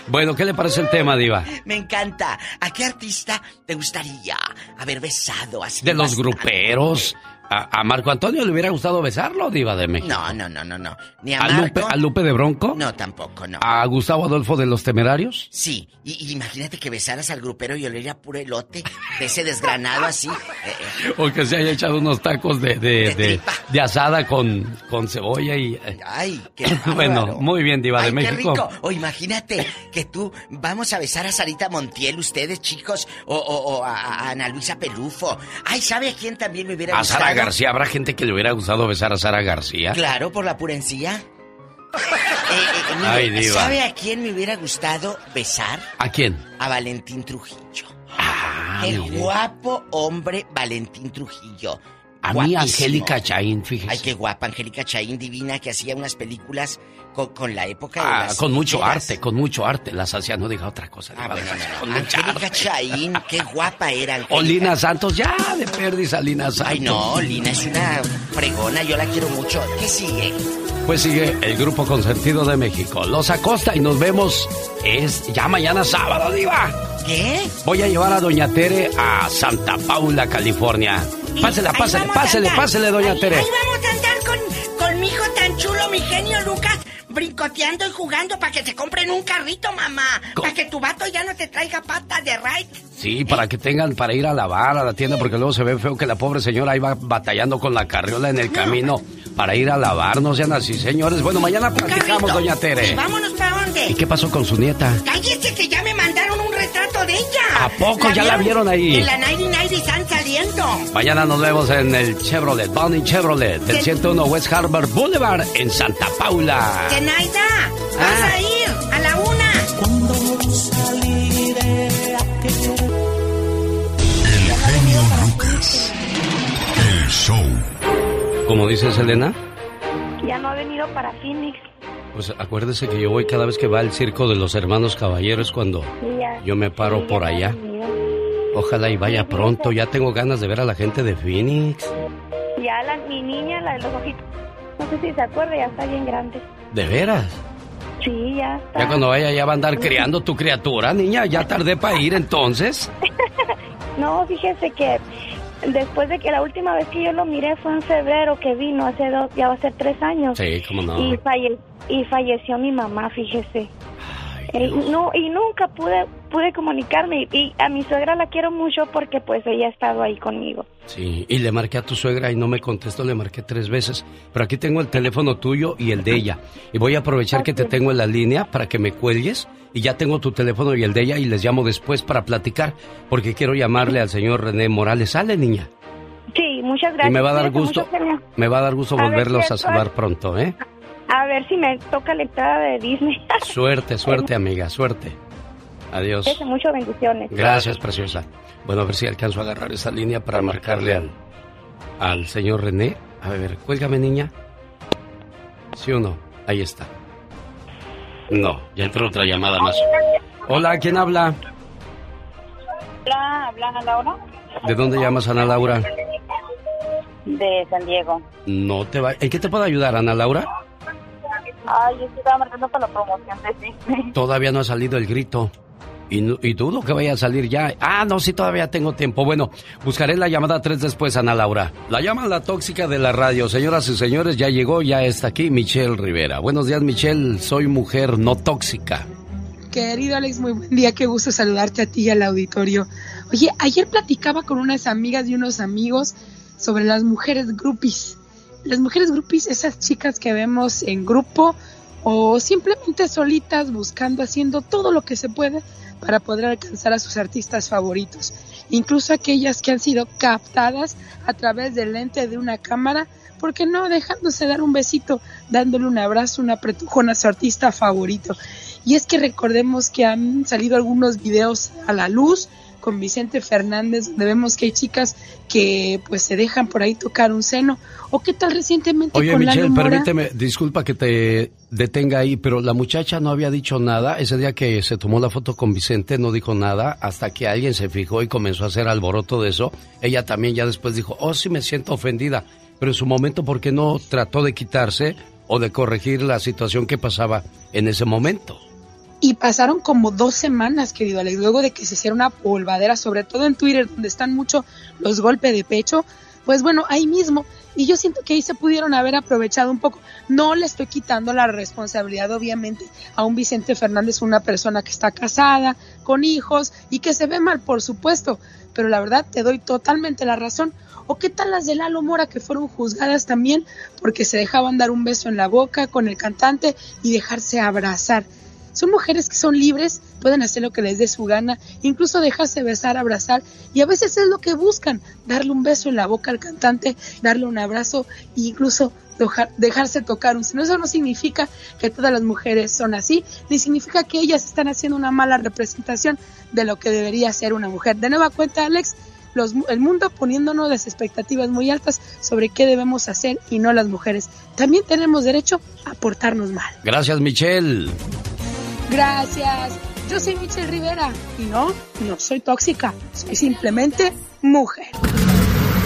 [SPEAKER 2] Bueno, ¿qué le parece el tema, Diva?
[SPEAKER 10] Me encanta. ¿A qué artista te gustaría haber besado así?
[SPEAKER 2] De los gruperos. A, a Marco Antonio le hubiera gustado besarlo, Diva de México.
[SPEAKER 10] No, no, no, no, no. Ni a,
[SPEAKER 2] ¿A Lupe,
[SPEAKER 10] Marco.
[SPEAKER 2] ¿A Lupe de Bronco?
[SPEAKER 10] No, tampoco, no.
[SPEAKER 2] ¿A Gustavo Adolfo de los Temerarios?
[SPEAKER 10] Sí, y, y imagínate que besaras al grupero y oliera puro elote, de ese desgranado así. Eh, eh,
[SPEAKER 2] O que se haya echado unos tacos de, de, de- de asada con, con cebolla y... eh,
[SPEAKER 10] Ay, qué
[SPEAKER 2] Bueno, muy bien, Diva de
[SPEAKER 10] Ay, qué
[SPEAKER 2] México.
[SPEAKER 10] rico. O imagínate que tú vamos a besar a Sarita Montiel, ustedes chicos, o, o- o a, Ana Luisa Pelufo. Ay, ¿sabe a quién también me hubiera
[SPEAKER 2] A
[SPEAKER 10] gustado?
[SPEAKER 2] García, ¿habrá gente que le hubiera gustado besar a Sara García?
[SPEAKER 10] Claro, por la purencia. Eh, eh, mire,
[SPEAKER 2] Ay, diva.
[SPEAKER 10] ¿Sabe a quién me hubiera gustado besar?
[SPEAKER 2] ¿A quién?
[SPEAKER 10] A Valentín Trujillo.
[SPEAKER 2] Ah,
[SPEAKER 10] El
[SPEAKER 2] mire.
[SPEAKER 10] guapo hombre Valentín Trujillo.
[SPEAKER 2] A mí,
[SPEAKER 10] Guapísimo.
[SPEAKER 2] Angélica Chaín, fíjese.
[SPEAKER 10] Ay, qué guapa, Angélica Chaín, divina, que hacía unas películas con, con la época de
[SPEAKER 2] Ah,
[SPEAKER 10] las...
[SPEAKER 2] con mucho arte, con mucho arte. Las hacía, no diga otra cosa.
[SPEAKER 10] Ah, bueno, no, no. Angélica. Chaín, qué guapa era Angélica.
[SPEAKER 2] O Lina Santos, ya de perdis a Lina Santos.
[SPEAKER 10] Ay, no, Lina es una fregona, yo la quiero mucho. ¿Qué sigue?
[SPEAKER 2] Pues sigue el grupo consentido de México. Los Acosta y nos vemos. Es ya mañana sábado, Diva.
[SPEAKER 10] ¿Qué?
[SPEAKER 2] Voy a llevar a Doña Tere a Santa Paula, California. Pásele, pásele,
[SPEAKER 52] andar.
[SPEAKER 2] pásele, Doña
[SPEAKER 52] Ahí-
[SPEAKER 2] Tere.
[SPEAKER 52] Ahí vamos a andar con, con mi hijo tan chulo, mi genio Lucas, brincoteando y jugando para que se compren un carrito, mamá. Para que tu vato ya no te traiga patas de ride.
[SPEAKER 2] Sí, para que tengan para ir a lavar a la tienda, porque luego se ve feo que la pobre señora ahí va batallando con la carriola en el camino para ir a lavar. No sean así, señores. Bueno, mañana platicamos, Doña Tere.
[SPEAKER 52] ¿Y vámonos para?
[SPEAKER 2] ¿Y qué pasó con su nieta?
[SPEAKER 52] Cállese que ya me mandaron un retrato de ella.
[SPEAKER 2] ¿A poco ya la vieron ahí?
[SPEAKER 52] En la 99 están saliendo.
[SPEAKER 2] Mañana nos vemos en el Chevrolet, Bonnie Chevrolet, del
[SPEAKER 52] Sí.
[SPEAKER 2] 101 West Harbor Boulevard en Santa Paula.
[SPEAKER 52] Zenaida, vas
[SPEAKER 2] Ah.
[SPEAKER 52] a ir a la una.
[SPEAKER 7] El genio Lucas. El show.
[SPEAKER 2] Como dice Selena,
[SPEAKER 53] Ya no ha venido para Phoenix.
[SPEAKER 2] Pues acuérdese que yo voy cada vez que va al circo de los hermanos caballeros cuando yo me paro por allá. Ojalá y vaya pronto, ya tengo ganas de ver a la gente de Phoenix.
[SPEAKER 53] Ya la, mi niña, la de los ojitos, no sé si se acuerda, ya está bien grande.
[SPEAKER 2] ¿De veras?
[SPEAKER 53] Sí, ya está.
[SPEAKER 2] Ya cuando vaya ya va a andar criando tu criatura, niña. Ya tardé para ir entonces.
[SPEAKER 53] No, fíjese que después de que la última vez que yo lo miré fue en febrero que vino, hace dos, ya va a ser tres años.
[SPEAKER 2] Sí, cómo no.
[SPEAKER 53] Y, falle- y falleció mi mamá, fíjese. Eh, no, y nunca pude pude comunicarme y, y a mi suegra la quiero mucho porque pues ella ha estado ahí conmigo.
[SPEAKER 2] Sí, y le marqué a tu suegra y no me contestó, le marqué tres veces. Pero aquí tengo el teléfono tuyo y el de ella. Y voy a aprovechar que te tengo en la línea para que me cuelgues. Y ya tengo tu teléfono y el de ella y les llamo después para platicar. Porque quiero llamarle al señor René Morales. Sale, niña.
[SPEAKER 53] Sí, muchas gracias.
[SPEAKER 2] Y me va a dar gusto, me va a dar gusto
[SPEAKER 53] A
[SPEAKER 2] volverlos
[SPEAKER 53] si
[SPEAKER 2] a saludar pronto, ¿eh?
[SPEAKER 53] A ver si me toca la entrada de Disney.
[SPEAKER 2] Suerte, suerte, amiga, suerte. Adiós.
[SPEAKER 53] Mucho, bendiciones.
[SPEAKER 2] Gracias, preciosa. Bueno, a ver si alcanzo a agarrar esa línea para marcarle al, al señor René. A ver, cuélgame, niña. ¿Sí o no? Ahí está. No, ya entró otra llamada más. Hola, ¿quién habla?
[SPEAKER 54] Hola, habla Ana Laura
[SPEAKER 2] ¿De dónde llamas, Ana Laura?
[SPEAKER 54] de San Diego.
[SPEAKER 2] No te va. ¿En qué te puedo ayudar, Ana Laura?
[SPEAKER 54] Ay, yo estaba marcando para la promoción de Disney.
[SPEAKER 2] Todavía no ha salido el grito. Y, y dudo que vaya a salir ya. Ah, no, sí, todavía tengo tiempo. Bueno, buscaré la llamada tres después, Ana Laura. La llama la tóxica de la radio. Señoras y señores, ya llegó, ya está aquí Michelle Rivera. Buenos días, Michelle. Soy mujer no tóxica.
[SPEAKER 29] Querido Alex, muy buen día, qué gusto saludarte a ti y al auditorio. Oye, ayer platicaba con unas amigas y unos amigos sobre las mujeres groupies. Las mujeres groupies, esas chicas que vemos en grupo o simplemente solitas buscando, haciendo todo lo que se puede para poder alcanzar a sus artistas favoritos. Incluso aquellas que han sido captadas a través del lente de una cámara, porque no dejándose dar un besito, dándole un abrazo, un apretujón a su artista favorito. Y es que recordemos que han salido algunos videos a la luz con Vicente Fernández, donde vemos que hay chicas que pues se dejan por ahí tocar un seno. ¿O qué tal recientemente
[SPEAKER 2] Oye,
[SPEAKER 29] con
[SPEAKER 2] Michelle,
[SPEAKER 29] Lalo Mora?
[SPEAKER 2] permíteme, disculpa que te detenga ahí, pero la muchacha no había dicho nada. Ese día que se tomó la foto con Vicente no dijo nada hasta que alguien se fijó y comenzó a hacer alboroto de eso. Ella también ya después dijo, oh, sí me siento ofendida. Pero en su momento, ¿por qué no trató de quitarse o de corregir la situación que pasaba en ese momento?
[SPEAKER 29] Y pasaron como dos semanas, querido Alex, luego de que se hiciera una polvadera, sobre todo en Twitter, donde están mucho los golpes de pecho, pues bueno, ahí mismo. Y yo siento que ahí se pudieron haber aprovechado un poco. No le estoy quitando la responsabilidad, obviamente, a un Vicente Fernández, una persona que está casada, con hijos y que se ve mal, por supuesto. Pero la verdad, te doy totalmente la razón. ¿O qué tal las de Lalo Mora que fueron juzgadas también porque se dejaban dar un beso en la boca con el cantante y dejarse abrazar? Son mujeres que son libres, pueden hacer lo que les dé su gana, incluso dejarse besar, abrazar, y a veces es lo que buscan, darle un beso en la boca al cantante, darle un abrazo e incluso dejar- dejarse tocar. Eso no significa que todas las mujeres son así, ni significa que ellas están haciendo una mala representación de lo que debería ser una mujer. De nueva cuenta, Alex, el mundo poniéndonos las expectativas muy altas sobre qué debemos hacer y no las mujeres. También tenemos derecho a portarnos mal.
[SPEAKER 2] Gracias, Michelle.
[SPEAKER 29] Gracias. Yo soy Michelle Rivera y no, no soy tóxica, soy simplemente mujer.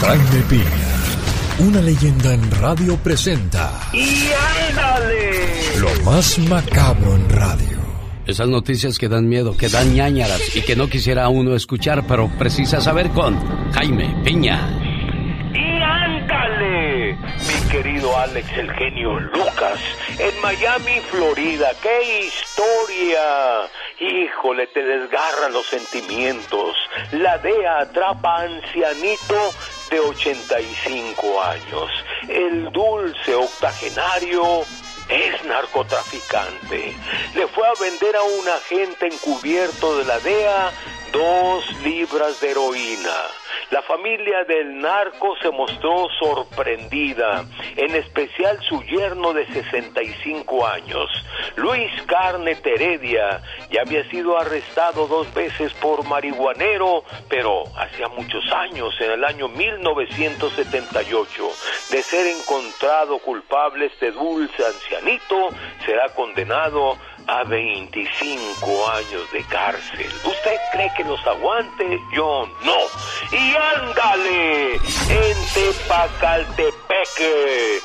[SPEAKER 14] Jaime Piña, una leyenda en radio presenta
[SPEAKER 3] ¡Y ándale!
[SPEAKER 14] lo más macabro en radio.
[SPEAKER 2] Esas noticias que dan miedo, que dan ñañaras y que no quisiera uno escuchar, pero precisa saber con Jaime Piña.
[SPEAKER 3] Querido Alex, el genio Lucas, en Miami, Florida. ¡Qué historia! Híjole, te desgarran los sentimientos. La DEA atrapa a ancianito de 85 años. El dulce octogenario es narcotraficante. Le fue a vender a un agente encubierto de la DEA dos libras de heroína. La familia del narco se mostró sorprendida, en especial su yerno de 65 años. Luis Carne Heredia ya había sido arrestado dos veces por marihuanero, pero hacía muchos años, en el año 1978, de ser encontrado culpable este dulce ancianito, será condenado a 25 años de cárcel. ¿Usted cree que los aguante? Yo no. Y ándale, en Tepacaltepeque.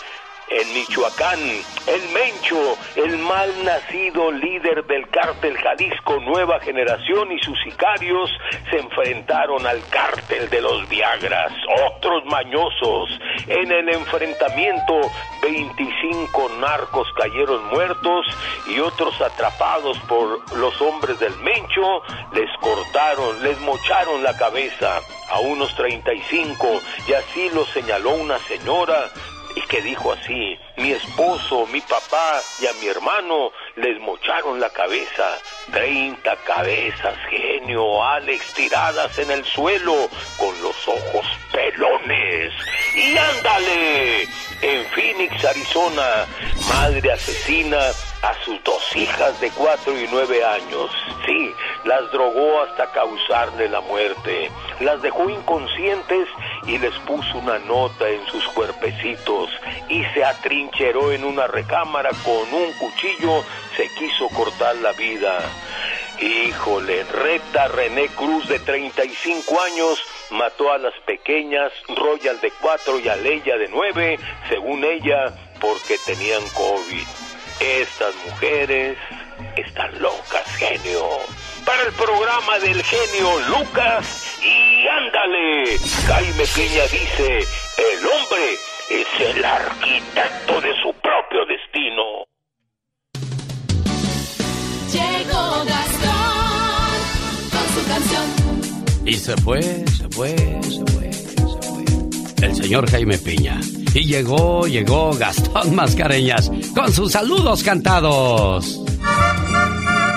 [SPEAKER 3] En Michoacán, el Mencho, el mal nacido líder del cártel Jalisco Nueva Generación y sus sicarios se enfrentaron al cártel de los Viagras, otros mañosos. En el enfrentamiento, 25 narcos cayeron muertos y otros atrapados por los hombres del Mencho les cortaron, les mocharon la cabeza a unos 35 y así lo señaló una señora y que dijo así, mi esposo, mi papá y a mi hermano les mocharon la cabeza. Treinta cabezas, genio, Alex, tiradas en el suelo con los ojos pelones. Y ándale, en Phoenix, Arizona, madre asesina a sus dos hijas de cuatro y nueve años. Sí, las drogó hasta causarle la muerte. Las dejó inconscientes y les puso una nota en sus cuerpecitos y se atrincheró en una recámara con un cuchillo, se quiso cortar la vida. Híjole, Reta René Cruz de 35 años mató a las pequeñas Royal de 4 y a Leia de 9, según ella, porque tenían COVID. Estas mujeres están locas, genio. Para el programa del genio Lucas y ándale, Jaime Piña dice, el hombre es el arquitecto de su propio destino.
[SPEAKER 35] Llegó Gastón con su canción.
[SPEAKER 2] Y se fue, se fue, se fue, se fue. Señor Jaime Piña. Y llegó, llegó Gastón Mascareñas con sus saludos cantados.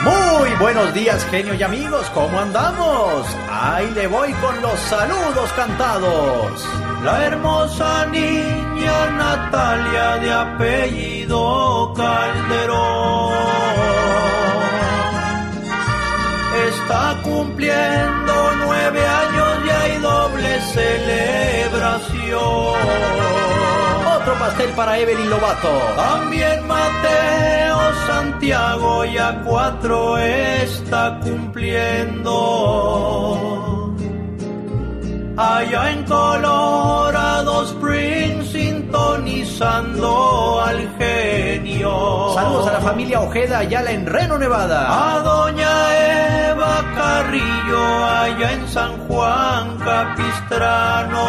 [SPEAKER 21] Muy buenos días, genio y amigos, ¿cómo andamos? Ahí le voy con los saludos cantados. La hermosa niña Natalia de apellido Calderón está cumpliendo nueve años Otro pastel para Evelyn Lobato. También Mateo Santiago ya cuatro está cumpliendo. Allá en Colorado Springs sintonizando al genio. Saludos a la familia Ojeda Ayala en Reno, Nevada. A doña Eva Carrillo allá en San Juan Capistrano.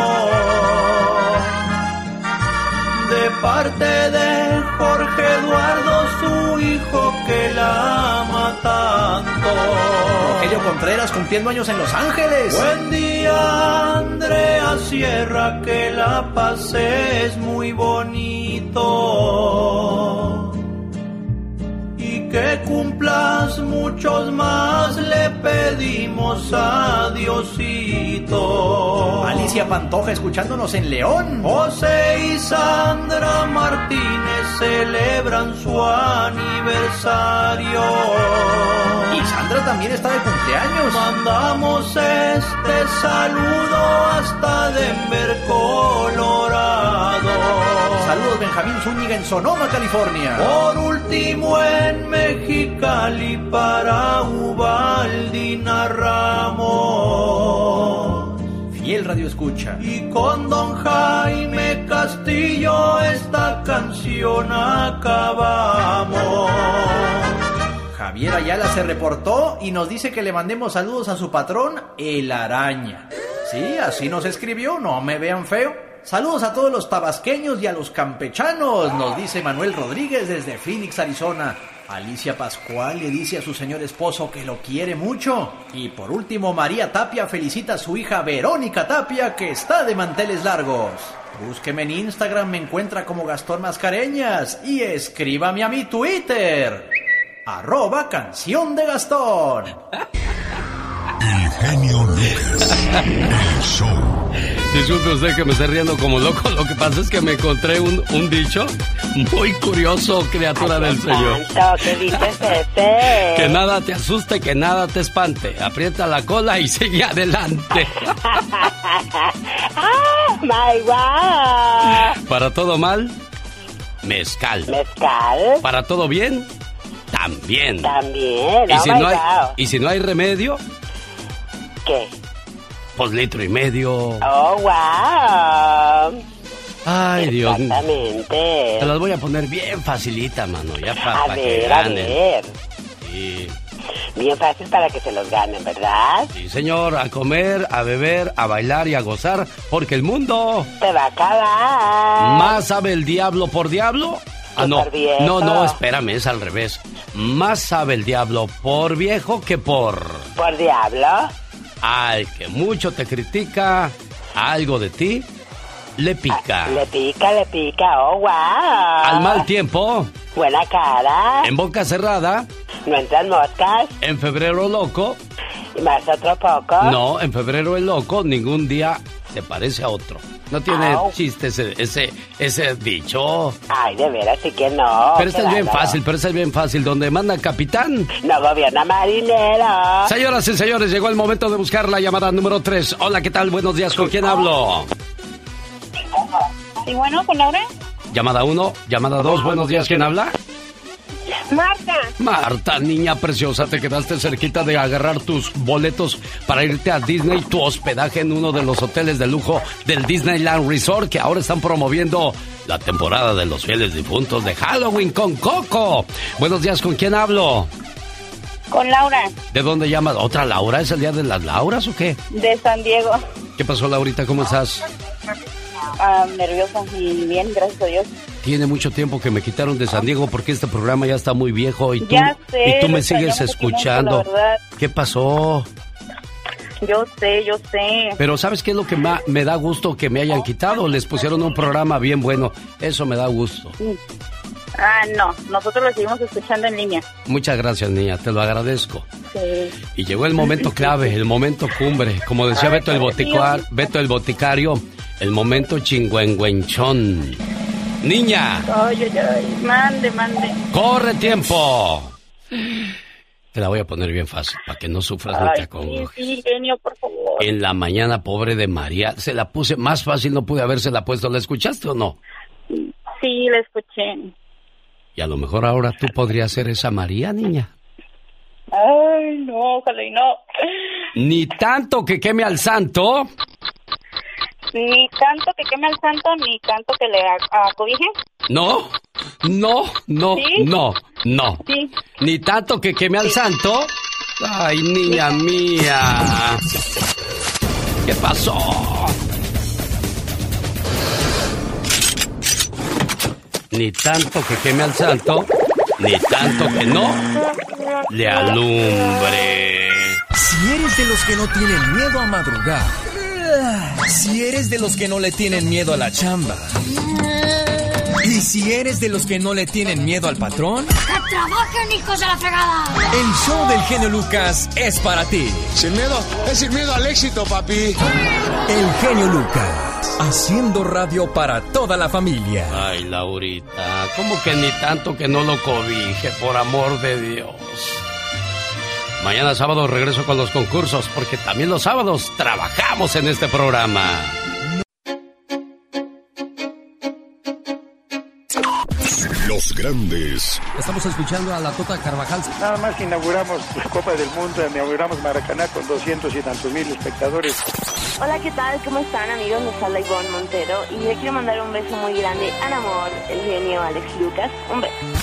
[SPEAKER 21] De parte de Jorge Eduardo, su hijo que la ama tanto. Rogelio Contreras cumpliendo años en Los Ángeles. Buen día, Andrea Sierra, que la pases muy bonito. Que cumplas muchos más, le pedimos a Diosito. Alicia Pantoja escuchándonos en León. José y Sandra Martínez celebran su aniversario. Y Sandra también está de cumpleaños. Mandamos este saludo hasta Denver, Colorado. Saludos Benjamín Zúñiga en Sonoma, California. Por último en Mexicali para Ubaldina Ramos. Fiel radio escucha. Y con don Jaime Castillo esta canción acabamos. Javier Ayala se reportó y nos dice que le mandemos saludos a su patrón, el araña. Sí, así nos escribió, no me vean feo. Saludos a todos los tabasqueños y a los campechanos, nos dice Manuel Rodríguez desde Phoenix, Arizona. Alicia Pascual le dice a su señor esposo que lo quiere mucho. Y por último, María Tapia felicita a su hija Verónica Tapia que está de manteles largos. Búsqueme en Instagram, me encuentra como Gastón Mascareñas y escríbame a mi Twitter. Arroba canción de Gastón.
[SPEAKER 7] El genio Lucas. El show.
[SPEAKER 2] Disculpe usted que me esté riendo como loco. Lo que pasa es que me encontré un, un dicho muy curioso, criatura del Señor.
[SPEAKER 31] ¿Qué dices ese?
[SPEAKER 2] Que nada te asuste, que nada te espante. Aprieta la cola y sigue adelante.
[SPEAKER 31] ¡Ah, my God!
[SPEAKER 2] Para todo mal, mezcal.
[SPEAKER 31] ¿Mezcal?
[SPEAKER 2] Para todo bien, también.
[SPEAKER 31] También,
[SPEAKER 2] Y
[SPEAKER 31] oh
[SPEAKER 2] si,
[SPEAKER 31] my
[SPEAKER 2] no hay, y si no hay remedio,
[SPEAKER 31] ¿Qué?
[SPEAKER 2] pues litro y medio.
[SPEAKER 31] Oh, wow.
[SPEAKER 2] Ay, Dios.
[SPEAKER 31] Exactamente.
[SPEAKER 2] Te las voy a poner bien facilita, mano, ya para que
[SPEAKER 31] a
[SPEAKER 2] ganen.
[SPEAKER 31] ver.
[SPEAKER 2] Sí.
[SPEAKER 31] Bien fácil para que se los ganen, ¿verdad?
[SPEAKER 2] Sí, señor, a comer, a beber, a bailar y a gozar, porque el mundo
[SPEAKER 31] Te va a acabar.
[SPEAKER 2] más sabe el diablo por diablo. Ah, no,
[SPEAKER 31] por viejo.
[SPEAKER 2] no, no, espérame, es al revés. Más sabe el diablo por viejo que por...
[SPEAKER 31] ¿Por diablo?
[SPEAKER 2] Al que mucho te critica, algo de ti le pica.
[SPEAKER 31] Le pica, le pica, oh, wow.
[SPEAKER 2] Al mal tiempo,
[SPEAKER 31] Buena cara.
[SPEAKER 2] en boca cerrada,
[SPEAKER 31] No entran moscas.
[SPEAKER 2] en febrero loco.
[SPEAKER 31] Y más otro poco.
[SPEAKER 2] No, en febrero el loco ningún día se parece a otro. No tiene
[SPEAKER 31] Au.
[SPEAKER 2] chiste ese, ese, ese dicho.
[SPEAKER 31] Ay, de veras, sí que no.
[SPEAKER 2] Pero
[SPEAKER 31] qué
[SPEAKER 2] es bien fácil, pero este es bien fácil. Donde manda capitán.
[SPEAKER 31] No gobierna marinero.
[SPEAKER 2] Señoras y señores, llegó el momento de buscar la llamada número 3. Hola, ¿qué tal? Buenos días, ¿con quién hablo?
[SPEAKER 54] Sí, bueno, con Laura.
[SPEAKER 2] Llamada 1, llamada 2, buenos días, ¿quién habla?
[SPEAKER 54] Marta.
[SPEAKER 2] Marta, niña preciosa, te quedaste cerquita de agarrar tus boletos para irte a Disney, tu hospedaje en uno de los hoteles de lujo del Disneyland Resort, que ahora están promoviendo la temporada de los fieles difuntos de Halloween con Coco. Buenos días, ¿con quién hablo?
[SPEAKER 54] Con Laura,
[SPEAKER 2] ¿De dónde llamas? ¿Otra Laura? ¿Es el día de las Lauras o qué?
[SPEAKER 54] de San Diego.
[SPEAKER 2] ¿Qué pasó, Laurita? ¿Cómo estás?
[SPEAKER 54] Ah, nerviosa y bien, gracias a Dios.
[SPEAKER 2] Tiene mucho tiempo que me quitaron de San Diego porque este programa ya está muy viejo y tú,
[SPEAKER 54] sé,
[SPEAKER 2] y tú me sigues
[SPEAKER 54] mucho,
[SPEAKER 2] escuchando. ¿Qué pasó?
[SPEAKER 54] Yo sé, yo sé.
[SPEAKER 2] Pero ¿sabes qué es lo que me da gusto que me hayan quitado? Les pusieron un programa bien bueno. Eso me da gusto.
[SPEAKER 54] Ah, no, nosotros lo seguimos escuchando en línea.
[SPEAKER 2] Muchas gracias, niña. Te lo agradezco.
[SPEAKER 54] Sí.
[SPEAKER 2] Y llegó el momento clave, el momento cumbre. Como decía Beto el, boticuar, Beto el boticario, el momento chingüengüenchón. Niña,
[SPEAKER 54] Ay, ay, ay. Mande, mande.
[SPEAKER 2] corre tiempo. Te la voy a poner bien fácil, para que no sufras ni
[SPEAKER 54] Ay,
[SPEAKER 2] te
[SPEAKER 54] sí,
[SPEAKER 2] acongojes.
[SPEAKER 54] sí, genio, por favor.
[SPEAKER 2] En la mañana, pobre de María, se la puse más fácil, no pude habérsela puesto. ¿La escuchaste o no?
[SPEAKER 54] Sí, la escuché.
[SPEAKER 2] Y a lo mejor ahora tú podrías ser esa María, niña.
[SPEAKER 54] Ay, no, ojalá y no.
[SPEAKER 2] Ni tanto que queme al santo.
[SPEAKER 54] Ni tanto que queme al santo, ni tanto que le acobije.
[SPEAKER 2] No, no, no,
[SPEAKER 54] ¿Sí?
[SPEAKER 2] no, no.
[SPEAKER 54] Sí.
[SPEAKER 2] Ni tanto que queme al santo. Ay, niña mía. ¿Qué pasó? Ni tanto que queme al santo, ni tanto que no le alumbre.
[SPEAKER 14] Si eres de los que no tienen miedo a madrugar, si eres de los que no le tienen miedo a la chamba, y si eres de los que no le tienen miedo al patrón,
[SPEAKER 55] ¡Que trabajen, hijos de la fregada!
[SPEAKER 14] el show del genio Lucas es para ti.
[SPEAKER 46] Sin miedo, es sin miedo al éxito, papi.
[SPEAKER 14] El genio Lucas, haciendo radio para toda la familia.
[SPEAKER 2] Ay, Laurita, ¿cómo que ni tanto que no lo cobije, por amor de Dios? Mañana sábado regreso con los concursos, porque también los sábados trabajamos en este programa.
[SPEAKER 7] Los grandes
[SPEAKER 2] Estamos escuchando a la Tota Carvajal.
[SPEAKER 48] Nada más inauguramos pues, Copa del Mundo, inauguramos Maracaná con 200 y tantos mil espectadores.
[SPEAKER 41] Hola, ¿qué tal? ¿Cómo están, amigos? Les habla Ivonne Montero y le quiero mandar un beso muy grande al amor, el genio Alex Lucas. Un beso.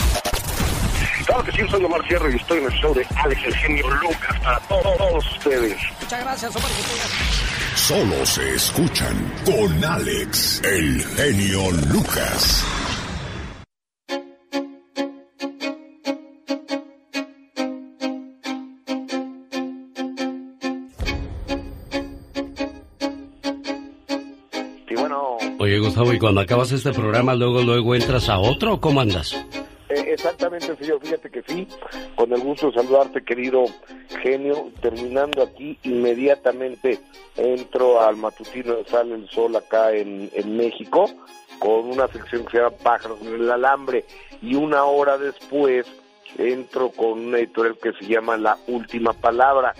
[SPEAKER 1] Claro que sí, soy Omar Fierro y estoy en el show de Alex el genio Lucas para todos ustedes.
[SPEAKER 2] Muchas gracias, Omar.
[SPEAKER 7] solo se escuchan con Alex, el genio Lucas.
[SPEAKER 1] Y bueno,
[SPEAKER 2] Oye, Gustavo, ¿y cuando acabas este programa, luego, luego entras a otro o cómo andas?
[SPEAKER 1] Exactamente, señor, fíjate que sí, con el gusto de saludarte, querido genio, terminando aquí, inmediatamente entro al matutino de Sale el Sol acá en, en México, con una sección que se llama Pájaros en el Alambre, y una hora después entro con una editorial que se llama La Última Palabra,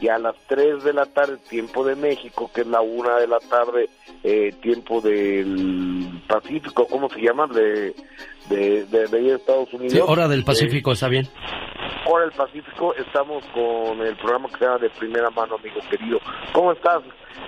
[SPEAKER 1] y a las 3 de la tarde, tiempo de México, que es la 1 de la tarde, eh, tiempo del Pacífico, ¿cómo se llama? De, de, de, de Estados Unidos.
[SPEAKER 2] Sí, hora del
[SPEAKER 1] Eh,
[SPEAKER 2] Pacífico, ¿está bien?
[SPEAKER 1] Hora del Pacífico, estamos con el programa que se llama De Primera Mano, amigo querido. ¿Cómo estás,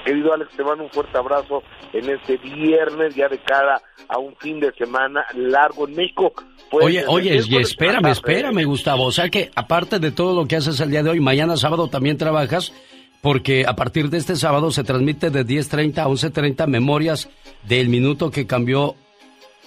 [SPEAKER 1] querido Alex? Te mando un fuerte abrazo en este viernes, ya de cara a un fin de semana largo en México. Pues,
[SPEAKER 2] Oye, oye, y espérame,
[SPEAKER 1] tarde,
[SPEAKER 2] espérame, Gustavo. O sea que, aparte de todo lo que haces el día de hoy, mañana sábado también trabajas, porque a partir de este sábado se transmite de 10.30 a 11.30 memorias del minuto que cambió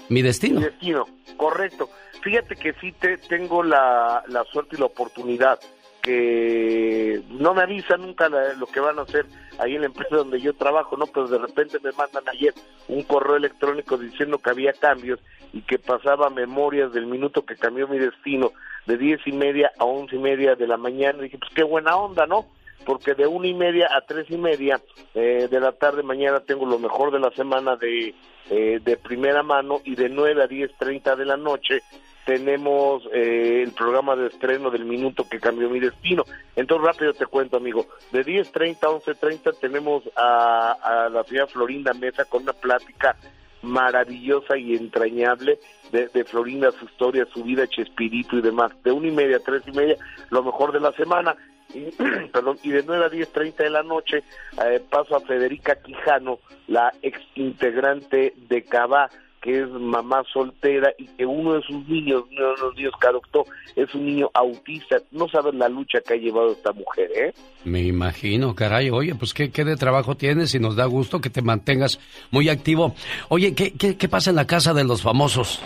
[SPEAKER 2] mi destino.
[SPEAKER 1] Mi destino, correcto. Fíjate que sí te, tengo la, la suerte y la oportunidad que no me avisan nunca la- lo que van a hacer ahí en la empresa donde yo trabajo, ¿no? Pero de repente me mandan ayer un correo electrónico diciendo que había cambios y que pasaba memorias del minuto que cambió mi destino de diez y media a once y media de la mañana. Dije, pues qué buena onda, ¿no? Porque de una y media a tres y media eh, de la tarde mañana tengo lo mejor de la semana de, eh, de primera mano y de nueve a diez treinta de la noche tenemos eh, el programa de estreno del minuto que cambió mi destino. Entonces rápido te cuento, amigo. De 10.30 a 11.30 tenemos a, a la señora Florinda Mesa con una plática maravillosa y entrañable de, de Florinda, su historia, su vida, Chespirito y demás. De una y media a tres y media, lo mejor de la semana. Y, perdón, y de 9 a 10.30 de la noche eh, paso a Federica Quijano, la ex integrante de Cabá, que es mamá soltera y que uno de sus niños, uno de los niños que adoptó, es un niño autista. No sabes la lucha que ha llevado esta mujer, ¿eh?
[SPEAKER 2] Me imagino, caray. Oye, pues qué, qué de trabajo tienes y nos da gusto que te mantengas muy activo. Oye, ¿qué, qué, qué pasa en la casa de los famosos?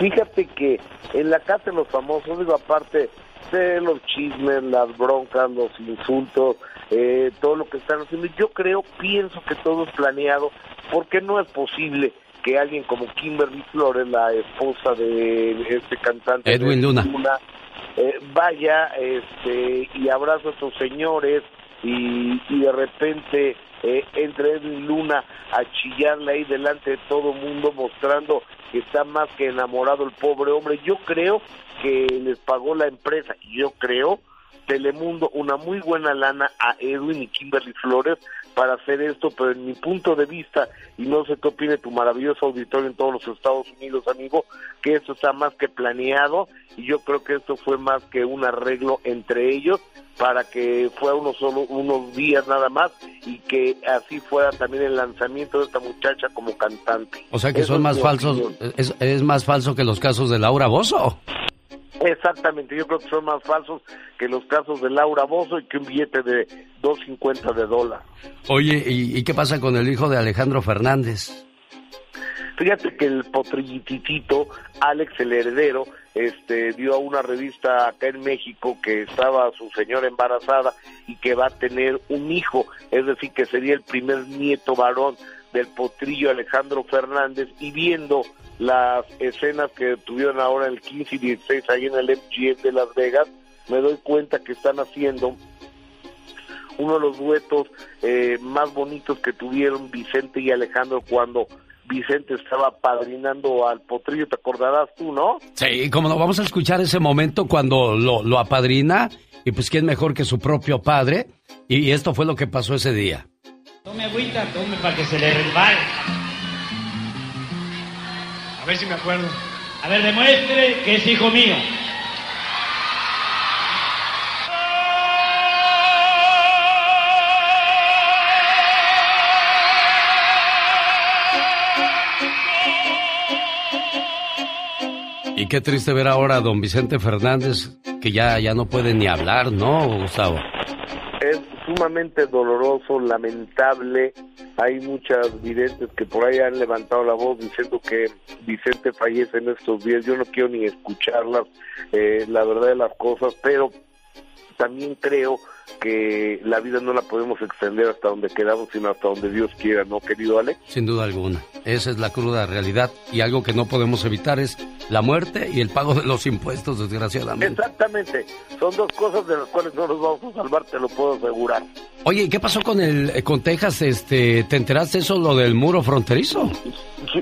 [SPEAKER 1] Fíjate que en la casa de los famosos, digo, aparte los chismes, las broncas, los insultos, eh, todo lo que están haciendo, yo creo, pienso que todo es planeado, porque no es posible que alguien como Kimberly Flores, la esposa de este cantante
[SPEAKER 2] Edwin
[SPEAKER 1] de
[SPEAKER 2] Luna.
[SPEAKER 1] eh, vaya este y abraza a sus señores y, y de repente eh, entre y Luna a chillarle ahí delante de todo mundo mostrando que está más que enamorado el pobre hombre. Yo creo que les pagó la empresa, yo creo, Telemundo una muy buena lana a Edwin y Kimberly Flores para hacer esto, pero en mi punto de vista, y no sé qué opine tu maravilloso auditorio en todos los Estados Unidos, amigo, que esto está más que planeado y yo creo que esto fue más que un arreglo entre ellos para que fuera unos solo unos días nada más y que así fuera también el lanzamiento de esta muchacha como cantante.
[SPEAKER 2] O sea que son más falsos, es, es más falso que los casos de Laura Bozo.
[SPEAKER 1] Exactamente, yo creo que son más falsos que los casos de Laura Bozo y que un billete de 2.50 de dólar.
[SPEAKER 2] Oye, ¿y, ¿y, qué pasa con el hijo de Alejandro Fernández?
[SPEAKER 1] Fíjate que el potrillitito, Alex el heredero, este, dio a una revista acá en México que estaba su señora embarazada y que va a tener un hijo, es decir, que sería el primer nieto varón del potrillo Alejandro Fernández y viendo las escenas que tuvieron ahora el 15 y 16 ahí en el MGM de Las Vegas, me doy cuenta que están haciendo uno de los duetos eh, más bonitos que tuvieron Vicente y Alejandro cuando Vicente estaba padrinando al potrillo, te acordarás tú, ¿no?
[SPEAKER 2] Sí, como no, vamos a escuchar ese momento cuando lo, lo apadrina y pues quién mejor que su propio padre y esto fue lo que pasó ese día.
[SPEAKER 56] Tome agüita, tome para que se le resbale. A ver si me acuerdo. A ver, demuestre que es hijo mío.
[SPEAKER 2] Y qué triste ver ahora a don Vicente Fernández que ya, ya no puede ni hablar, ¿no, Gustavo?
[SPEAKER 1] Es sumamente doloroso, lamentable. Hay muchas videntes que por ahí han levantado la voz diciendo que Vicente fallece en estos días. Yo no quiero ni escucharlas, eh, la verdad de las cosas, pero también creo que la vida no la podemos extender hasta donde quedamos, sino hasta donde Dios quiera, ¿no, querido Alex?
[SPEAKER 2] Sin duda alguna. Esa es la cruda realidad y algo que no podemos evitar es la muerte y el pago de los impuestos, desgraciadamente.
[SPEAKER 1] Exactamente. Son dos cosas de las cuales no nos vamos a salvar, te lo puedo asegurar.
[SPEAKER 2] Oye, ¿y qué pasó con el eh, con Texas? Este, ¿te enteraste eso lo del muro fronterizo?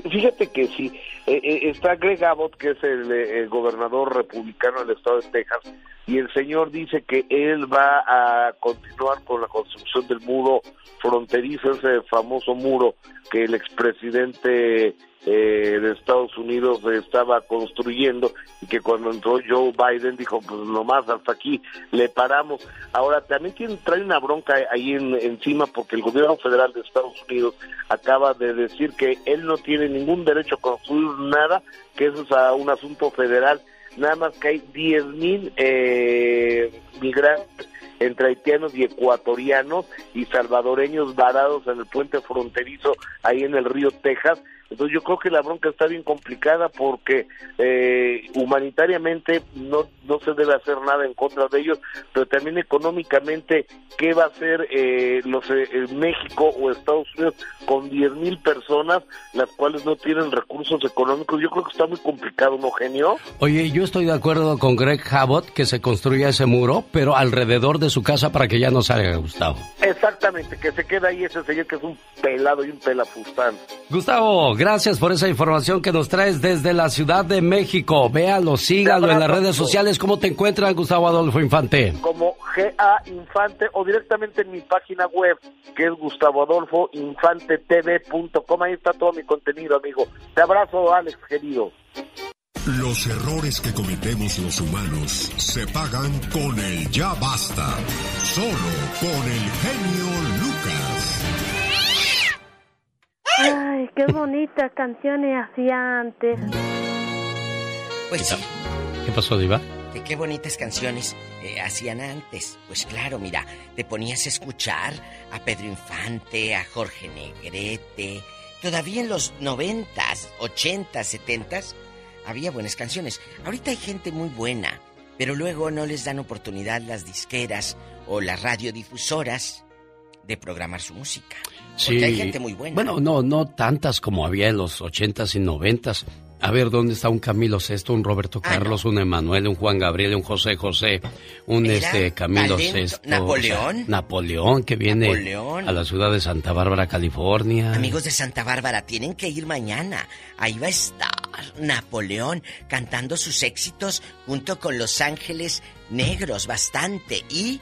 [SPEAKER 1] Fíjate que sí. Eh, eh, está Greg Abbott, que es el, eh, el, gobernador republicano del estado de Texas, y el señor dice que él va a continuar con la construcción del muro fronterizo, ese famoso muro que el expresidente eh, de Estados Unidos estaba construyendo y que cuando entró Joe Biden dijo pues nomás hasta aquí le paramos ahora también tiene, trae una bronca ahí en, encima porque el gobierno federal de Estados Unidos acaba de decir que él no tiene ningún derecho a construir nada que eso es a un asunto federal nada más que hay 10 mil eh, migrantes entre haitianos y ecuatorianos y salvadoreños varados en el puente fronterizo ahí en el río Texas. Entonces yo creo que la bronca está bien complicada porque eh, humanitariamente no, no se debe hacer nada en contra de ellos, pero también económicamente, ¿qué va a hacer eh, los eh, México o Estados Unidos con 10 mil personas, las cuales no tienen recursos económicos? Yo creo que está muy complicado, ¿no, genio?
[SPEAKER 2] Oye, yo estoy de acuerdo con Greg Abbott que se construya ese muro, pero alrededor de su casa para que ya no salga Gustavo.
[SPEAKER 1] Exactamente, que se quede ahí ese señor que es un pelado y un pelafustán.
[SPEAKER 2] Gustavo, gracias por esa información que nos traes desde la Ciudad de México. Véalo, sígalo en las redes sociales. ¿Cómo te encuentran, Gustavo Adolfo Infante?
[SPEAKER 1] Como GA Infante o directamente en mi página web, que es gustavoadolfoinfantetv.com. Ahí está todo mi contenido, amigo. Te abrazo, Alex, querido.
[SPEAKER 7] Los errores que cometemos los humanos se pagan con el ya basta. Solo con el genio
[SPEAKER 41] Ay, qué bonitas canciones hacía antes.
[SPEAKER 10] Pues sí.
[SPEAKER 2] ¿Qué pasó, Diva?
[SPEAKER 10] Que qué bonitas canciones eh, hacían antes. Pues claro, mira, te ponías a escuchar a Pedro Infante, a Jorge Negrete. Todavía en los noventas, ochentas, setentas, había buenas canciones. Ahorita hay gente muy buena, pero luego no les dan oportunidad las disqueras o las radiodifusoras de programar su música. Porque hay gente muy buena.
[SPEAKER 2] Bueno, no, no tantas como había en los ochentas y noventas. A ver, ¿dónde está un Camilo VI, un Roberto Carlos, un Emanuel, un Juan Gabriel, un José José, un
[SPEAKER 10] Era
[SPEAKER 2] este Camilo. VI?
[SPEAKER 10] ¿Napoleón?
[SPEAKER 2] Napoleón, que viene
[SPEAKER 10] Napoleón.
[SPEAKER 2] a la ciudad de Santa Bárbara, California.
[SPEAKER 10] Amigos de Santa Bárbara, tienen que ir mañana. Ahí va a estar Napoleón cantando sus éxitos junto con Los Ángeles Negros, bastante. Y.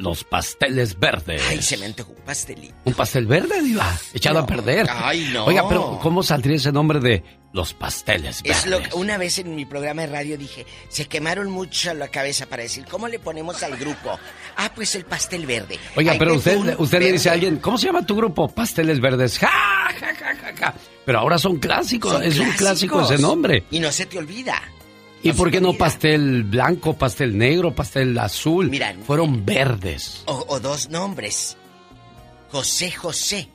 [SPEAKER 2] Los pasteles verdes.
[SPEAKER 10] Ay, se me antojó un pastelito.
[SPEAKER 2] ¿Un pastel verde, Diva? Echado a perder.
[SPEAKER 10] Ay, no.
[SPEAKER 2] Oiga, pero ¿cómo saldría ese nombre de los pasteles verdes?
[SPEAKER 10] Es lo que una vez en mi programa de radio dije, se quemaron mucho la cabeza para decir, ¿cómo le ponemos al grupo? Ah, pues el pastel verde.
[SPEAKER 2] Oiga,
[SPEAKER 10] Ay,
[SPEAKER 2] pero usted, usted le dice a alguien, ¿cómo se llama tu grupo? Pasteles verdes. ¡Ja, ja, ja, ja, ja! Pero ahora son clásicos,
[SPEAKER 10] Son
[SPEAKER 2] es un clásico
[SPEAKER 10] clásicos.
[SPEAKER 2] ese nombre.
[SPEAKER 10] Y no se te olvida.
[SPEAKER 2] ¿Y por qué no pastel blanco, pastel negro, pastel azul?
[SPEAKER 10] Mira,
[SPEAKER 2] Fueron verdes.
[SPEAKER 10] O, o dos nombres. José José.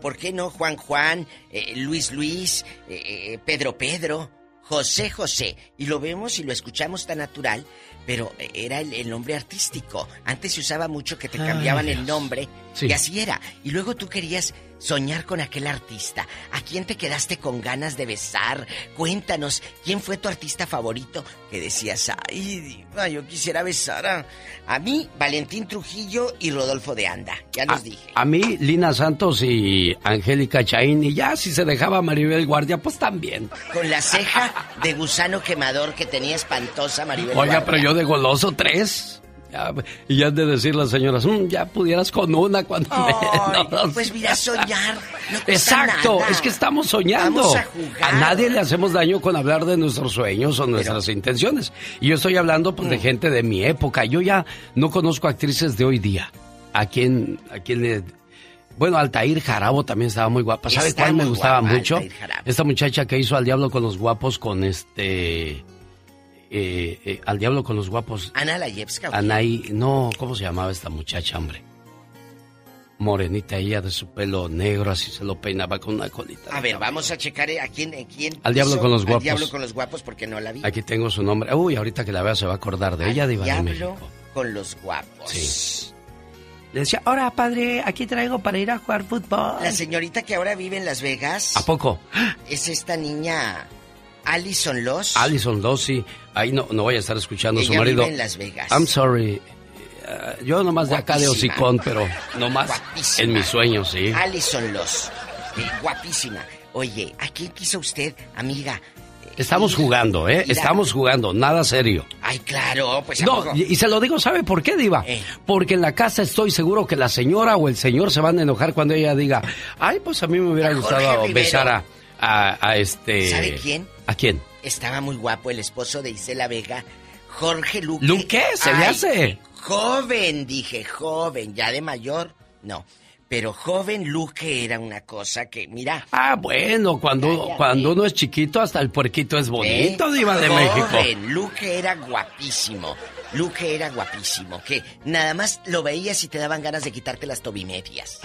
[SPEAKER 10] ¿Por qué no Juan Juan, eh, Luis Luis, eh, eh, Pedro Pedro? José José. Y lo vemos y lo escuchamos tan natural, pero eh, era el, el nombre artístico. Antes se usaba mucho que te
[SPEAKER 2] Ay,
[SPEAKER 10] cambiaban el nombre
[SPEAKER 2] Sí.
[SPEAKER 10] y así era. Y luego tú querías soñar con aquel artista. ¿A quién te quedaste con ganas de besar? Cuéntanos, ¿quién fue tu artista favorito? Que decías, ay, diva, yo quisiera besar a, a mí, Valentín Trujillo y Rodolfo de Anda. Ya los dije.
[SPEAKER 2] A mí, Lina Santos y Angélica Chaín, y ya si se dejaba Maribel Guardia, pues también.
[SPEAKER 10] Con la ceja de gusano quemador que tenía espantosa Maribel
[SPEAKER 2] Oiga,
[SPEAKER 10] Guardia.
[SPEAKER 2] pero yo de goloso tres. Ya, y ya han de decir las señoras, "Mm, ya pudieras con una cuando
[SPEAKER 10] Ay,
[SPEAKER 2] menos".
[SPEAKER 10] pues mira, soñar. No
[SPEAKER 2] Exacto,
[SPEAKER 10] nada.
[SPEAKER 2] es que estamos soñando.
[SPEAKER 10] Vamos a jugar.
[SPEAKER 2] nadie le hacemos daño con hablar de nuestros sueños o nuestras intenciones. Y yo estoy hablando pues
[SPEAKER 10] Mm.
[SPEAKER 2] de gente de mi época. Yo ya no conozco actrices de hoy día. ¿A quién, a quién le... Bueno, Altair Jarabo también estaba muy guapa. ¿Sabe cuál me gustaba
[SPEAKER 10] guapa,
[SPEAKER 2] mucho?
[SPEAKER 10] Altair Jarabo.
[SPEAKER 2] Esta muchacha que hizo Al Diablo con los Guapos con este... eh, eh, al Diablo con los Guapos.
[SPEAKER 10] Ana Layevska.
[SPEAKER 2] Anaí, no, ¿cómo se llamaba esta muchacha, hombre? Morenita ella de su pelo negro, así se lo peinaba con una colita.
[SPEAKER 10] A ver, vamos a checar eh, a quién, a quién
[SPEAKER 2] Al diablo con los
[SPEAKER 10] Al
[SPEAKER 2] guapos.
[SPEAKER 10] diablo con los guapos porque no la vi.
[SPEAKER 2] Aquí tengo su nombre. Uy, ahorita que la vea se va a acordar de ella, Diva de
[SPEAKER 10] diablo
[SPEAKER 2] México.
[SPEAKER 10] con los guapos.
[SPEAKER 2] Sí. Le decía, ahora padre, aquí traigo para ir a jugar fútbol.
[SPEAKER 10] La señorita que ahora vive en Las Vegas
[SPEAKER 2] ¿A poco?
[SPEAKER 10] es esta niña Alison Loss.
[SPEAKER 2] Alison Dossi. Ahí no, no voy a estar escuchando a su
[SPEAKER 10] Ella
[SPEAKER 2] marido.
[SPEAKER 10] vive en Las Vegas.
[SPEAKER 2] I'm sorry. Eh, yo nomás de acá de
[SPEAKER 10] Guapísima.
[SPEAKER 2] hocicón, pero nomás
[SPEAKER 10] Guapísima.
[SPEAKER 2] en mis sueños, sí.
[SPEAKER 10] Alison Loss. Eh, guapísima. Oye, ¿a quién quiso usted, amiga?
[SPEAKER 2] Estamos jugando, ¿eh? Estamos jugando, nada serio.
[SPEAKER 10] Ay, claro, pues ¿a
[SPEAKER 2] No, y, se lo digo, ¿sabe por qué, Diva?
[SPEAKER 10] Eh.
[SPEAKER 2] Porque en la casa estoy seguro que la señora o el señor se van a enojar cuando ella diga, ay, pues a mí me hubiera
[SPEAKER 10] A
[SPEAKER 2] gustado
[SPEAKER 10] Rivero.
[SPEAKER 2] besar a, a, a este...
[SPEAKER 10] ¿Sabe quién?
[SPEAKER 2] ¿A quién?
[SPEAKER 10] Estaba muy guapo el esposo de Isela Vega, Jorge Luque.
[SPEAKER 2] ¿Luque? ¿Se le hace?
[SPEAKER 10] Joven, dije, joven, ya de mayor, no. Pero joven Luque era una cosa que, mira.
[SPEAKER 2] Ah, bueno, cuando,
[SPEAKER 10] Cállate.
[SPEAKER 2] cuando uno es chiquito, hasta el puerquito es bonito,
[SPEAKER 10] ¿eh?
[SPEAKER 2] Diva de México.
[SPEAKER 10] Joven, Luque era guapísimo. Luque era guapísimo, que nada más lo veías y te daban ganas de quitarte las tobimedias.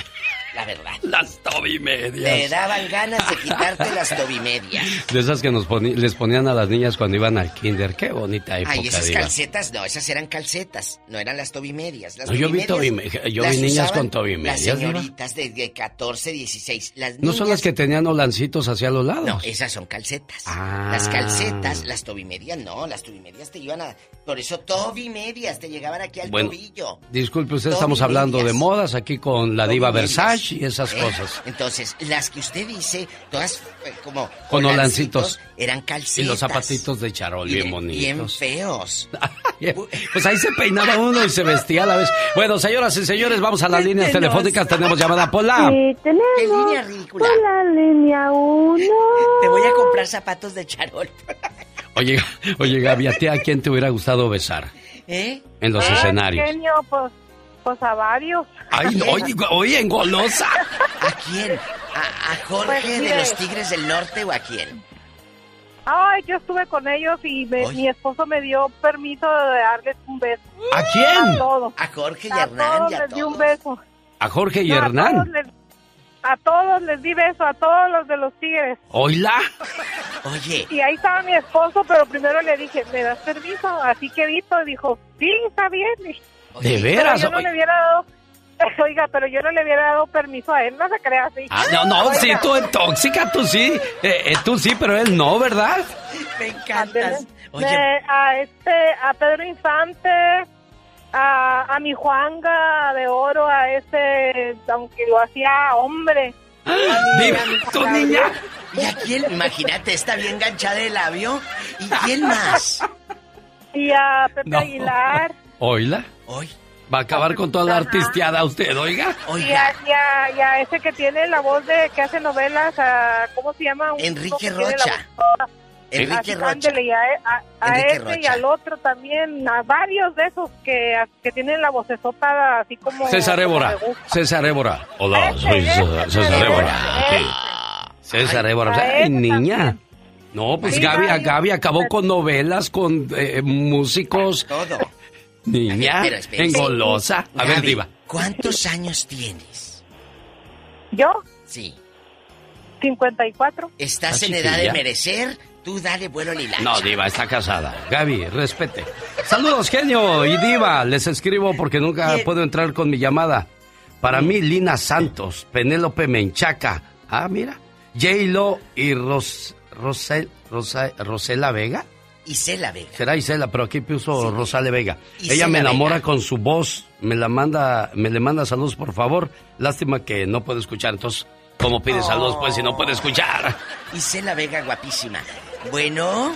[SPEAKER 10] La verdad.
[SPEAKER 2] Las
[SPEAKER 10] Te
[SPEAKER 2] tobimedias.
[SPEAKER 10] daban ganas de quitarte las tobimedias.
[SPEAKER 2] De esas que nos poni- les ponían a las niñas cuando iban al kinder. Qué bonita época,
[SPEAKER 10] Ay, esas
[SPEAKER 2] Diva.
[SPEAKER 10] calcetas, no, esas eran calcetas, no eran las tobimedias. Las
[SPEAKER 2] No, yo vi tobime- yo
[SPEAKER 10] las
[SPEAKER 2] vi niñas con tobimedias,
[SPEAKER 10] Las señoritas de, de 14, 16. Las
[SPEAKER 2] ¿No son las que tenían holancitos hacia los lados?
[SPEAKER 10] No, esas son calcetas.
[SPEAKER 2] Ah.
[SPEAKER 10] Las calcetas, las tobimedias no, las tobimedias te iban a... Por eso tobimedias te llegaban aquí al
[SPEAKER 2] Bueno,
[SPEAKER 10] tobillo.
[SPEAKER 2] Disculpe, usted estamos hablando de modas aquí con la diva
[SPEAKER 10] Tobimedias.
[SPEAKER 2] Y esas
[SPEAKER 10] ¿Eh?
[SPEAKER 2] cosas.
[SPEAKER 10] Entonces, las que usted dice, todas eh, como...
[SPEAKER 2] Con holancitos.
[SPEAKER 10] Eran calcetas.
[SPEAKER 2] Y los zapatitos de charol,
[SPEAKER 10] Y
[SPEAKER 2] bien
[SPEAKER 10] de-
[SPEAKER 2] bonitos.
[SPEAKER 10] Bien feos.
[SPEAKER 2] Pues ahí se peinaba uno y se vestía a la vez. Bueno, señoras y señores, vamos a las líneas telefónicas. Tenemos llamada Pola.
[SPEAKER 41] Sí, tenemos
[SPEAKER 10] ¿Qué línea ridícula?
[SPEAKER 41] por la línea 1.
[SPEAKER 10] Te voy a comprar zapatos de charol.
[SPEAKER 2] Oye, oye, Gaby, ¿a ti a quién te hubiera gustado besar
[SPEAKER 10] ¿Eh?
[SPEAKER 2] en los
[SPEAKER 41] Ay,
[SPEAKER 2] escenarios?
[SPEAKER 41] Genio, pues, pues a varios.
[SPEAKER 2] Ay, no, oye, oye, en golosa.
[SPEAKER 10] ¿A quién? ¿A, a Jorge
[SPEAKER 41] Pues,
[SPEAKER 10] de los Tigres del Norte o a quién?
[SPEAKER 41] Ay, yo estuve con ellos y me- mi esposo me dio permiso de darles un beso.
[SPEAKER 2] ¿A
[SPEAKER 41] A
[SPEAKER 2] quién?
[SPEAKER 41] todos.
[SPEAKER 10] A Jorge y
[SPEAKER 41] A
[SPEAKER 10] Hernán
[SPEAKER 41] todos
[SPEAKER 10] y a
[SPEAKER 41] les di un beso.
[SPEAKER 2] A Jorge y
[SPEAKER 41] No, A todos,
[SPEAKER 2] Hernán.
[SPEAKER 41] les, a todos les di beso, a todos los de los tigres.
[SPEAKER 2] Oíla.
[SPEAKER 10] Oye,
[SPEAKER 41] Y ahí estaba mi esposo, pero primero le dije, ¿me das permiso? Así que Vito dijo, sí, está bien.
[SPEAKER 2] De
[SPEAKER 41] Pero
[SPEAKER 2] veras.
[SPEAKER 41] yo no
[SPEAKER 2] oye.
[SPEAKER 41] le hubiera dado,
[SPEAKER 49] Oiga, pero yo no le hubiera dado permiso a él, no se crea así.
[SPEAKER 2] Ah, no, no,
[SPEAKER 49] Oiga,
[SPEAKER 2] sí, tú en tóxica, tú sí. Eh, eh, tú sí, pero él no, ¿verdad?
[SPEAKER 10] Me encantas.
[SPEAKER 49] me- a este, a Pedro Infante, a, a mi Juanga de Oro, a ese, aunque lo hacía hombre.
[SPEAKER 10] Diva,
[SPEAKER 49] tu
[SPEAKER 10] niña. ¿Y a quién? Imagínate, está bien enganchada el labio. ¿Y quién más?
[SPEAKER 49] Y a Pepe
[SPEAKER 2] No.
[SPEAKER 49] Aguilar.
[SPEAKER 2] ¿Oíla?
[SPEAKER 10] Hoy.
[SPEAKER 2] Va a acabar con toda la artisteada usted, oiga.
[SPEAKER 49] Y a, y, a, y a ese que tiene la voz de que hace novelas, a, ¿cómo se llama? Un
[SPEAKER 10] Enrique Rocha.
[SPEAKER 49] voz-
[SPEAKER 10] Enrique Rocha.
[SPEAKER 49] y a, a- a
[SPEAKER 10] Enrique
[SPEAKER 49] ese y al otro también, a varios de esos que, que tienen la vocesota así como...
[SPEAKER 2] César Évora. César Évora. Hola, soy César, César Évora. César Évora. Ay, niña. No, pues
[SPEAKER 49] Sí,
[SPEAKER 2] Gaby,
[SPEAKER 49] Gaby.
[SPEAKER 2] Gaby acabó con novelas, con eh, músicos.
[SPEAKER 10] Todo.
[SPEAKER 2] Niña,
[SPEAKER 10] espera.
[SPEAKER 2] engolosa. A ver, diva.
[SPEAKER 10] ¿Cuántos años tienes?
[SPEAKER 49] ¿Yo?
[SPEAKER 10] Sí.
[SPEAKER 49] 54.
[SPEAKER 10] ¿Estás
[SPEAKER 2] Está
[SPEAKER 10] en edad de merecer? Tú dale vuelo lila.
[SPEAKER 2] No, Diva, está casada. Gaby, respete. Saludos, genio y Diva. Les escribo porque nunca puedo entrar con mi llamada. Para mí, Lina Santos, Penélope Menchaca. Ah, mira. J-Lo y Ros, Rosel, Rosa- Rosela Vega.
[SPEAKER 10] Isela Vega.
[SPEAKER 2] Será Isela, pero aquí puso Rosale Vega.
[SPEAKER 10] Isela
[SPEAKER 2] Ella me enamora
[SPEAKER 10] Vega.
[SPEAKER 2] con su voz. Me la manda, me le manda saludos, por favor. Lástima que no puedo escuchar. Entonces, ¿cómo pide saludos, pues, si no puede escuchar?
[SPEAKER 10] Isela Vega, guapísima. Bueno,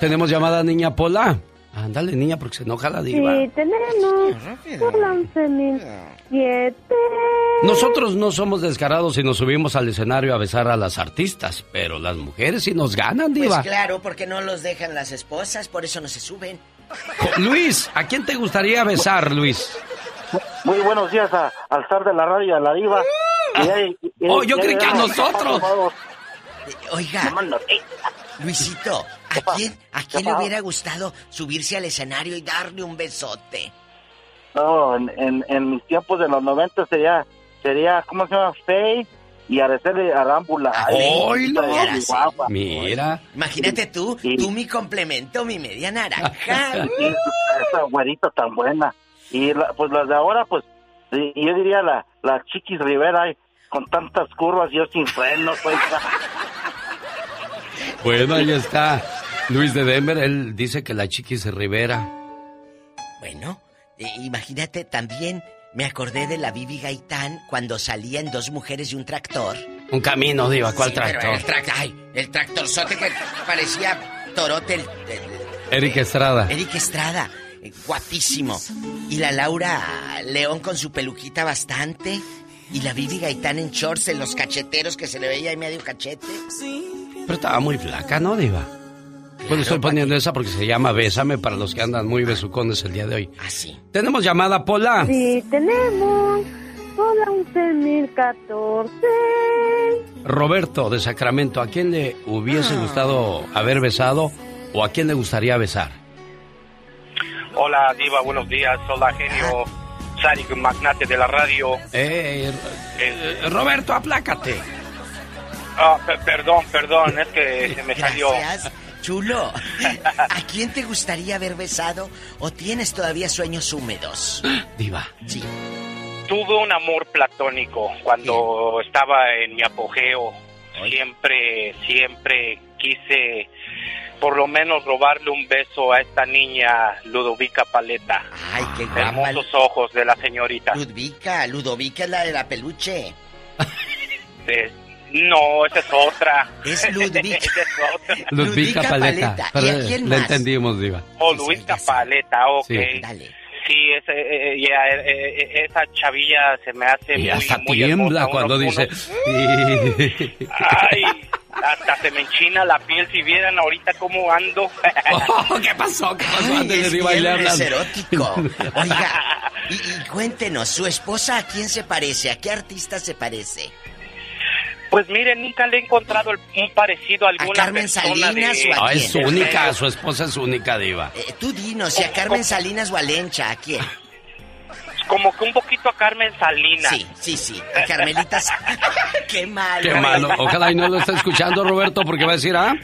[SPEAKER 2] ¿Tenemos llamada, niña Pola? Ándale, niña, porque se enoja la diva.
[SPEAKER 49] Sí, tenemos por 11.007.
[SPEAKER 2] Nosotros no somos descarados y nos subimos al escenario a besar a las artistas, pero las mujeres sí nos ganan,
[SPEAKER 10] pues
[SPEAKER 2] diva.
[SPEAKER 10] claro, porque no los dejan las esposas, por eso no se suben.
[SPEAKER 2] Luis, ¿a quién te gustaría besar, Luis?
[SPEAKER 57] Muy buenos días a- al zar de la radio y a la diva. Y ahí- y- y-
[SPEAKER 2] Oh, yo creí que a nosotros.
[SPEAKER 10] Oiga, Luisito, ¿a quién, a quién le hubiera gustado subirse al escenario y darle un besote?
[SPEAKER 57] No, en, en, en mis tiempos de los 90 sería, sería ¿cómo se llama? Faye y Araceli Arámbula. Ay,
[SPEAKER 2] ¡Oílo!
[SPEAKER 57] muy guapa.
[SPEAKER 2] Mira.
[SPEAKER 10] Imagínate tú, tú mi complemento, mi media naranja.
[SPEAKER 57] Esa güerita tan buena. Y la- pues las de ahora, pues, yo diría la, la Chiquis Rivera, con tantas curvas, yo sin frenos, pues.
[SPEAKER 2] Bueno, ahí está. Luis de Denver, él dice que la Chiquis Rivera.
[SPEAKER 10] Bueno, eh, imagínate también, me acordé de la Bibi Gaitán cuando salían dos mujeres y un tractor.
[SPEAKER 2] Un camino, diva, ¿cuál
[SPEAKER 10] Sí, pero
[SPEAKER 2] tractor?
[SPEAKER 10] el, trac- ay, el tractorzote que parecía torote. El, el-
[SPEAKER 2] Eric Estrada.
[SPEAKER 10] Eric Estrada, eh, guapísimo. Y la Laura León con su peluquita bastante. Y la Bibi Gaitán en shorts, en los cacheteros que se le veía ahí medio cachete.
[SPEAKER 2] Pero estaba muy flaca, ¿no, diva? Bueno, estoy poniendo esa porque se llama Bésame para los que andan muy besucones el día de hoy.
[SPEAKER 10] Así.
[SPEAKER 2] Tenemos llamada, Pola.
[SPEAKER 49] Sí, tenemos por la 11.014.
[SPEAKER 2] Roberto de Sacramento, ¿a quién le hubiese gustado haber besado o a quién le gustaría besar?
[SPEAKER 58] Hola, Diva, buenos días. Hola, genio. Sarik, magnate de la radio.
[SPEAKER 2] Eh,
[SPEAKER 58] Eh,
[SPEAKER 2] Roberto, aplácate.
[SPEAKER 58] ah, pe- perdón, perdón, es que se me salió.
[SPEAKER 10] Gracias, chulo. ¿A quién te gustaría haber besado o tienes todavía sueños húmedos?
[SPEAKER 2] Diva.
[SPEAKER 10] Sí.
[SPEAKER 58] Tuve un amor platónico cuando estaba en mi apogeo. Siempre, siempre quise por lo menos robarle un beso a esta niña Ludovica Paleta.
[SPEAKER 10] Ay, qué guapa.
[SPEAKER 58] Hermosos ojos de la señorita.
[SPEAKER 10] Ludovica, Ludovica es la de la peluche.
[SPEAKER 58] Eh, no, esa es otra.
[SPEAKER 10] Es Ludvica.
[SPEAKER 58] Esa es otra.
[SPEAKER 2] Ludvica Paleta.
[SPEAKER 10] ¿Y a
[SPEAKER 2] Pero,
[SPEAKER 10] quién
[SPEAKER 2] le entendimos, Diva.
[SPEAKER 58] Oh, Luisca Paleta, ok.
[SPEAKER 2] Sí.
[SPEAKER 58] Sí, eh, eh, eh, esa chavilla se me hace
[SPEAKER 2] Y
[SPEAKER 58] muy,
[SPEAKER 2] hasta
[SPEAKER 58] muy
[SPEAKER 2] tiembla
[SPEAKER 58] hermosa,
[SPEAKER 2] cuando
[SPEAKER 58] uno-
[SPEAKER 2] dice...
[SPEAKER 58] Ay, hasta se me enchina la piel si vieran ahorita cómo ando.
[SPEAKER 2] Oh, ¿Qué pasó? ¿Qué pasó?
[SPEAKER 10] Ay,
[SPEAKER 2] Antes de
[SPEAKER 10] es viernes
[SPEAKER 2] hablan.
[SPEAKER 10] erótico. Oiga, y, y cuéntenos, ¿su esposa a quién se parece? ¿A qué artista se parece?
[SPEAKER 58] Pues miren, nunca le he encontrado el- un parecido a alguna
[SPEAKER 10] Carmen
[SPEAKER 58] persona
[SPEAKER 10] Salinas
[SPEAKER 58] de...
[SPEAKER 10] o a
[SPEAKER 2] Ah, es
[SPEAKER 10] quién?
[SPEAKER 2] única, su esposa es única, Diva.
[SPEAKER 10] Eh, tú dinos, si a Carmen Salinas o a Lencha, ¿a quién?
[SPEAKER 58] Como que un poquito a Carmen Salinas.
[SPEAKER 10] Sí, sí, sí. A Carmelita. Sa- ¡Qué malo!
[SPEAKER 2] Qué malo. Ojalá y no lo esté escuchando, Roberto, porque va a decir, ah,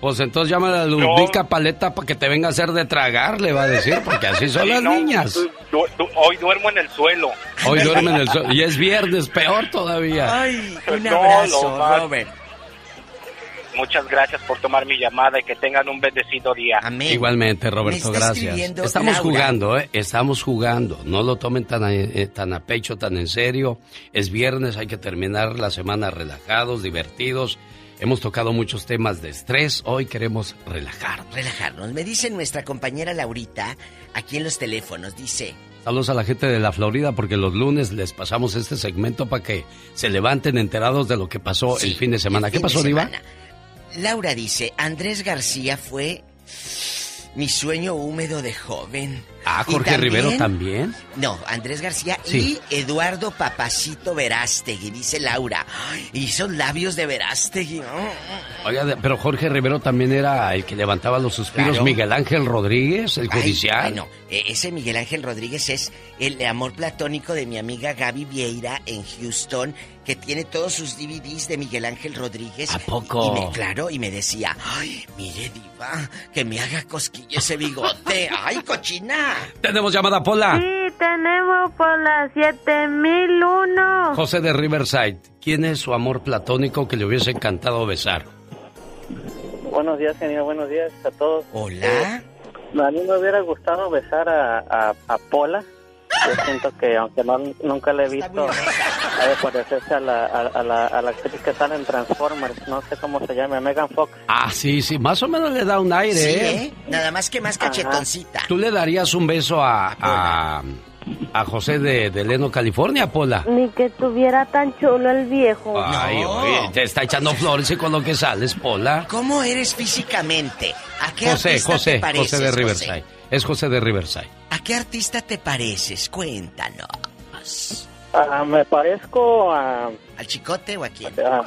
[SPEAKER 2] pues entonces llama a Ludvica Paleta para que te venga a hacer de tragar, le va a decir, porque así son
[SPEAKER 58] Sí,
[SPEAKER 2] las
[SPEAKER 58] no,
[SPEAKER 2] niñas.
[SPEAKER 58] du- du- hoy duermo en el suelo.
[SPEAKER 2] Hoy duerme en el sol. Y es viernes, peor todavía.
[SPEAKER 10] Ay, un
[SPEAKER 58] No,
[SPEAKER 10] abrazo,
[SPEAKER 58] lo más-
[SPEAKER 10] Robert.
[SPEAKER 58] Muchas gracias por tomar mi llamada y que tengan un bendecido día.
[SPEAKER 10] Amén.
[SPEAKER 2] Igualmente,
[SPEAKER 10] Me
[SPEAKER 2] Roberto, gracias. Estamos
[SPEAKER 10] Laura.
[SPEAKER 2] jugando, ¿eh? Estamos jugando. No lo tomen tan a, eh, tan a pecho, tan en serio. Es viernes, hay que terminar la semana relajados, divertidos. Hemos tocado muchos temas de estrés. Hoy queremos relajar.
[SPEAKER 10] Relajarnos. Me dice nuestra compañera Laurita, aquí en los teléfonos, dice,
[SPEAKER 2] Saludos a la gente de la Florida porque los lunes les pasamos este segmento para que se levanten enterados de lo que pasó el fin de semana. ¿Qué pasó, Diva?
[SPEAKER 10] Laura dice, Andrés García fue mi sueño húmedo de joven.
[SPEAKER 2] Ah, Jorge
[SPEAKER 10] también-
[SPEAKER 2] Rivero también.
[SPEAKER 10] No, Andrés García
[SPEAKER 2] Sí.
[SPEAKER 10] y Eduardo Papacito Verástegui, dice Laura. Ay, Y esos labios de Verástegui.
[SPEAKER 2] Oiga, pero Jorge Rivero también era el que levantaba los suspiros.
[SPEAKER 10] Claro.
[SPEAKER 2] Miguel Ángel Rodríguez, el
[SPEAKER 10] Ay,
[SPEAKER 2] judicial.
[SPEAKER 10] Bueno, eh, ese Miguel Ángel Rodríguez es el amor platónico de mi amiga Gaby Vieira en Houston, que tiene todos sus DVDs de Miguel Ángel Rodríguez.
[SPEAKER 2] ¿A poco?
[SPEAKER 10] Y me, claro, y me decía, ay, mire diva, que me haga cosquilla ese bigote. ay, cochina.
[SPEAKER 2] Tenemos llamada Pola.
[SPEAKER 41] Sí, tenemos por las 7001.
[SPEAKER 2] José de Riverside. ¿Quién es su amor platónico que le hubiese encantado besar?
[SPEAKER 59] Buenos días, genio. Buenos días a todos.
[SPEAKER 10] Hola.
[SPEAKER 59] A mí me hubiera gustado besar a, a, a Pola. Yo siento que, aunque no, nunca la he visto, ha de parecerse a la, a, a la, a la actriz que sale en Transformers. No sé cómo se llama, Megan Fox.
[SPEAKER 2] Ah, sí, sí, más o menos le da un aire,
[SPEAKER 10] Sí,
[SPEAKER 2] ¿eh?
[SPEAKER 10] ¿eh? Nada más que más cachetoncita.
[SPEAKER 2] ¿Tú le darías un beso a, a, a José de, de Leno, California, Pola?
[SPEAKER 41] Ni que estuviera tan chulo el viejo.
[SPEAKER 2] Ay, oye, te está echando flores y con lo que sales, Pola.
[SPEAKER 10] ¿Cómo eres físicamente? ¿A qué
[SPEAKER 2] José, José,
[SPEAKER 10] te pareces,
[SPEAKER 2] José de
[SPEAKER 10] José?
[SPEAKER 2] Riverside. Es José de Riverside.
[SPEAKER 10] ¿A qué artista te pareces? Cuéntanos.
[SPEAKER 59] Ah, me parezco a...
[SPEAKER 10] ¿Al chicote o a quién?
[SPEAKER 59] a-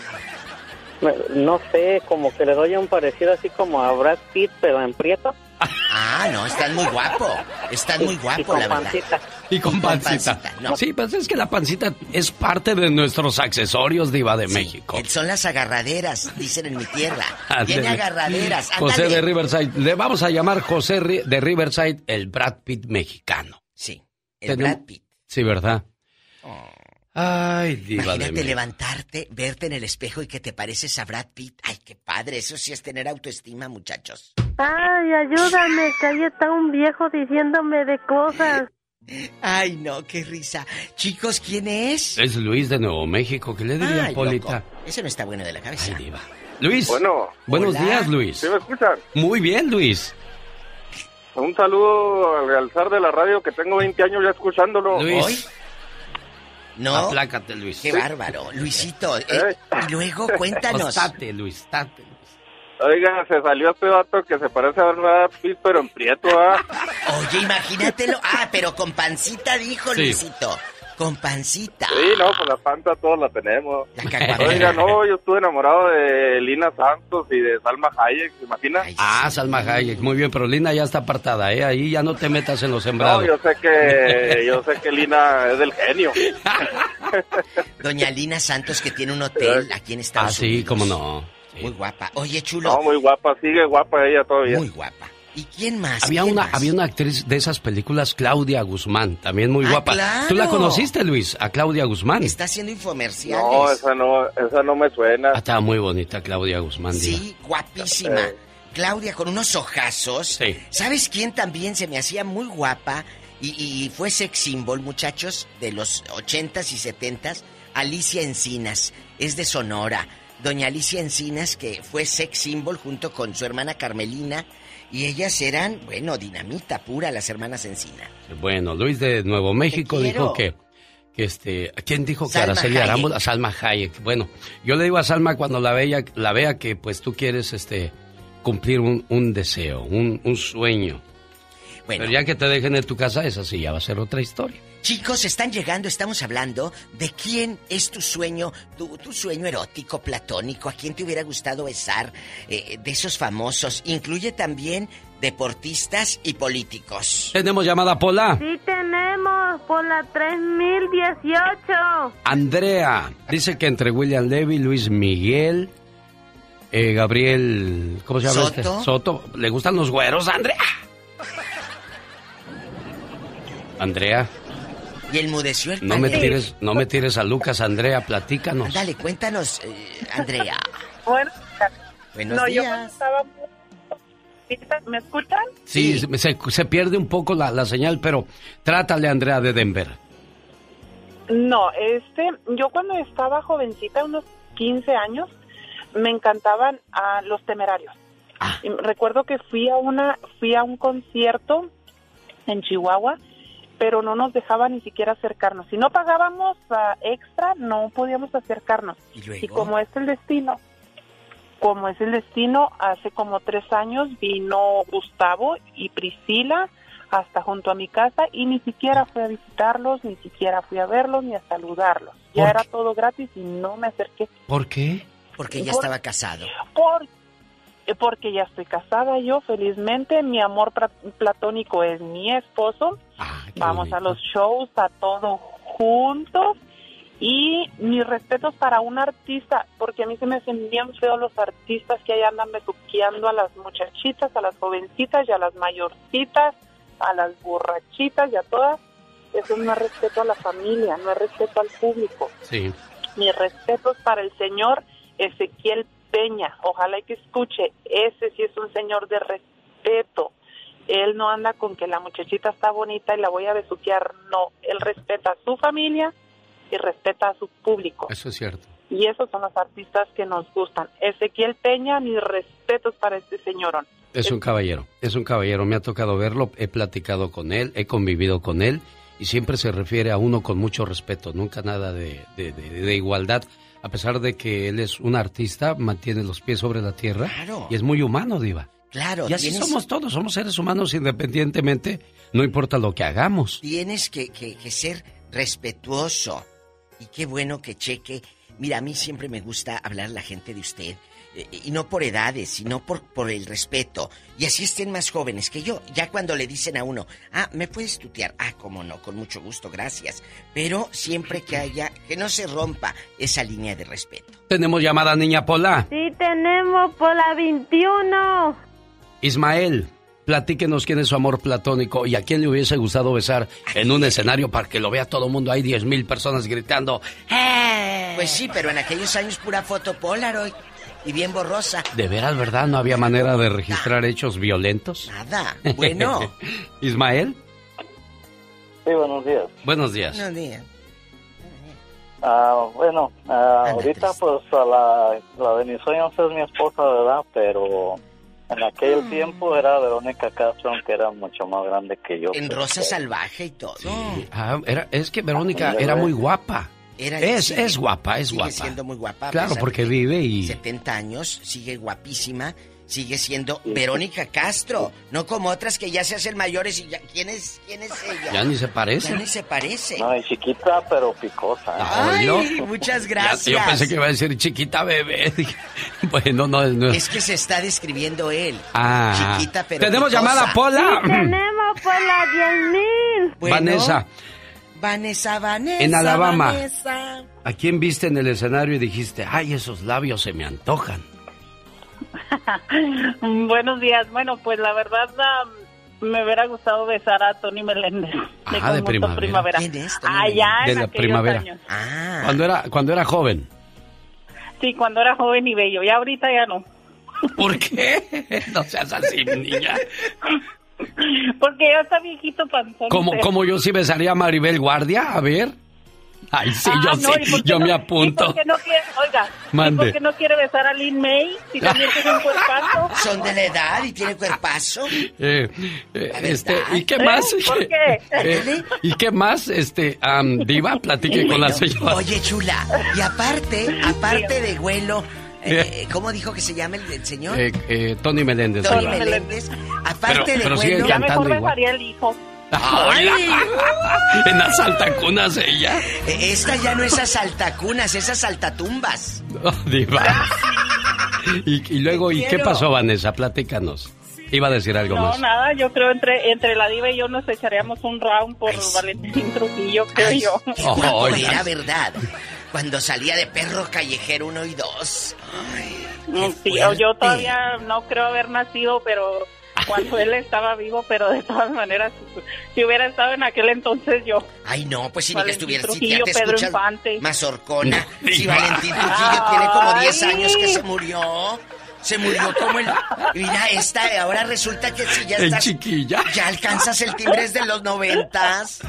[SPEAKER 59] me- no sé, como que le doy un parecido así como a Brad Pitt, pero en prieto.
[SPEAKER 10] Ah, no, estás muy guapo. Estás muy
[SPEAKER 59] Y
[SPEAKER 10] guapo,
[SPEAKER 59] con
[SPEAKER 10] la verdad.
[SPEAKER 59] pancita.
[SPEAKER 2] Y con
[SPEAKER 10] con
[SPEAKER 2] pancita.
[SPEAKER 10] pancita, no.
[SPEAKER 2] Sí, pues es que la pancita es parte de nuestros accesorios, Diva de México.
[SPEAKER 10] Eh, Son las agarraderas, dicen en mi tierra. Tiene agarraderas.
[SPEAKER 2] José
[SPEAKER 10] ándale.
[SPEAKER 2] de Riverside. Le vamos a llamar José de Riverside el Brad Pitt mexicano.
[SPEAKER 10] Sí, el
[SPEAKER 2] Tenemos-
[SPEAKER 10] Brad Pitt.
[SPEAKER 2] Sí, ¿verdad? Ay, Diva de
[SPEAKER 10] Imagínate
[SPEAKER 2] México.
[SPEAKER 10] levantarte, verte en el espejo y que te pareces a Brad Pitt. Ay, qué padre. Eso sí es tener autoestima, muchachos.
[SPEAKER 41] Ay, ayúdame, que ahí está un viejo diciéndome de cosas.
[SPEAKER 10] Ay, no, qué risa. Chicos, ¿quién es?
[SPEAKER 2] Es Luis de Nuevo México. ¿Qué le diría,
[SPEAKER 10] Ay,
[SPEAKER 2] Polita?
[SPEAKER 10] loco. Ese no está bueno de la cabeza.
[SPEAKER 2] Luis.
[SPEAKER 1] Bueno.
[SPEAKER 2] Buenos
[SPEAKER 10] Hola.
[SPEAKER 2] días, Luis.
[SPEAKER 1] ¿Sí me escuchan?
[SPEAKER 2] Muy bien, Luis.
[SPEAKER 1] Un saludo al alzar de la radio que tengo 20 años ya escuchándolo.
[SPEAKER 2] Luis.
[SPEAKER 10] No.
[SPEAKER 2] Aplácate, Luis.
[SPEAKER 10] Qué bárbaro. Luisito, eh,
[SPEAKER 1] Eh.
[SPEAKER 10] y luego cuéntanos.
[SPEAKER 2] Tate, Luis, tate.
[SPEAKER 1] Oiga, se salió este vato que se parece a Brad Pitt, pero en prieto, ¿ah?
[SPEAKER 10] Oye, imagínatelo. Ah, pero con pancita dijo
[SPEAKER 1] Sí.
[SPEAKER 10] Luisito. Con pancita.
[SPEAKER 1] Sí, no, pues la panza todos la tenemos.
[SPEAKER 10] caguamera.
[SPEAKER 1] Oiga, no, yo estuve enamorado de Lina Santos y de Salma Hayek, ¿se imagina?
[SPEAKER 2] Ah, Salma Hayek, muy bien, pero Lina ya está apartada, ¿eh? Ahí ya no te metas en los
[SPEAKER 1] No,
[SPEAKER 2] sembrados.
[SPEAKER 1] yo sé que, yo sé que Lina es del genio.
[SPEAKER 10] Doña Lina Santos, que tiene un hotel aquí en Estados
[SPEAKER 2] Ah, sí,
[SPEAKER 10] Unidos.
[SPEAKER 2] cómo no.
[SPEAKER 10] Muy guapa. Oye, chulo.
[SPEAKER 1] No, muy guapa, sigue guapa ella todavía.
[SPEAKER 10] Muy guapa. ¿Y quién más?
[SPEAKER 2] Había
[SPEAKER 10] ¿Quién
[SPEAKER 2] una,
[SPEAKER 10] más?
[SPEAKER 2] había una actriz de esas películas, Claudia Guzmán, también muy
[SPEAKER 10] Ah,
[SPEAKER 2] guapa.
[SPEAKER 10] claro.
[SPEAKER 2] ¿Tú la conociste, Luis? A Claudia Guzmán.
[SPEAKER 10] Está haciendo infomerciales.
[SPEAKER 1] No, esa no, esa no me suena.
[SPEAKER 2] Ah, estaba muy bonita Claudia Guzmán.
[SPEAKER 10] Sí, guapísima.
[SPEAKER 1] Eh.
[SPEAKER 10] Claudia con unos ojazos.
[SPEAKER 2] Sí.
[SPEAKER 10] ¿Sabes quién también se me hacía muy guapa? Y, y fue sex symbol, muchachos, de los 80s y 70s. Alicia Encinas, es de Sonora. Doña Alicia Encinas, que fue sex symbol junto con su hermana Carmelina. Y ellas eran, bueno, dinamita pura, las hermanas Encinas.
[SPEAKER 2] Bueno, Luis de Nuevo México dijo que, que este, ¿quién dijo que
[SPEAKER 10] Salma
[SPEAKER 2] Araceli. Arámbula? Salma Hayek. Bueno, yo le digo a Salma cuando la vea, la vea que pues tú quieres este cumplir un, un deseo, un, un sueño.
[SPEAKER 10] Bueno.
[SPEAKER 2] Pero ya que te dejen en tu casa, esa sí ya va a ser otra historia.
[SPEAKER 10] Chicos, están llegando, estamos hablando de quién es tu sueño, tu, tu sueño erótico, platónico, a quién te hubiera gustado besar, eh, de esos famosos. Incluye también deportistas y políticos.
[SPEAKER 2] Tenemos llamada Pola.
[SPEAKER 41] Sí tenemos por la 3018.
[SPEAKER 2] Andrea dice que entre William Levy, Luis Miguel, eh, Gabriel, ¿cómo se llama
[SPEAKER 10] Soto.
[SPEAKER 2] este? Soto. ¿Le gustan los güeros, Andrea? Andrea.
[SPEAKER 10] Y enmudeció el
[SPEAKER 2] No me
[SPEAKER 10] panel.
[SPEAKER 2] tires, no me tires a Lucas, Andrea, platícanos.
[SPEAKER 10] Dale, cuéntanos, eh, Andrea.
[SPEAKER 60] Bueno,
[SPEAKER 10] Buenos
[SPEAKER 60] no, yo
[SPEAKER 10] días.
[SPEAKER 60] cuando estaba... ¿Me escuchan?
[SPEAKER 2] Sí, Se, se pierde un poco la, la señal, pero trátale, Andrea de Denver.
[SPEAKER 60] No, este, yo cuando estaba jovencita, unos 15 años, me encantaban a los temerarios. Y recuerdo que fui a una, fui a un concierto en Chihuahua, pero no nos dejaban ni siquiera acercarnos. Si no pagábamos ah, extra, no podíamos acercarnos.
[SPEAKER 10] ¿Y
[SPEAKER 60] como es el destino, como es el destino, hace como tres años vino Gustavo y Priscila hasta junto a mi casa y ni siquiera fui a visitarlos, ni siquiera fui a verlos, ni a saludarlos. Ya
[SPEAKER 2] ¿Por
[SPEAKER 60] era todo gratis y no me acerqué.
[SPEAKER 2] ¿Por qué?
[SPEAKER 10] Porque ya
[SPEAKER 60] Por-
[SPEAKER 10] estaba casado.
[SPEAKER 60] Por, eh, porque ya estoy casada yo, felizmente. Mi amor platónico es mi esposo. Vamos a los shows, a todo juntos. Y mis respetos para un artista, porque a mí se me hacen bien feos los artistas que ahí andan besuqueando a las muchachitas, a las jovencitas y a las mayorcitas, a las borrachitas y a todas. Eso no es respeto a la familia, no es respeto al público.
[SPEAKER 2] Sí.
[SPEAKER 60] Mis respetos para el señor Ezequiel Peña. Ojalá y que escuche. Ese sí es un señor de respeto. Él no anda con que la muchachita está bonita y la voy a besuquear. No, él respeta a su familia y respeta a su público.
[SPEAKER 2] Eso es cierto.
[SPEAKER 60] Y esos son los artistas que nos gustan. Ezequiel Peña, mis respetos para este señorón.
[SPEAKER 2] Es un caballero, es un caballero. Me ha tocado verlo, he platicado con él, he convivido con él y siempre se refiere a uno con mucho respeto, nunca nada de, de- de- de igualdad. A pesar de que él es un artista, mantiene los pies sobre la tierra
[SPEAKER 10] Claro.
[SPEAKER 2] y es muy humano, Diva.
[SPEAKER 10] Claro,
[SPEAKER 2] Y así
[SPEAKER 10] tienes-
[SPEAKER 2] somos todos, somos seres humanos independientemente, no importa lo que hagamos.
[SPEAKER 10] Tienes que, que- que ser respetuoso. Y qué bueno que cheque. Mira, a mí siempre me gusta hablar a la gente de usted. Eh, Y no por edades, sino por, por el respeto. Y así estén más jóvenes que yo. Ya cuando le dicen a uno, ah, ¿me puedes tutear? Ah, cómo no, con mucho gusto, gracias. Pero siempre que haya, que no se rompa esa línea de respeto.
[SPEAKER 2] Tenemos llamada niña Pola.
[SPEAKER 41] Sí, tenemos por la 21.
[SPEAKER 2] Ismael, platíquenos quién es su amor platónico y a quién le hubiese gustado besar en un escenario para que lo vea todo el mundo. Hay 10 mil personas gritando.
[SPEAKER 10] Pues sí, pero en aquellos años pura foto Polaroid y bien borrosa.
[SPEAKER 2] ¿De veras, verdad? ¿No había manera de registrar hechos violentos?
[SPEAKER 10] Nada. Bueno.
[SPEAKER 2] Ismael,
[SPEAKER 61] Sí, buenos días.
[SPEAKER 2] buenos días.
[SPEAKER 10] Buenos días.
[SPEAKER 61] Ah, bueno, ah, ahorita pues a la, la de mis sueños es mi esposa, ¿verdad? Pero en aquel tiempo era Verónica Castro, que era mucho más grande que yo.
[SPEAKER 10] En Rosa Salvaje y todo.
[SPEAKER 2] Ah, era, es que Verónica era muy guapa.
[SPEAKER 10] Era-
[SPEAKER 2] es,
[SPEAKER 10] sigue-
[SPEAKER 2] es guapa, es
[SPEAKER 10] sigue
[SPEAKER 2] guapa.
[SPEAKER 10] siendo muy guapa.
[SPEAKER 2] Claro, porque vive y...
[SPEAKER 10] 70 años, sigue guapísima, sigue siendo Verónica Castro, no como otras que ya se hacen mayores y ya... ¿Quién es, quién es ella?
[SPEAKER 2] Ya ni se parece.
[SPEAKER 10] Ya ni se parece.
[SPEAKER 61] No, y chiquita, pero picosa. ¿eh?
[SPEAKER 10] Ay,
[SPEAKER 2] ¿no?
[SPEAKER 10] muchas
[SPEAKER 2] Ya-
[SPEAKER 10] gracias.
[SPEAKER 2] yo pensé que iba a decir chiquita bebé. Bueno, no, no.
[SPEAKER 10] Es que se está describiendo él.
[SPEAKER 2] Ah.
[SPEAKER 10] Chiquita, pero
[SPEAKER 2] Tenemos
[SPEAKER 10] picosa.
[SPEAKER 2] llamada, Pola.
[SPEAKER 41] Tenemos por la 10.000.
[SPEAKER 10] Bueno,
[SPEAKER 2] Vanessa,
[SPEAKER 10] Vanessa, Vanessa.
[SPEAKER 2] En Alabama.
[SPEAKER 10] Vanessa.
[SPEAKER 2] ¿a quién viste en el escenario y dijiste, ay, esos labios se me antojan?
[SPEAKER 60] Buenos días. Bueno, pues la verdad ah, me hubiera gustado besar a Tony Meléndez.
[SPEAKER 2] Ah, de
[SPEAKER 60] Conjunto
[SPEAKER 2] primavera.
[SPEAKER 10] ¿Quién es, Tony
[SPEAKER 60] Allá
[SPEAKER 2] De
[SPEAKER 60] en
[SPEAKER 2] la primavera.
[SPEAKER 60] años.
[SPEAKER 10] Ah.
[SPEAKER 2] Cuando era, cuando era joven.
[SPEAKER 60] Sí, cuando era joven y bello. Ya ahorita ya no.
[SPEAKER 2] ¿Por qué? No seas así, niña.
[SPEAKER 60] Porque ya está viejito panzón.
[SPEAKER 2] Como, como yo sí besaría a Maribel Guardia, a ver. Ay, sí,
[SPEAKER 60] Ah,
[SPEAKER 2] yo
[SPEAKER 60] no,
[SPEAKER 2] sí,
[SPEAKER 60] ¿y
[SPEAKER 2] yo
[SPEAKER 60] no-
[SPEAKER 2] me
[SPEAKER 60] ¿Y
[SPEAKER 2] apunto.
[SPEAKER 60] por qué no quiere, oiga, ¿y
[SPEAKER 2] Mande.
[SPEAKER 60] por qué no quiere besar a Lin May? Si también tiene un cuerpazo.
[SPEAKER 10] Son de la edad y tiene cuerpazo.
[SPEAKER 2] Eh, eh, este. ¿y qué más?
[SPEAKER 60] ¿Eh? ¿Por qué?
[SPEAKER 2] Eh, ¿Y qué más, este, am, Diva? Platique con la
[SPEAKER 10] Bueno,
[SPEAKER 2] señora.
[SPEAKER 10] Oye, chula, y aparte, aparte de Güelo, eh, ¿cómo dijo que se llama el, el señor?
[SPEAKER 2] Eh, eh, Tony Meléndez.
[SPEAKER 10] Tony
[SPEAKER 2] ¿verdad?
[SPEAKER 10] Meléndez. Aparte
[SPEAKER 2] Pero-
[SPEAKER 10] de
[SPEAKER 2] pero sigue
[SPEAKER 10] Güelo,
[SPEAKER 60] Ya mejor
[SPEAKER 2] igual.
[SPEAKER 60] besaría al hijo.
[SPEAKER 2] Ay, en las altacunas ella.
[SPEAKER 10] eh, esta ya no es asaltacunas, es asaltatumbas.
[SPEAKER 2] Oh, diva. Y, y luego, ¿y qué pasó, Vanessa? Platícanos. Iba a decir algo
[SPEAKER 60] No,
[SPEAKER 2] más.
[SPEAKER 60] nada, yo creo entre entre la diva y yo nos echaríamos un round por Valentín Trujillo, creo yo.
[SPEAKER 2] Oiga.
[SPEAKER 10] era, ¿verdad? Cuando salía de perro callejero uno y dos.
[SPEAKER 60] Mm, Sí, yo todavía no creo haber nacido, pero cuando él estaba vivo, pero de todas maneras, si hubiera estado en aquel entonces yo.
[SPEAKER 10] Ay, no, pues si ni que
[SPEAKER 60] Valentín
[SPEAKER 10] estuviera, si
[SPEAKER 60] Trujillo,
[SPEAKER 10] ya te
[SPEAKER 60] Pedro
[SPEAKER 10] escuchas
[SPEAKER 60] Infante.
[SPEAKER 10] mazorcona. Si Valentín Trujillo tiene como 10 años que se murió. Se murió como el... Mira, esta, ahora resulta que si ya
[SPEAKER 2] El
[SPEAKER 10] estás...
[SPEAKER 2] chiquilla.
[SPEAKER 10] Ya alcanzas el timbre de los noventas.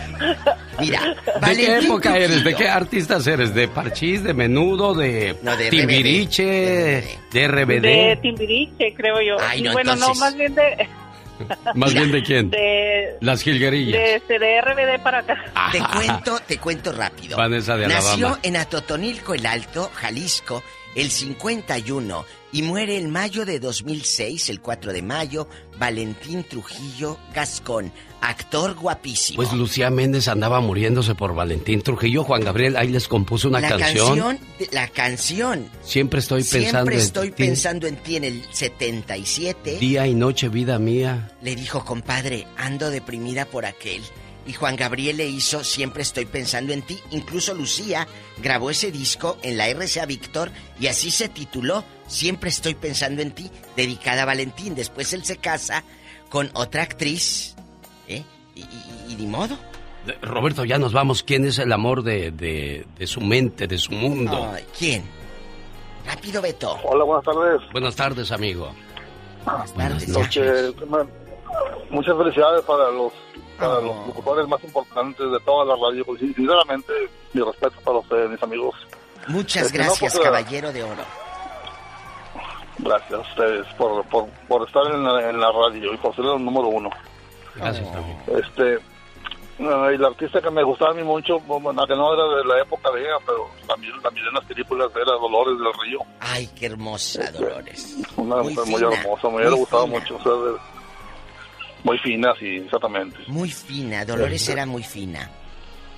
[SPEAKER 10] Mira,
[SPEAKER 2] ¿De qué época eres? ¿De qué artistas eres? ¿De Parchís, de Menudo, de,
[SPEAKER 10] No, de
[SPEAKER 2] Timbiriche, de RBD?
[SPEAKER 60] De Timbiriche, creo yo.
[SPEAKER 2] Ay,
[SPEAKER 60] Y
[SPEAKER 2] no,
[SPEAKER 60] bueno,
[SPEAKER 2] entonces-
[SPEAKER 60] no, más bien de...
[SPEAKER 2] ¿Más bien de quién?
[SPEAKER 60] De,
[SPEAKER 2] Las jilguerillas.
[SPEAKER 60] de, este, de RBD para acá.
[SPEAKER 10] Te cuento, te cuento rápido.
[SPEAKER 2] Vanessa de
[SPEAKER 10] Nació
[SPEAKER 2] Alabama.
[SPEAKER 10] en Atotonilco el Alto, Jalisco, el 51 y muere en mayo de 2006, el 4 de mayo, Valentín Trujillo Gascón, actor guapísimo.
[SPEAKER 2] Pues Lucía Méndez andaba muriéndose por Valentín Trujillo. Juan Gabriel ahí les compuso una
[SPEAKER 10] la
[SPEAKER 2] canción.
[SPEAKER 10] de- la canción.
[SPEAKER 2] Siempre estoy pensando
[SPEAKER 10] Siempre estoy pensando en ti en el 77.
[SPEAKER 2] Día y noche, vida mía.
[SPEAKER 10] Le dijo, compadre, ando deprimida por aquel. Y Juan Gabriel le hizo Siempre estoy pensando en ti. Incluso Lucía grabó ese disco en la RCA Víctor y así se tituló Siempre estoy pensando en ti, dedicada a Valentín. Después él se casa con otra actriz. ¿eh? Y, y- y ni modo.
[SPEAKER 2] De- Roberto, ya nos vamos. ¿Quién es el amor de, de- de su mente, de su mundo?
[SPEAKER 10] Ay, ¿Quién? Rápido, Beto.
[SPEAKER 46] Hola, buenas tardes.
[SPEAKER 2] Buenas tardes, amigo.
[SPEAKER 10] Buenas
[SPEAKER 46] Los que- ma- muchas felicidades para los para los locutores más importantes de toda la radio. Pues, y sinceramente, mi respeto para ustedes, mis amigos.
[SPEAKER 10] Muchas
[SPEAKER 46] Este, no,
[SPEAKER 10] gracias,
[SPEAKER 46] pues,
[SPEAKER 10] caballero de oro.
[SPEAKER 46] Gracias a ustedes por, por, por estar en la, en la radio y por ser el número uno.
[SPEAKER 2] Gracias, amigo.
[SPEAKER 46] Este, ah, y la artista que me gustaba a mí mucho, bueno, que no era de la época de ella, pero mir- la miré en las películas, era Dolores del Río.
[SPEAKER 10] Ay, qué hermosa, Dolores.
[SPEAKER 46] Una
[SPEAKER 10] Muy
[SPEAKER 46] mujer muy, hermosa, me hubiera gustado
[SPEAKER 10] fina.
[SPEAKER 46] mucho. o sea, de- muy fina, sí, exactamente.
[SPEAKER 10] Muy fina, Dolores era muy fina.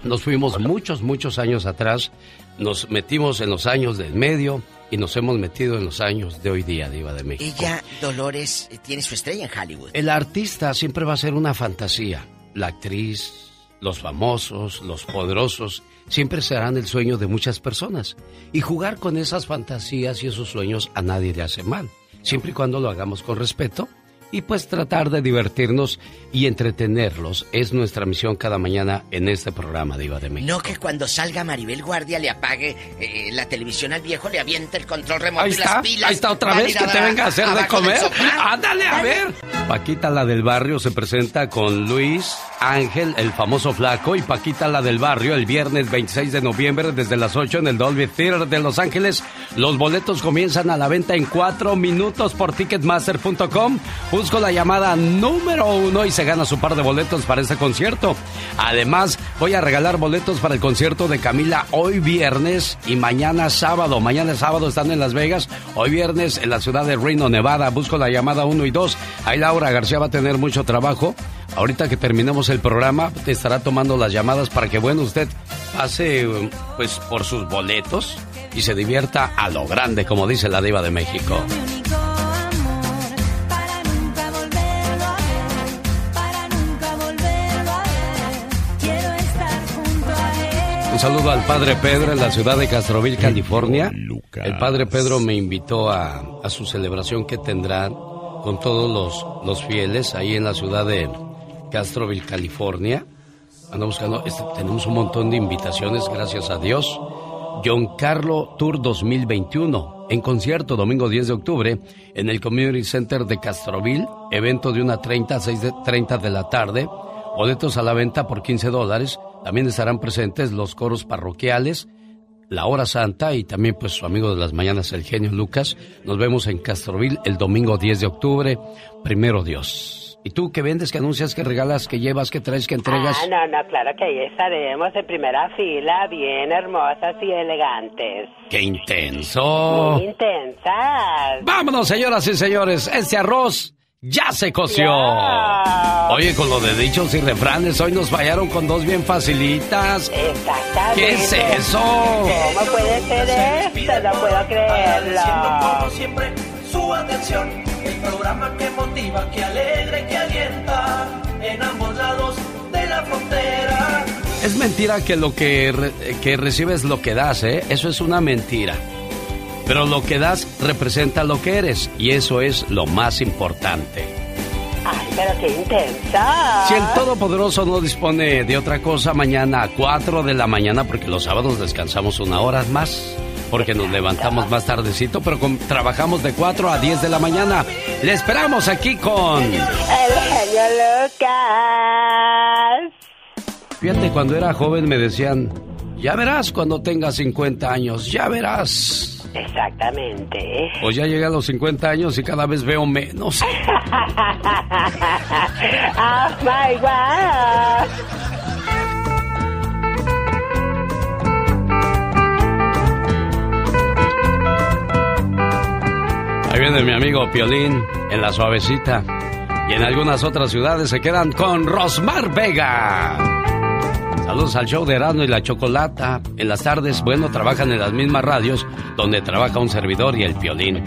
[SPEAKER 2] Nos fuimos muchos, muchos años atrás. Nos metimos en los años del medio y nos hemos metido en los años de hoy día, Diva de México.
[SPEAKER 10] Ella, Dolores, eh, tiene su estrella en Hollywood.
[SPEAKER 2] El artista siempre va a ser una fantasía. La actriz, los famosos, los poderosos, siempre serán el sueño de muchas personas. Y jugar con esas fantasías y esos sueños a nadie le hace mal. Siempre y cuando lo hagamos con respeto y pues tratar de divertirnos y entretenerlos. Es nuestra misión cada mañana en este programa, Diva de México.
[SPEAKER 10] No que cuando salga Maribel Guardia le apague eh, la televisión al viejo, le aviente el control remoto
[SPEAKER 2] Ahí
[SPEAKER 10] y las
[SPEAKER 2] está,
[SPEAKER 10] pilas.
[SPEAKER 2] ahí está otra vez que te venga a hacer de comer. Ándale, a ver. Paquita la del barrio se presenta con Luis Ángel, el famoso flaco, y Paquita la del barrio el viernes 26 de noviembre desde las 8 en el Dolby Theater de Los Ángeles. Los boletos comienzan a la venta en 4 minutos por ticketmaster.com. Busco la llamada número uno y se gana su par de boletos para este concierto. Además, voy a regalar boletos para el concierto de Camila hoy viernes y mañana sábado. Mañana sábado están en Las Vegas, hoy viernes en la ciudad de Reno, Nevada. Busco la llamada 1 y 2. Ahí Laura García va a tener mucho trabajo. Ahorita que terminemos el programa, te estará tomando las llamadas para que, bueno, usted pase pues por sus boletos y se divierta a lo grande, como dice la diva de México. Saludo al padre Pedro en la ciudad de Castroville, California. El padre Pedro me invitó a, a su celebración que tendrán con todos los, los fieles ahí en la ciudad de Castroville, California. Ando buscando, este, tenemos un montón de invitaciones, gracias a Dios. John Carlo Tour 2021, en concierto domingo 10 de octubre en el Community Center de Castroville, evento de una 30 a 6 de 30 de la tarde, boletos a la venta por 15 dólares, también estarán presentes los coros parroquiales, la hora santa y también pues su amigo de las mañanas, el genio Lucas. Nos vemos en Castroville el domingo 10 de octubre, primero Dios. ¿Y tú qué vendes, que anuncias, que regalas, que llevas, que traes, que entregas?
[SPEAKER 62] Ah, no, no, claro que ahí estaremos en primera fila, bien hermosas y elegantes.
[SPEAKER 2] ¡Qué intenso!
[SPEAKER 62] Muy intensas.
[SPEAKER 2] Vámonos, señoras y señores, este arroz ya se coció. Oye, con lo de dichos y refranes, hoy nos fallaron con dos bien facilitas.
[SPEAKER 62] Exactamente.
[SPEAKER 2] ¿Qué es eso?
[SPEAKER 62] ¿Cómo puede ser esto? No puedo creerlo.
[SPEAKER 28] Como siempre, su atención. El programa que motiva, que alegra y que alienta en ambos lados de la frontera.
[SPEAKER 2] Es mentira que lo que, re- que recibes lo que das, ¿eh? Eso es una mentira. Pero lo que das representa lo que eres y eso es lo más importante.
[SPEAKER 31] Ay, pero qué intensa.
[SPEAKER 2] Si el Todopoderoso no dispone de otra cosa, mañana a 4 de la mañana, porque los sábados descansamos una hora más, porque nos levantamos más tardecito, pero con- trabajamos de 4 a 10 de la mañana. Le esperamos aquí con...
[SPEAKER 31] El genio Lucas.
[SPEAKER 2] Fíjate, cuando era joven me decían, ya verás cuando tengas 50 años, ya verás.
[SPEAKER 31] Exactamente.
[SPEAKER 2] Pues ya llegué a los 50 años y cada vez veo menos.
[SPEAKER 31] oh my God.
[SPEAKER 2] Ahí viene mi amigo Piolín en la suavecita. Y en algunas otras ciudades se quedan con Rosmar Vega. Saludos al show de Erasmo y la Chocolata. En las tardes, bueno, trabajan en las mismas radios donde trabaja un servidor y el Piolín.